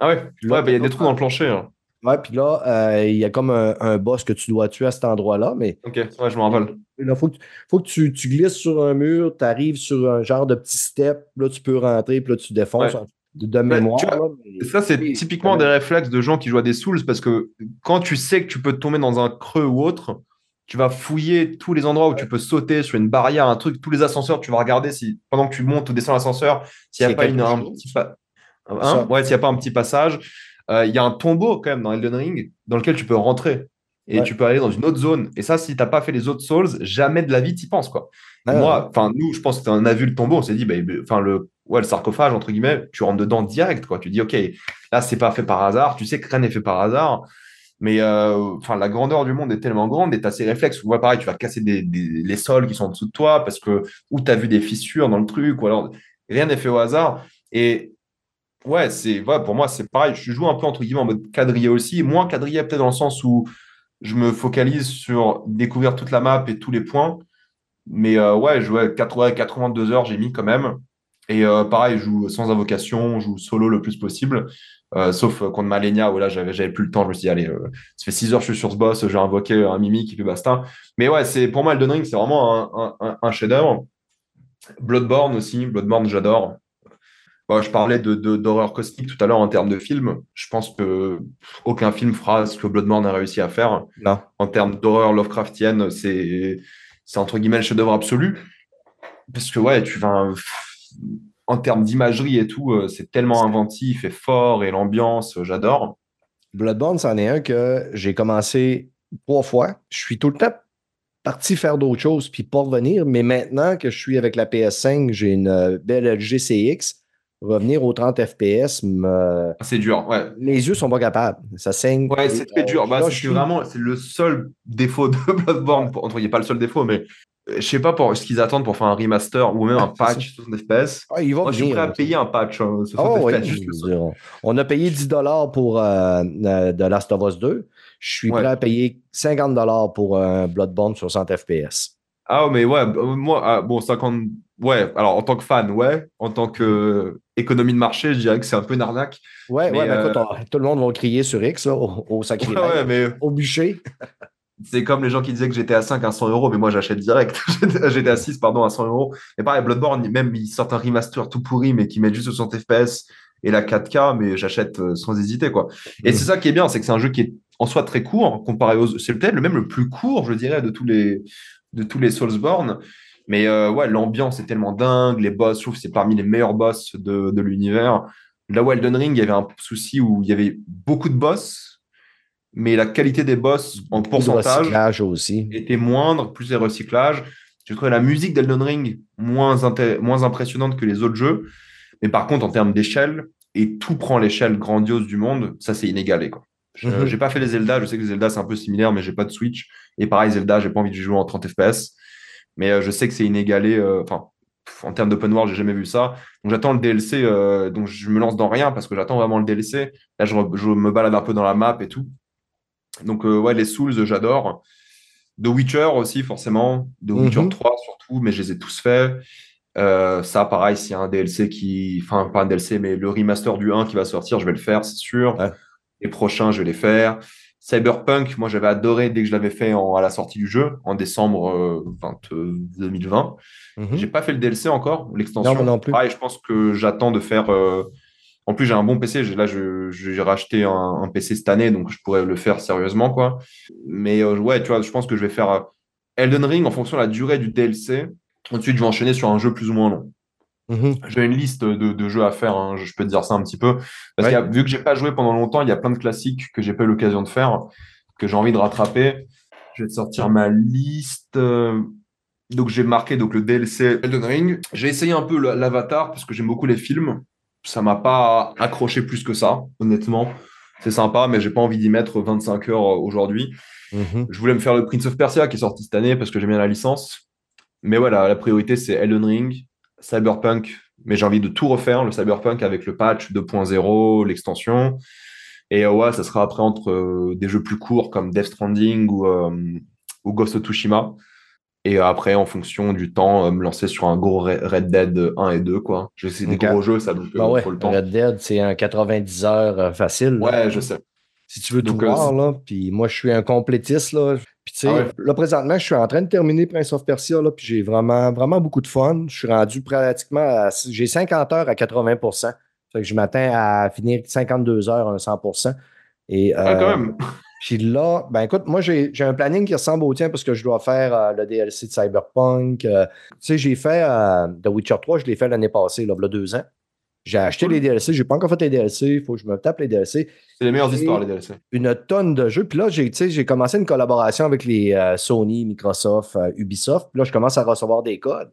B: Ah ouais,
A: Là,
B: ouais, il y a des trous dans le plancher. hein.
A: Ouais, puis là, euh, il y a comme un, un boss que tu dois tuer à cet endroit-là, mais
B: Ok, ouais, je me rappelle.
A: il faut que, faut que tu, tu glisses sur un mur, tu arrives sur un genre de petit step, là, tu peux rentrer, puis là, tu défonces
B: Ouais.
A: de, de mémoire.
B: tu vois,
A: là, mais-
B: Ça, c'est typiquement des réflexes de gens qui jouent à des Souls parce que quand tu sais que tu peux tomber dans un creux ou autre, tu vas fouiller tous les endroits où tu peux sauter sur une barrière, un truc, tous les ascenseurs, tu vas regarder si pendant que tu montes ou descends l'ascenseur, s'il n'y a pas une, un petit pa- Hein ouais, s'il y a pas un petit passage. Euh, Il y a un tombeau quand même dans Elden Ring dans lequel tu peux rentrer et
A: Ouais.
B: tu peux aller dans une autre zone. Et ça, si tu n'as pas fait les autres Souls, jamais de la vie tu y penses quoi.
A: Ah,
B: moi, enfin nous, je pense que on a vu le tombeau, on s'est dit, bah, enfin le, ouais, le sarcophage entre guillemets, tu rentres dedans direct quoi. Tu dis, ok, là c'est pas fait par hasard. Tu sais que rien n'est fait par hasard. Mais euh, enfin, la grandeur du monde est tellement grande et tu as ces réflexes. Ouais, pareil, tu vas casser les sols qui sont en dessous de toi parce que ou tu as vu des fissures dans le truc, ou alors rien n'est fait au hasard. Et ouais, c'est pour moi, c'est pareil. Je joue un peu entre guillemets en mode quadrillé aussi. Moins quadrillé peut-être dans le sens où je me focalise sur découvrir toute la map et tous les points. Mais euh, ouais, je jouais 80, 82 heures, j'ai mis quand même. Et euh, pareil, je joue sans invocation, je joue solo le plus possible. Euh, sauf euh, contre Malenia, où là, j'avais, j'avais plus le temps. Je me suis dit, allez, euh, ça fait 6 heures que je suis sur ce boss, j'ai invoqué un Mimi qui fait basta. Mais ouais, c'est, pour moi, Elden Ring, c'est vraiment un, un, un- un chef-d'œuvre. Bloodborne aussi, Bloodborne, j'adore. Bon, je parlais de, de- d'horreur cosmique tout à l'heure en termes de film. Je pense que aucun film fera ce que Bloodborne a réussi à faire
A: Non.
B: en termes d'horreur Lovecraftienne, c'est c'est entre guillemets le chef-d'œuvre absolu. Parce que ouais, tu vas en termes d'imagerie et tout, euh, c'est tellement inventif et fort et l'ambiance, euh, j'adore.
A: Bloodborne, c'en est un que j'ai commencé trois fois. Je suis tout le temps parti faire d'autres choses puis pas revenir. Mais maintenant que je suis avec la PS5, j'ai une euh, belle LG CX. Revenir aux 30 FPS, me...
B: C'est dur, ouais.
A: les yeux sont pas capables. Ça saigne.
B: Ouais, c'est très
A: Euh,
B: dur. Bah, c'est
A: suis-
B: vraiment c'est le seul défaut de [LAUGHS] Bloodborne. Pour... Enfin, il a pas le seul défaut, mais je sais pas pour ce qu'ils attendent pour faire un remaster ou même un [LAUGHS] patch 60 FPS.
A: Ah, il va
B: Moi, je suis prêt à payer un patch hein, 60
A: Ah
B: FPS.
A: on a payé 10 pour euh, euh, The Last of Us 2. Je suis
B: Ouais.
A: prêt à payer 50 pour un Bloodborne 60 FPS.
B: Ah, mais ouais, bah, moi, ah, bon, 50. Ouais, alors en tant que fan, ouais. En tant que euh, économie de marché, je dirais que c'est un peu une arnaque.
A: Ouais,
B: Mais,
A: ouais, mais
B: euh,
A: écoute, on- tout le monde va crier sur X, là, au, au [LAUGHS]
B: Ouais, ouais, mais
A: au bûcher.
B: C'est comme les gens qui disaient que j'étais à 5 à 100 euros, mais moi j'achète direct. [LAUGHS] J'étais à 6, pardon, à 100 euros. Et pareil, Bloodborne, même ils sortent un remaster tout pourri, mais qui met juste 60 FPS et la 4K, mais j'achète euh, sans hésiter, quoi. Et c'est ça qui est bien, c'est que c'est un jeu qui est en soi très court, comparé aux. C'est peut-être le même le plus court, je dirais, de tous les, de tous les Soulsborne. Mais euh, ouais, l'ambiance est tellement dingue, les boss, je trouve c'est parmi les meilleurs boss de, de l'univers. Là où Elden Ring, il y avait un souci où il y avait beaucoup de boss, mais la qualité des boss en pourcentage
A: aussi.
B: était moindre, plus les recyclages. J'ai trouvé la musique d'Elden Ring moins, moins impressionnante que les autres jeux. Mais par contre, en termes d'échelle, et tout prend l'échelle grandiose du monde, ça c'est inégalé. Quoi. Je
A: Mhm.
B: n'ai pas fait les Zelda, je sais que les Zelda c'est un peu similaire, mais j'ai pas de Switch. Et pareil, Zelda, j'ai pas envie de jouer en 30 FPS. Mais euh, je sais que c'est inégalé. euh, Enfin, en termes d'open world, j'ai jamais vu ça. Donc j'attends le DLC, euh, donc je me lance dans rien parce que j'attends vraiment le DLC. Là, je me balade un peu dans la map et tout. Donc, euh, ouais, les Souls, j'adore. The Witcher aussi, forcément. The Witcher
A: Mhm.
B: 3 surtout, mais je les ai tous faits. Euh, ça, pareil, s'il y a un DLC qui. Enfin, pas un DLC, mais le remaster du 1 qui va sortir, je vais le faire, c'est sûr.
A: Ouais.
B: Les prochains, je vais les faire. Cyberpunk, moi, j'avais adoré dès que je l'avais fait en- à la sortie du jeu, en décembre euh, 20, euh, 2020.
A: Mhm.
B: J'ai pas fait le DLC encore, l'extension.
A: Non, non plus.
B: Pareil, je pense que j'attends de faire. euh, En plus, j'ai un bon PC. Là, j'ai racheté un, un PC cette année, donc je pourrais le faire sérieusement, quoi. Mais euh, ouais, tu vois, je pense que je vais faire euh, Elden Ring en fonction de la durée du DLC. Ensuite, je vais enchaîner sur un jeu plus ou moins long.
A: Mhm.
B: J'ai une liste de, de jeux à faire, hein, je peux te dire ça un petit peu. Parce
A: Ouais.
B: a- vu que j'ai pas joué pendant longtemps, il y a plein de classiques que j'ai pas eu l'occasion de faire, que j'ai envie de rattraper. Je vais te sortir ma liste. euh, Donc j'ai marqué donc, le DLC Elden Ring. J'ai essayé un peu l'Avatar parce que j'aime beaucoup les films. Ça m'a pas accroché plus que ça, honnêtement. C'est sympa, mais j'ai pas envie d'y mettre 25 heures euh, aujourd'hui.
A: Mhm.
B: Je voulais me faire le Prince of Persia qui est sorti cette année parce que j'aime bien la licence. Mais voilà, la priorité c'est Elden Ring, Cyberpunk. Mais j'ai envie de tout refaire, le Cyberpunk avec le patch 2.0, l'extension. Et euh, ouais, ça sera après entre euh, des jeux plus courts comme Death Stranding ou, euh, ou Ghost of Tsushima. Et après, en fonction du temps, euh, me lancer sur un gros Re- Red Dead 1 et 2. quoi. Je sais, des gros jeux, ça donc euh,
A: Bah ouais,
B: le temps.
A: Red Dead, c'est un 90 heures euh, facile. là.
B: Ouais, je sais.
A: Si tu veux
B: Donc,
A: tout
B: euh,
A: voir, là. Puis moi, je suis un complétiste, là. Puis tu sais,
B: Ah ouais.
A: là, présentement, je suis en train de terminer Prince of Persia, là. Puis j'ai vraiment, vraiment beaucoup de fun. Je suis rendu pratiquement à... J'ai 50 heures à 80 Fait que je m'attends à finir 52 heures à 100 Et,
B: Ouais,
A: euh,
B: quand même.
A: Puis là, ben écoute, moi, j'ai un planning qui ressemble au tien parce que je dois faire euh, le DLC de Cyberpunk. euh, tu sais, j'ai fait euh, The Witcher 3, je l'ai fait l'année passée, là, il y a deux ans. J'ai acheté
B: Cool.
A: les DLC, j'ai pas encore fait les DLC, il faut que je me tape les DLC
B: C'est les meilleures histoires, les DLC.
A: une tonne de jeux. Puis là, j'ai, tu sais, j'ai commencé une collaboration avec les Sony, Microsoft, Ubisoft. Puis là, je commence à recevoir des codes.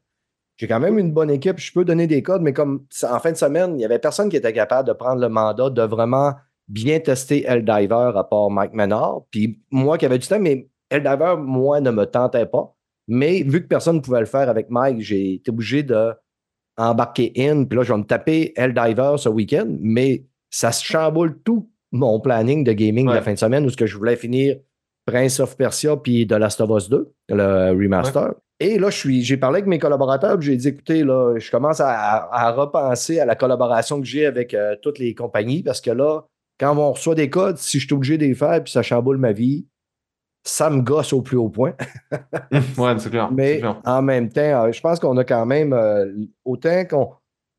A: J'ai quand même une bonne équipe. Je peux donner des codes, mais comme en fin de semaine, il n'y avait personne qui était capable de prendre le mandat de vraiment bien tester Helldiver à part Mike Menard. Puis moi qui avais du temps, mais Helldiver, moi, ne me tentait pas. Mais vu que personne ne pouvait le faire avec Mike, j'ai été obligé de embarquer in. Puis là, je vais me taper Helldiver ce week-end. Mais ça se chamboule tout mon planning de gaming de la fin de semaine où ce que je voulais finir Prince of Persia puis The Last of Us 2, le remaster. Et là, je suis, j'ai parlé avec mes collaborateurs, j'ai dit, écoutez, là, je commence à repenser à la collaboration que j'ai avec euh, toutes les compagnies parce que là, quand on reçoit des codes, si je suis obligé de les faire puis ça chamboule ma vie, ça me gosse au plus haut point. [LAUGHS]
B: ouais, c'est clair.
A: Mais
B: clair.
A: en même temps, euh, je pense qu'on a quand même, euh, autant qu'on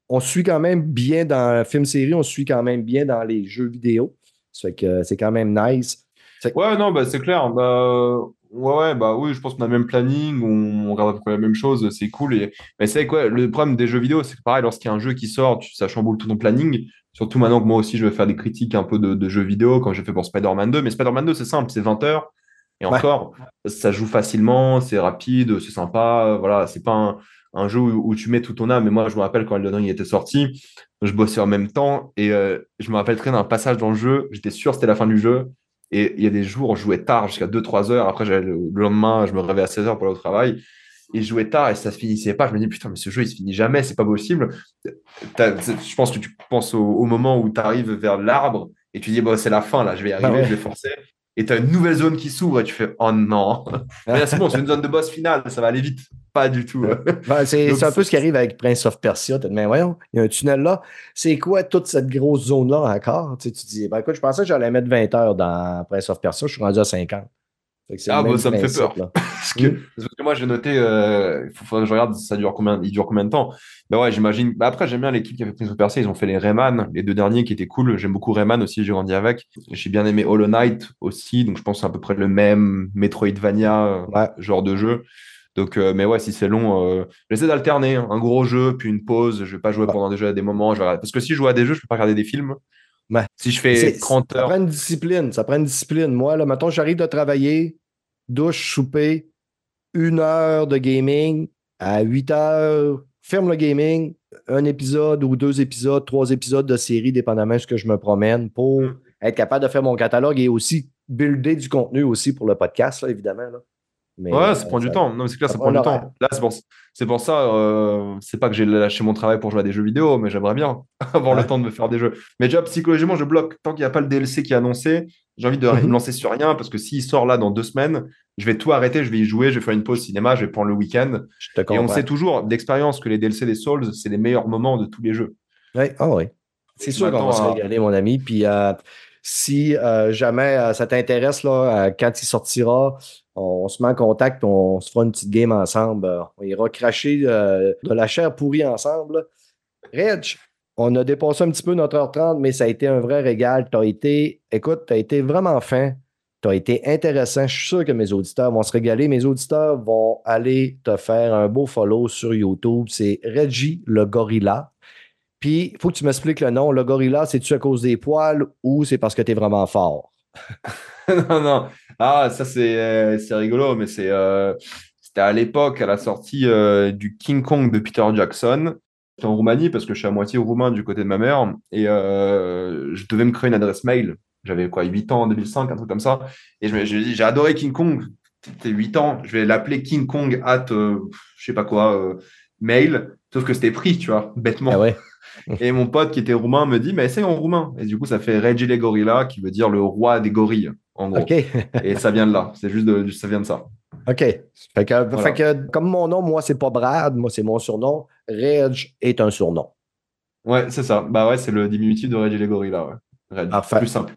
A: on suit quand même bien dans le film-série, on suit quand même bien dans les jeux vidéo. Ça fait que c'est quand même nice.
B: Ouais, non, bah, c'est clair. Bah, ouais, ouais, bah oui, je pense qu'on a le même planning, on, on regarde à peu près la même chose, c'est cool. Et... Mais c'est quoi, le problème des jeux vidéo, c'est que pareil, lorsqu'il y a un jeu qui sort, tu- ça chamboule tout ton planning. Surtout maintenant que moi aussi, je vais faire des critiques un peu de, de jeux vidéo, comme j'ai fait pour Spider-Man 2. Mais Spider-Man 2, c'est simple, c'est 20 heures. Et
A: Ouais.
B: encore, ça joue facilement, c'est rapide, c'est sympa. Voilà, c'est pas un, un jeu où, où tu mets tout ton âme. Mais moi, je me rappelle quand Elden Ring était sorti, je bossais en même temps et euh, je me rappelle très d'un passage dans le jeu. J'étais sûr que c'était la fin du jeu. Et il y a des jours, je jouais tard, jusqu'à 2-3 heures. Après, le lendemain, je me réveillais à 16 heures pour aller au travail. Et je jouais tard et ça se finissait pas. Je me dis, putain, mais ce jeu, il se finit jamais, c'est pas possible. Je pense que tu penses au, au moment où tu arrives vers l'arbre et tu dis, bon, c'est la fin, là, je vais y arriver,
A: Ah ouais.
B: je vais forcer. Et tu as une nouvelle zone qui s'ouvre et tu fais, oh non. Là, c'est bon, c'est une zone de boss finale, ça va aller vite. Pas du tout.
A: Ben, c'est un peu ce qui arrive avec Prince of Persia. Dit, mais voyons, il y a un tunnel là. C'est quoi toute cette grosse zone-là encore? Tu, sais, tu dis, ben écoute, je pensais que j'allais mettre 20 heures dans Prince of Persia, je suis rendu à 50.
B: Ah, bah, ça me fait peur.
A: là. [LAUGHS]
B: Parce que, parce que moi, j'ai noté, il faudrait que je regarde, ça dure combien, il dure combien de temps. Bah ouais, j'imagine. Bah après, j'aime bien l'équipe qui a fait Prince of Persia. Ils ont fait les Rayman, les deux derniers qui étaient cool. J'aime beaucoup Rayman aussi, j'ai grandi avec. J'ai bien aimé Hollow Knight aussi. Donc, je pense que c'est à peu près le même Metroidvania euh,
A: Ouais.
B: genre de jeu. Donc, euh, mais ouais, si c'est long, euh, j'essaie d'alterner hein. un gros jeu, puis une pause. Je vais pas jouer pendant déjà des moments. Je vais Parce que si je joue à des jeux, je peux pas regarder des films.
A: Ouais.
B: Si je fais
A: C'est-
B: 30
A: Ça prend une discipline. Ça prend une discipline. Moi, là, mettons, j'arrive de travailler, douche, souper, une heure de gaming, à 8 heures, ferme le gaming, un épisode ou deux épisodes, trois épisodes de série, dépendamment de ce que je me promène, pour
B: Mm.
A: être capable de faire mon catalogue et aussi builder du contenu aussi pour le podcast, là, évidemment. là. Mais,
B: Ouais,
A: euh,
B: ça prend du temps. Non, mais c'est clair,
A: ça
B: ça
A: prend
B: prend du temps. Là, c'est pour, c'est pour ça, euh, c'est pas que j'ai lâché mon travail pour jouer à des jeux vidéo, mais j'aimerais bien [LAUGHS] avoir
A: Ouais.
B: le temps de me faire des jeux. Mais déjà, psychologiquement, je bloque. Tant qu'il n'y a pas le DLC qui est annoncé, j'ai envie de
A: Mhm.
B: me lancer sur rien parce que s'il sort là dans deux semaines, je vais tout arrêter, je vais y jouer, je vais faire une pause cinéma, je vais prendre le week-end. Et on sait toujours d'expérience que les DLC des Souls, c'est les meilleurs moments de tous les jeux.
A: Ouais, ah oui. C'est sûr qu'on va se régaler, mon ami. Puis euh, si euh, jamais euh, ça t'intéresse, euh, quand il sortira, on, se met en contact on se fera une petite game ensemble. On ira cracher de la chair pourrie ensemble. Reg, on a dépassé un petit peu notre heure 30, mais ça a été un vrai régal. Tu as été, écoute, tu as été vraiment fin. Tu as été intéressant. Je suis sûr que mes auditeurs vont se régaler. Mes auditeurs vont aller te faire un beau follow sur YouTube. C'est Reggie le gorilla. Il faut que tu m'expliques le nom. Le gorilla, c'est-tu à cause des poils ou c'est parce que tu es vraiment fort? [LAUGHS]
B: non, non. Ah, ça, c'est euh, rigolo, mais c'est euh, c'était à l'époque, à la sortie euh, du King Kong de Peter Jackson. En Roumanie parce que je suis à moitié roumain du côté de ma mère et je devais me créer une adresse mail. J'avais quoi, 8 ans en 2005, un truc comme ça. Et je me j'ai dit, j'ai adoré King Kong. C'était 8 ans. Je vais l'appeler King Kong at, je sais pas quoi, mail. Sauf que c'était pris, tu vois, bêtement.
A: Ah ouais? [LAUGHS]
B: Et mon pote qui était roumain me dit, mais essaye en roumain. Et du coup, ça fait Reggie les Gorilla, qui veut dire le roi des gorilles, en gros. [LAUGHS] Et ça vient de là. C'est juste de, ça vient de ça.
A: OK. Fait que,
B: Voilà.
A: fait que, comme mon nom, moi, c'est pas Brad, moi, c'est mon surnom. Reg est un surnom.
B: Ouais, c'est ça. Bah ouais, c'est le diminutif de Reggie les Gorillas. Ouais. Reg.
A: Parfait.
B: Plus simple.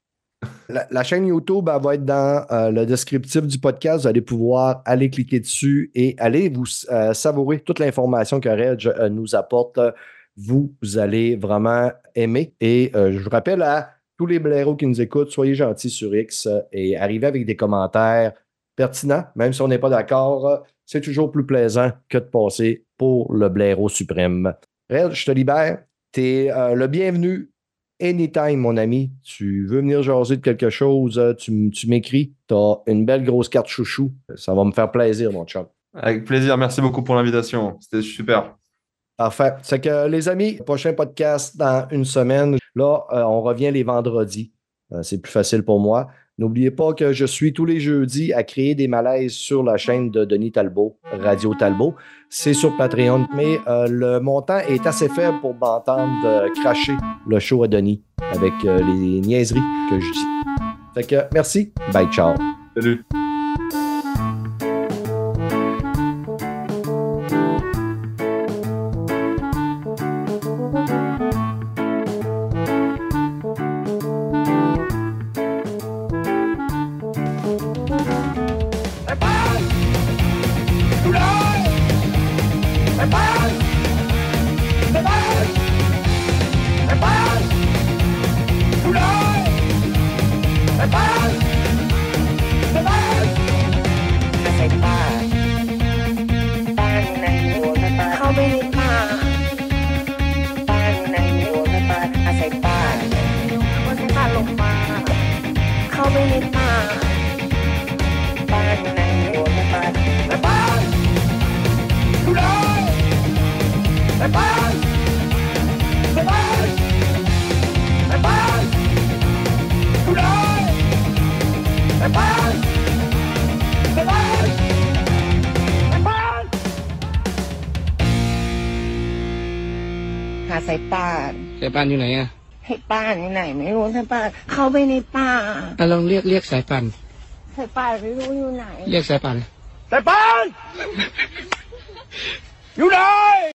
A: La, chaîne YouTube va être dans euh, le descriptif du podcast. Vous allez pouvoir aller cliquer dessus et aller vous euh, savourer toute l'information que Reg euh, nous apporte. Vous, allez vraiment aimer. Et je vous rappelle à tous les blaireaux qui nous écoutent, soyez gentils sur X et arrivez avec des commentaires pertinents, même si on n'est pas d'accord. C'est toujours plus plaisant que de passer pour le blaireau suprême. Reg, je te libère. Tu es le bienvenu anytime, mon ami. Tu veux venir jaser de quelque chose, euh, tu, tu m'écris. Tu as une belle grosse carte chouchou. Ça va me faire plaisir, mon chum.
B: Avec plaisir. Merci beaucoup pour l'invitation. C'était super.
A: Parfait. C'est que, les amis, prochain podcast dans une semaine. Là, euh, on revient les vendredis. Euh, c'est plus facile pour moi. N'oubliez pas que je suis tous les jeudis à créer des malaises sur la chaîne de Denis Talbot, Radio Talbot. C'est sur Patreon, mais euh, le montant est assez faible pour m'entendre euh, cracher le show à Denis avec euh, les niaiseries que je dis. Fait que merci. Bye, ciao.
B: Salut.
C: ป่านอยู่ไหนอะ
D: ให้ป้านอยู่ไหน ไม่รู้สายป่านเข้าไปในป่า
C: อะลองเรียกเรียกสายป่าน
D: สายป่านไม่รู้อยู่ไหน
C: เรียกสายป่าน
E: แต่ปานอยู่ไหน